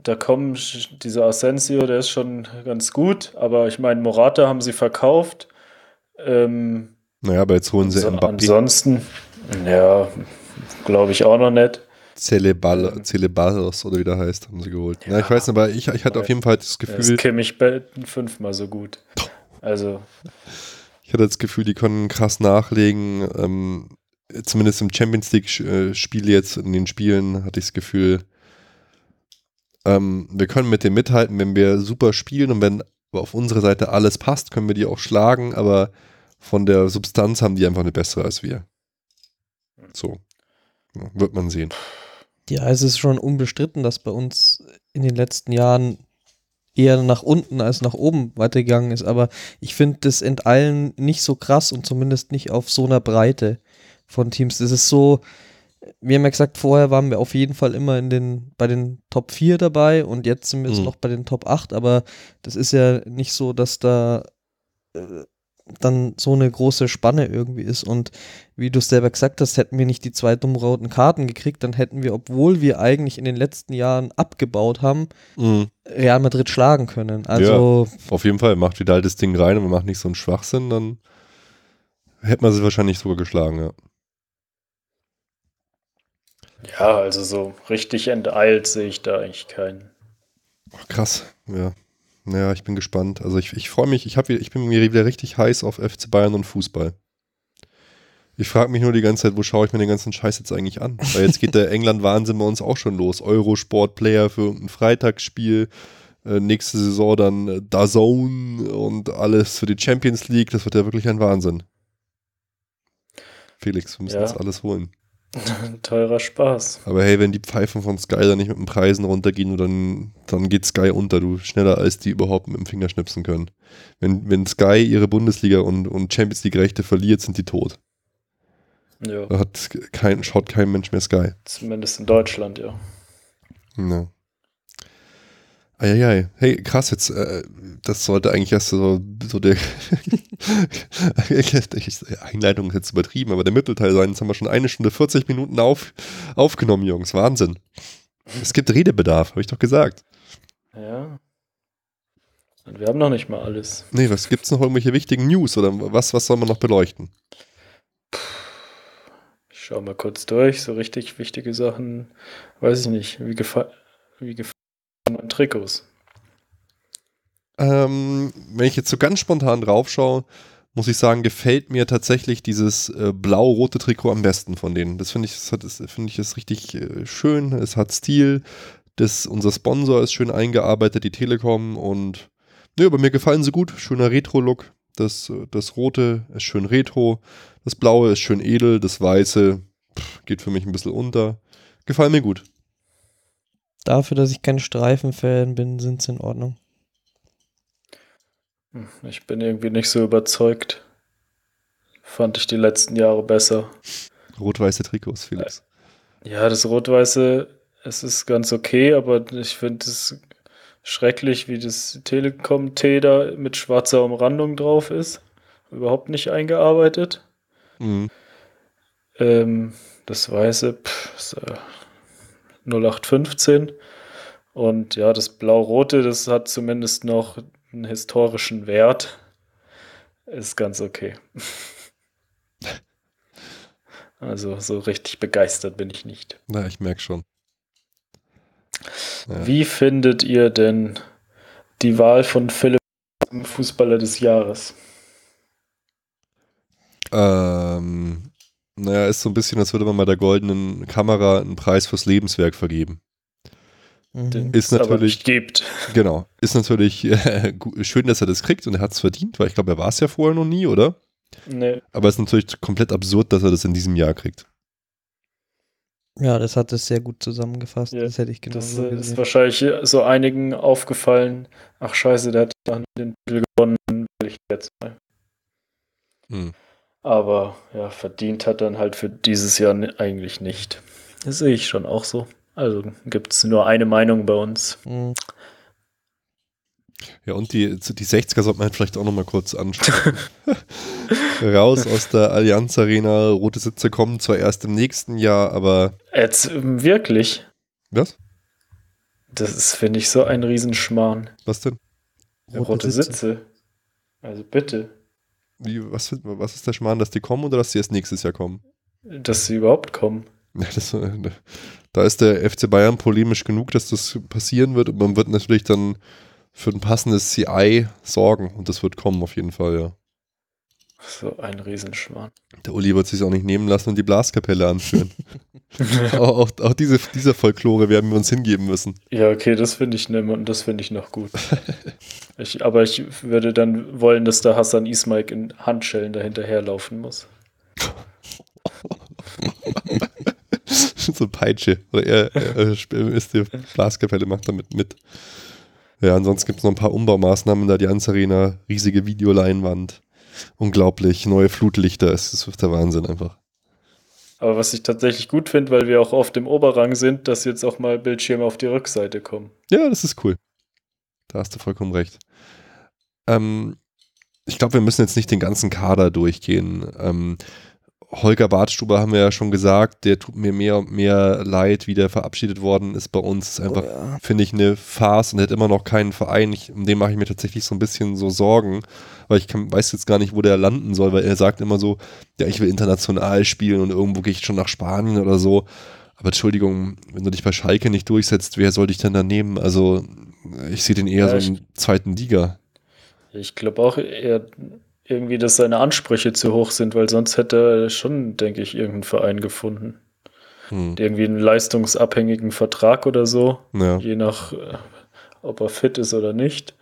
da kommen dieser Asensio, der ist schon ganz gut, aber ich meine, Morata haben sie verkauft. Ähm, Naja, aber jetzt holen sie so, Mbappé, ansonsten, ja, glaube ich auch noch nicht. Celebal, Celebalos oder wie der heißt, haben sie geholt. Ja, ich weiß nicht, aber ich, ich hatte auf jeden Fall das Gefühl, Kimmich Belton fünfmal so gut. Also, ich hatte das Gefühl, die können krass nachlegen. Ähm, zumindest im Champions League-Spiel jetzt, in den Spielen, hatte ich das Gefühl, ähm, wir können mit dem mithalten, wenn wir super spielen und wenn auf unserer Seite alles passt, können wir die auch schlagen, aber von der Substanz haben die einfach eine bessere als wir. So. Ja, wird man sehen. Ja, es ist schon unbestritten, dass bei uns in den letzten Jahren eher nach unten als nach oben weitergegangen ist. Aber ich finde das Enteilen nicht so krass und zumindest nicht auf so einer Breite von Teams. Es ist so, wir haben ja gesagt, vorher waren wir auf jeden Fall immer in den, bei den Top 4 dabei und jetzt sind wir jetzt Mhm. noch bei den Top 8, aber das ist ja nicht so, dass da äh, dann so eine große Spanne irgendwie ist und wie du es selber gesagt hast, hätten wir nicht die zwei dummen roten Karten gekriegt, dann hätten wir, obwohl wir eigentlich in den letzten Jahren abgebaut haben, Mhm. Real Madrid schlagen können. Also Auf jeden Fall, macht Vidal das Ding rein und man macht nicht so einen Schwachsinn, dann hätte man sie wahrscheinlich sogar geschlagen, ja. Ja, also so richtig enteilt sehe ich da eigentlich keinen. Ach, krass, ja. Naja, ich bin gespannt. Also ich, ich freue mich, ich, hab, ich bin mir wieder richtig heiß auf FC Bayern und Fußball. Ich frage mich nur die ganze Zeit, wo schaue ich mir den ganzen Scheiß jetzt eigentlich an? Weil jetzt geht der England-Wahnsinn bei uns auch schon los. Eurosport-Player für ein Freitagsspiel. Äh, nächste Saison dann äh, DAZN und alles für die Champions League. Das wird ja wirklich ein Wahnsinn. Felix, wir müssen Ja. das alles holen. Teurer Spaß. Aber hey, wenn die Pfeifen von Sky dann nicht mit den Preisen runtergehen, dann, dann geht Sky unter, du schneller als die überhaupt mit dem Finger schnipsen können. Wenn, wenn Sky ihre Bundesliga und, und Champions League Rechte verliert, sind die tot. Ja, Da hat kein, schaut kein Mensch mehr Sky. zumindest in Deutschland, ja. Ja. Eieiei. Hey, krass, jetzt, äh, das sollte eigentlich erst so, so der Einleitung ist jetzt übertrieben, aber der Mittelteil sein. Jetzt haben wir schon eine Stunde 40 Minuten auf, aufgenommen, Jungs. Wahnsinn. Es gibt Redebedarf, habe ich doch gesagt. Ja. Und wir haben noch nicht mal alles. Nee, was gibt's noch irgendwelche wichtigen News oder was, was soll man noch beleuchten? Ich schau mal kurz durch. So richtig wichtige Sachen, weiß ich nicht. Wie gefallen wie gefallen meine Trikots? Ähm, wenn ich jetzt so ganz spontan drauf schaue, muss ich sagen, gefällt mir tatsächlich dieses äh, blau-rote Trikot am besten von denen. Das finde ich, das das finde ich ist richtig äh, schön. Es hat Stil. Das, unser Sponsor ist schön eingearbeitet, die Telekom. Und nö, aber mir gefallen sie gut. Schöner Retro-Look. Das, äh, das rote ist schön retro. Das blaue ist schön edel. Das weiße pff, geht für mich ein bisschen unter. Gefallen mir gut. Dafür, dass ich kein Streifenfan bin, sind sie in Ordnung. Hm, Ich bin irgendwie nicht so überzeugt. Fand ich die letzten Jahre besser. Rot-weiße Trikots, Felix. Ja, das Rot-Weiße, es ist ganz okay, aber ich finde es schrecklich, wie das Telekom-T da mit schwarzer Umrandung drauf ist. Überhaupt nicht eingearbeitet. Mhm. Ähm, das Weiße, pff, ist, äh, 0815. Und ja, das Blau-Rote, das hat zumindest noch einen historischen Wert. Ist ganz okay. Also so richtig begeistert bin ich nicht. Na, ich merke schon. Ja. Wie findet ihr denn die Wahl von Philipp zum Fußballer des Jahres? Ähm, naja, ist so ein bisschen, als würde man bei der goldenen Kamera einen Preis fürs Lebenswerk vergeben. Mhm. Den Ist natürlich- nicht gibt. Genau. Ist natürlich äh, schön, dass er das kriegt und er hat es verdient, weil ich glaube, er war es ja vorher noch nie, oder? Nee. Aber es ist natürlich komplett absurd, dass er das in diesem Jahr kriegt. Ja, das hat es sehr gut zusammengefasst. Ja, das hätte ich genau Das so äh, ist wahrscheinlich so einigen aufgefallen. Ach scheiße, der hat dann den Titel gewonnen, will ich jetzt mal. Hm. Aber ja, verdient hat dann halt für dieses Jahr eigentlich nicht. Das sehe ich schon auch so. Also gibt es nur eine Meinung bei uns. Mhm. Ja, und die, die 60er sollte man vielleicht auch nochmal kurz anschauen. Raus aus der Allianz Arena, rote Sitze kommen zwar erst im nächsten Jahr, aber Jetzt wirklich. was? Das ist, finde ich, so ein Riesenschmarrn. Was denn? Ja, rote, Sitze. Also bitte, Wie, was, was ist der Schmarrn, dass die kommen oder dass sie erst nächstes Jahr kommen? dass sie überhaupt kommen. Ja, das, da ist der FC Bayern polemisch genug, dass das passieren wird und man wird natürlich dann für ein passendes CI sorgen und das wird kommen auf jeden Fall, ja. So ein Riesenschmarrn. Der Uli wird sich auch nicht nehmen lassen und die Blaskapelle anführen. auch, auch, auch diese, dieser Folklore werden wir uns hingeben müssen. Ja, okay, das finde ich ne, und das finde ich noch gut. ich, aber ich würde dann wollen, dass der Hassan Ismail in Handschellen dahinterherlaufen muss. so Peitsche. Oder er, er, er ist die Blaskapelle, macht damit mit. Ja, ansonsten gibt es noch ein paar Umbaumaßnahmen da, die Allianz Arena, riesige Videoleinwand. Unglaublich, neue Flutlichter, es ist der Wahnsinn einfach. Aber was ich tatsächlich gut finde, weil wir auch oft im Oberrang sind, dass jetzt auch mal Bildschirme auf die Rückseite kommen. Ja, das ist cool. Da hast du vollkommen recht. Ähm, ich glaube, wir müssen jetzt nicht den ganzen Kader durchgehen. Ähm, Holger Bartstuber haben wir ja schon gesagt, der tut mir mehr und mehr leid, wie der verabschiedet worden ist bei uns. Ist einfach, Oh ja. finde ich, eine Farce und er hat immer noch keinen Verein. Ich, um den mache ich mir tatsächlich so ein bisschen so Sorgen, weil ich kann, weiß jetzt gar nicht, wo der landen soll, weil er sagt immer so, ja, ich will international spielen und irgendwo gehe ich schon nach Spanien oder so. Aber Entschuldigung, wenn du dich bei Schalke nicht durchsetzt, wer soll dich denn da nehmen? Also ich sehe den eher Ja, so in zweiten Liga. Ich glaube auch eher irgendwie, dass seine Ansprüche zu hoch sind, weil sonst hätte er schon, denke ich, irgendeinen Verein gefunden. Hm. Irgendwie einen leistungsabhängigen Vertrag oder so, Ja. je nach, äh, ob er fit ist oder nicht.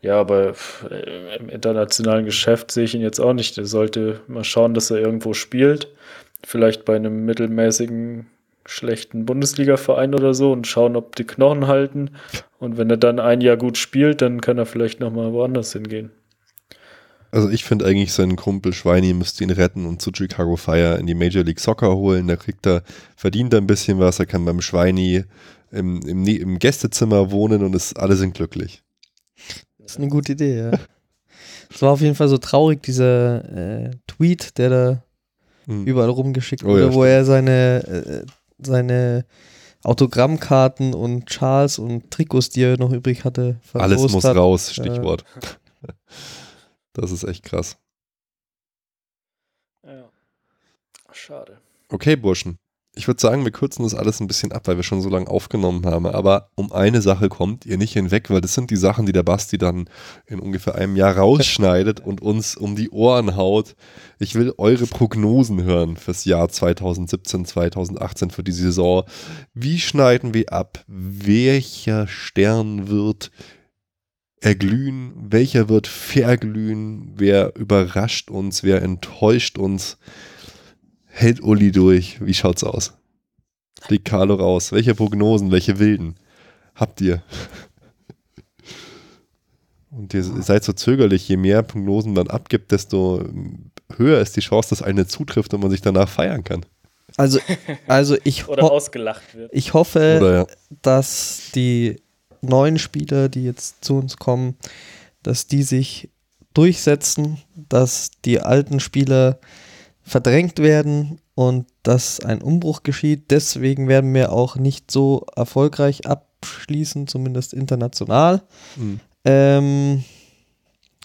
Ja, aber äh, im internationalen Geschäft sehe ich ihn jetzt auch nicht. Er sollte mal schauen, dass er irgendwo spielt. Vielleicht bei einem mittelmäßigen, schlechten Bundesliga-Verein oder so und schauen, ob die Knochen halten. Und wenn er dann ein Jahr gut spielt, dann kann er vielleicht nochmal woanders hingehen. Also ich finde eigentlich, seinen Kumpel Schweini müsste ihn retten und zu Chicago Fire in die Major League Soccer holen. Da kriegt er, verdient er ein bisschen was, er kann beim Schweini im, im, im Gästezimmer wohnen und es, alle sind glücklich. Das ist eine gute Idee, ja. Es war auf jeden Fall so traurig, dieser äh, Tweet, der da Hm. überall rumgeschickt Oh wurde, ja, wo stimmt. er seine, äh, seine Autogrammkarten und Schals und Trikots, die er noch übrig hatte, Alles verlost muss hat. raus, Stichwort. Das ist echt krass. Ja. Schade. Okay, Burschen. Ich würde sagen, wir kürzen das alles ein bisschen ab, weil wir schon so lange aufgenommen haben. Aber um eine Sache kommt ihr nicht hinweg, weil das sind die Sachen, die der Basti dann in ungefähr einem Jahr rausschneidet und uns um die Ohren haut. Ich will eure Prognosen hören fürs Jahr 2017, 2018, für die Saison. Wie schneiden wir ab? Welcher Stern wird erglühen? Welcher wird verglühen? Wer überrascht uns? Wer enttäuscht uns? Hält Uli durch? Wie schaut's aus? Fliegt Carlo raus? Welche Prognosen, welche wilden habt ihr? Und ihr seid so zögerlich, je mehr Prognosen man abgibt, desto höher ist die Chance, dass eine zutrifft und man sich danach feiern kann. Also, also ich, Oder ho ausgelacht wird. ich hoffe, Oder ja. dass die neuen Spieler, die jetzt zu uns kommen, dass die sich durchsetzen, dass die alten Spieler verdrängt werden und dass ein Umbruch geschieht. Deswegen werden wir auch nicht so erfolgreich abschließen, zumindest international. Mhm. Ähm,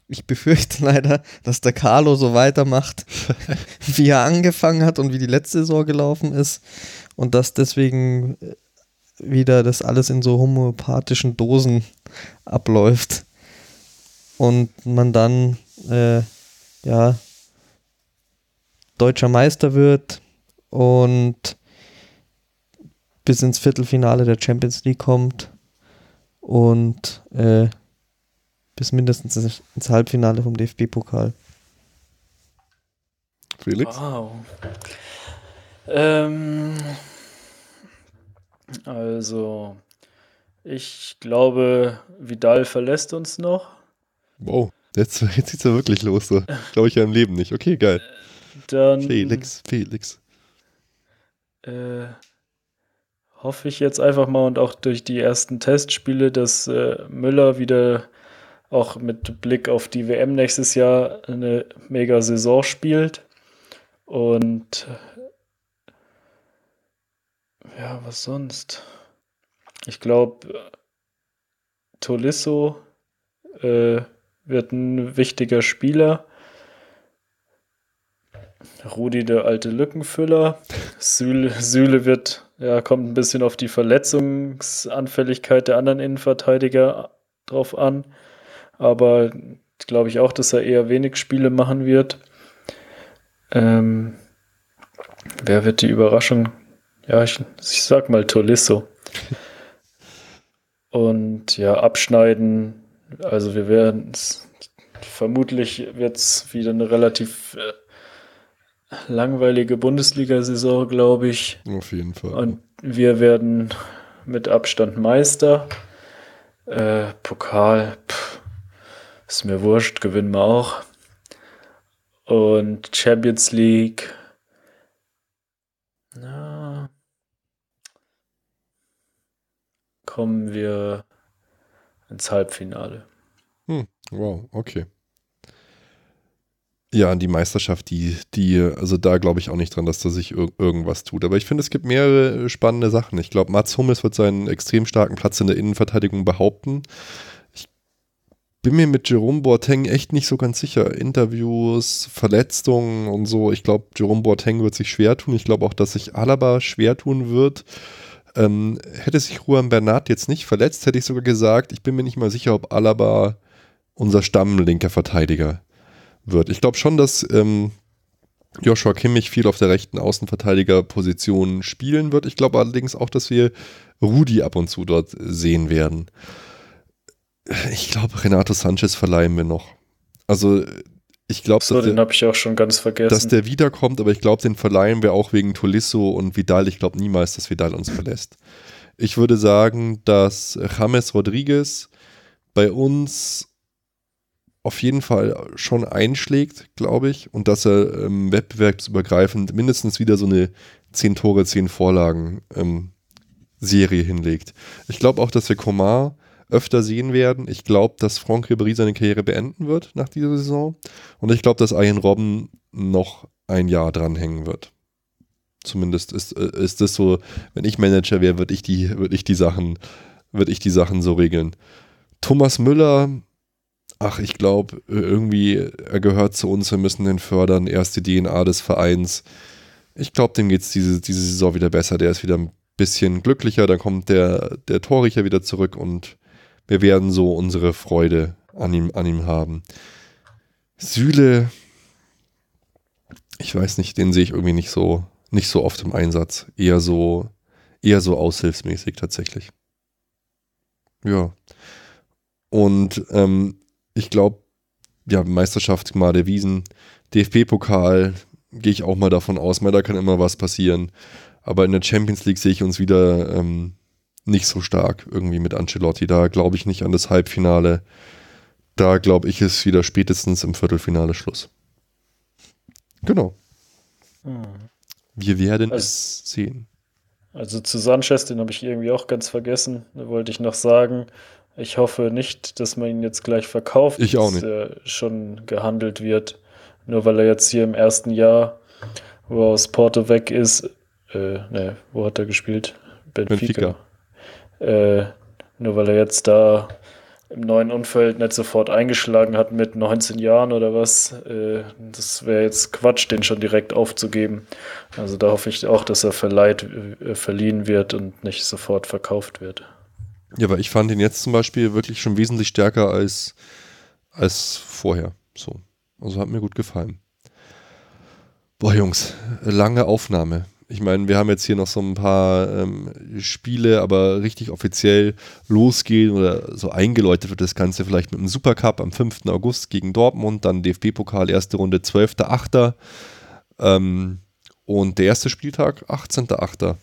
ich befürchte leider, dass der Carlo so weitermacht, wie er angefangen hat und wie die letzte Saison gelaufen ist. Und dass deswegen äh, wieder das alles in so homöopathischen Dosen abläuft. Und man dann, äh, ja, deutscher Meister wird und bis ins Viertelfinale der Champions League kommt und äh, bis mindestens ins Halbfinale vom DFB-Pokal. Felix? Wow. Ähm, also, ich glaube, Vidal verlässt uns noch. Wow. Jetzt, jetzt geht's ja wirklich los. So. Glaube ich ja im Leben nicht. Okay, geil. Dann Felix, Felix. äh, hoffe ich jetzt einfach mal und auch durch die ersten Testspiele, dass äh, Müller wieder auch mit Blick auf die WM nächstes Jahr eine mega Saison spielt. Und ja, was sonst? Ich glaube, Tolisso äh, wird ein wichtiger Spieler. Rudi, der alte Lückenfüller. Süle, Süle wird, ja, kommt ein bisschen auf die Verletzungsanfälligkeit der anderen Innenverteidiger drauf an. Aber glaube ich auch, dass er eher wenig Spiele machen wird. Ähm, wer wird die Überraschung? Ja, ich, ich sag mal Tolisso. Und ja, abschneiden. Also wir werden vermutlich wird es wieder eine relativ äh, langweilige Bundesliga-Saison, glaube ich. Auf jeden Fall. Und wir werden mit Abstand Meister. Äh, Pokal, pff, ist mir wurscht, gewinnen wir auch. Und Champions League, kommen wir ins Halbfinale. Hm, wow, okay. Ja, die Meisterschaft, die, die, also da glaube ich auch nicht dran, dass da sich ir irgendwas tut. Aber ich finde, es gibt mehrere spannende Sachen. Ich glaube, Mats Hummels wird seinen extrem starken Platz in der Innenverteidigung behaupten. Ich bin mir mit Jerome Boateng echt nicht so ganz sicher. Interviews, Verletzungen und so. Ich glaube, Jerome Boateng wird sich schwer tun. Ich glaube auch, dass sich Alaba schwer tun wird. Ähm, hätte sich Juan Bernat jetzt nicht verletzt, hätte ich sogar gesagt, ich bin mir nicht mal sicher, ob Alaba unser stammlinker Verteidiger wird. Ich glaube schon, dass ähm, Joshua Kimmich viel auf der rechten Außenverteidigerposition spielen wird. Ich glaube allerdings auch, dass wir Rudi ab und zu dort sehen werden. Ich glaube, Renato Sanchez verleihen wir noch. Also ich glaube, so, den habe ich auch schon ganz vergessen. Dass der wiederkommt, aber ich glaube, den verleihen wir auch wegen Tolisso und Vidal. Ich glaube niemals, dass Vidal uns verlässt. Ich würde sagen, dass James Rodriguez bei uns auf jeden Fall schon einschlägt, glaube ich, und dass er ähm, wettbewerbsübergreifend mindestens wieder so eine 10 Tore, 10 Vorlagen ähm, Serie hinlegt. Ich glaube auch, dass wir Komar öfter sehen werden. Ich glaube, dass Franck Ribéry seine Karriere beenden wird nach dieser Saison. Und ich glaube, dass Ian Robben noch ein Jahr dranhängen wird. Zumindest ist, äh, ist das so, wenn ich Manager wäre, würde ich die, würde ich Sachen, würde ich die Sachen so regeln. Thomas Müller, ach, ich glaube, irgendwie, er gehört zu uns, wir müssen den fördern, erste DNA des Vereins. Ich glaube, dem geht es diese, diese Saison wieder besser. Der ist wieder ein bisschen glücklicher, dann kommt der, der Torrichter wieder zurück und wir werden so unsere Freude an ihm, an ihm haben. Süle, ich weiß nicht, den sehe ich irgendwie nicht so, nicht so oft im Einsatz. Eher so, eher so aushilfsmäßig tatsächlich. Ja. Und ähm, ich glaube, ja, Meisterschaft Gmade Wiesen, DFB-Pokal, gehe ich auch mal davon aus, da kann immer was passieren. Aber in der Champions League sehe ich uns wieder ähm, nicht so stark irgendwie mit Ancelotti. Da glaube ich nicht an das Halbfinale. Da glaube ich, ist wieder spätestens im Viertelfinale Schluss. Genau. Hm. Wir werden also, es sehen. Also zu Sanchez, den habe ich irgendwie auch ganz vergessen. Da wollte ich noch sagen, ich hoffe nicht, dass man ihn jetzt gleich verkauft. Ich auch nicht. Dass er schon gehandelt wird. Nur weil er jetzt hier im ersten Jahr, wo er aus Porto weg ist, äh, ne, wo hat er gespielt? Benfica. Benfica. Äh, nur weil er jetzt da im neuen Umfeld nicht sofort eingeschlagen hat mit 19 Jahren oder was. Äh, das wäre jetzt Quatsch, den schon direkt aufzugeben. Also da hoffe ich auch, dass er verleiht, äh, verliehen wird und nicht sofort verkauft wird. Ja, weil ich fand ihn jetzt zum Beispiel wirklich schon wesentlich stärker als, als vorher. So. Also hat mir gut gefallen. Boah, Jungs, lange Aufnahme. Ich meine, wir haben jetzt hier noch so ein paar ähm, Spiele, aber richtig offiziell losgehen oder so eingeläutet wird das Ganze vielleicht mit dem Supercup am 5. August gegen Dortmund, dann DFB-Pokal, erste Runde 12.8. Ähm, und der erste Spieltag 18.8.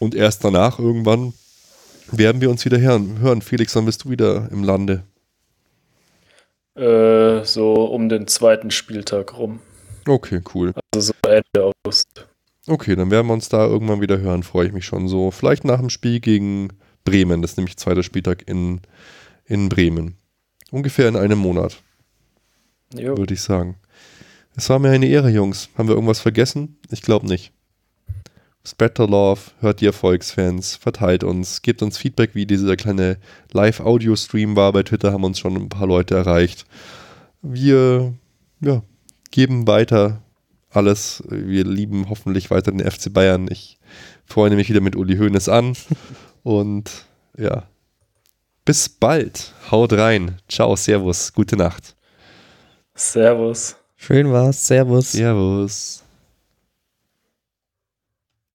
Und erst danach irgendwann werden wir uns wieder hören. Felix, wann bist du wieder im Lande? Äh, so um den zweiten Spieltag rum. Okay, cool. Also so Ende August. Okay, dann werden wir uns da irgendwann wieder hören, freue ich mich schon so. Vielleicht nach dem Spiel gegen Bremen, das ist nämlich zweiter Spieltag in, in Bremen. Ungefähr in einem Monat. Würde ich sagen. Es war mir eine Ehre, Jungs. Haben wir irgendwas vergessen? Ich glaube nicht. Spread the Love, hört die Erfolgsfans, verteilt uns, gebt uns Feedback, wie dieser kleine Live-Audio-Stream war. Bei Twitter haben uns schon ein paar Leute erreicht. Wir ja, geben weiter alles. Wir lieben hoffentlich weiter den FC Bayern. Ich freue mich wieder mit Uli Hoeneß an. Und ja, bis bald. Haut rein. Ciao, Servus. Gute Nacht. Servus. Schön war's. Servus. Servus.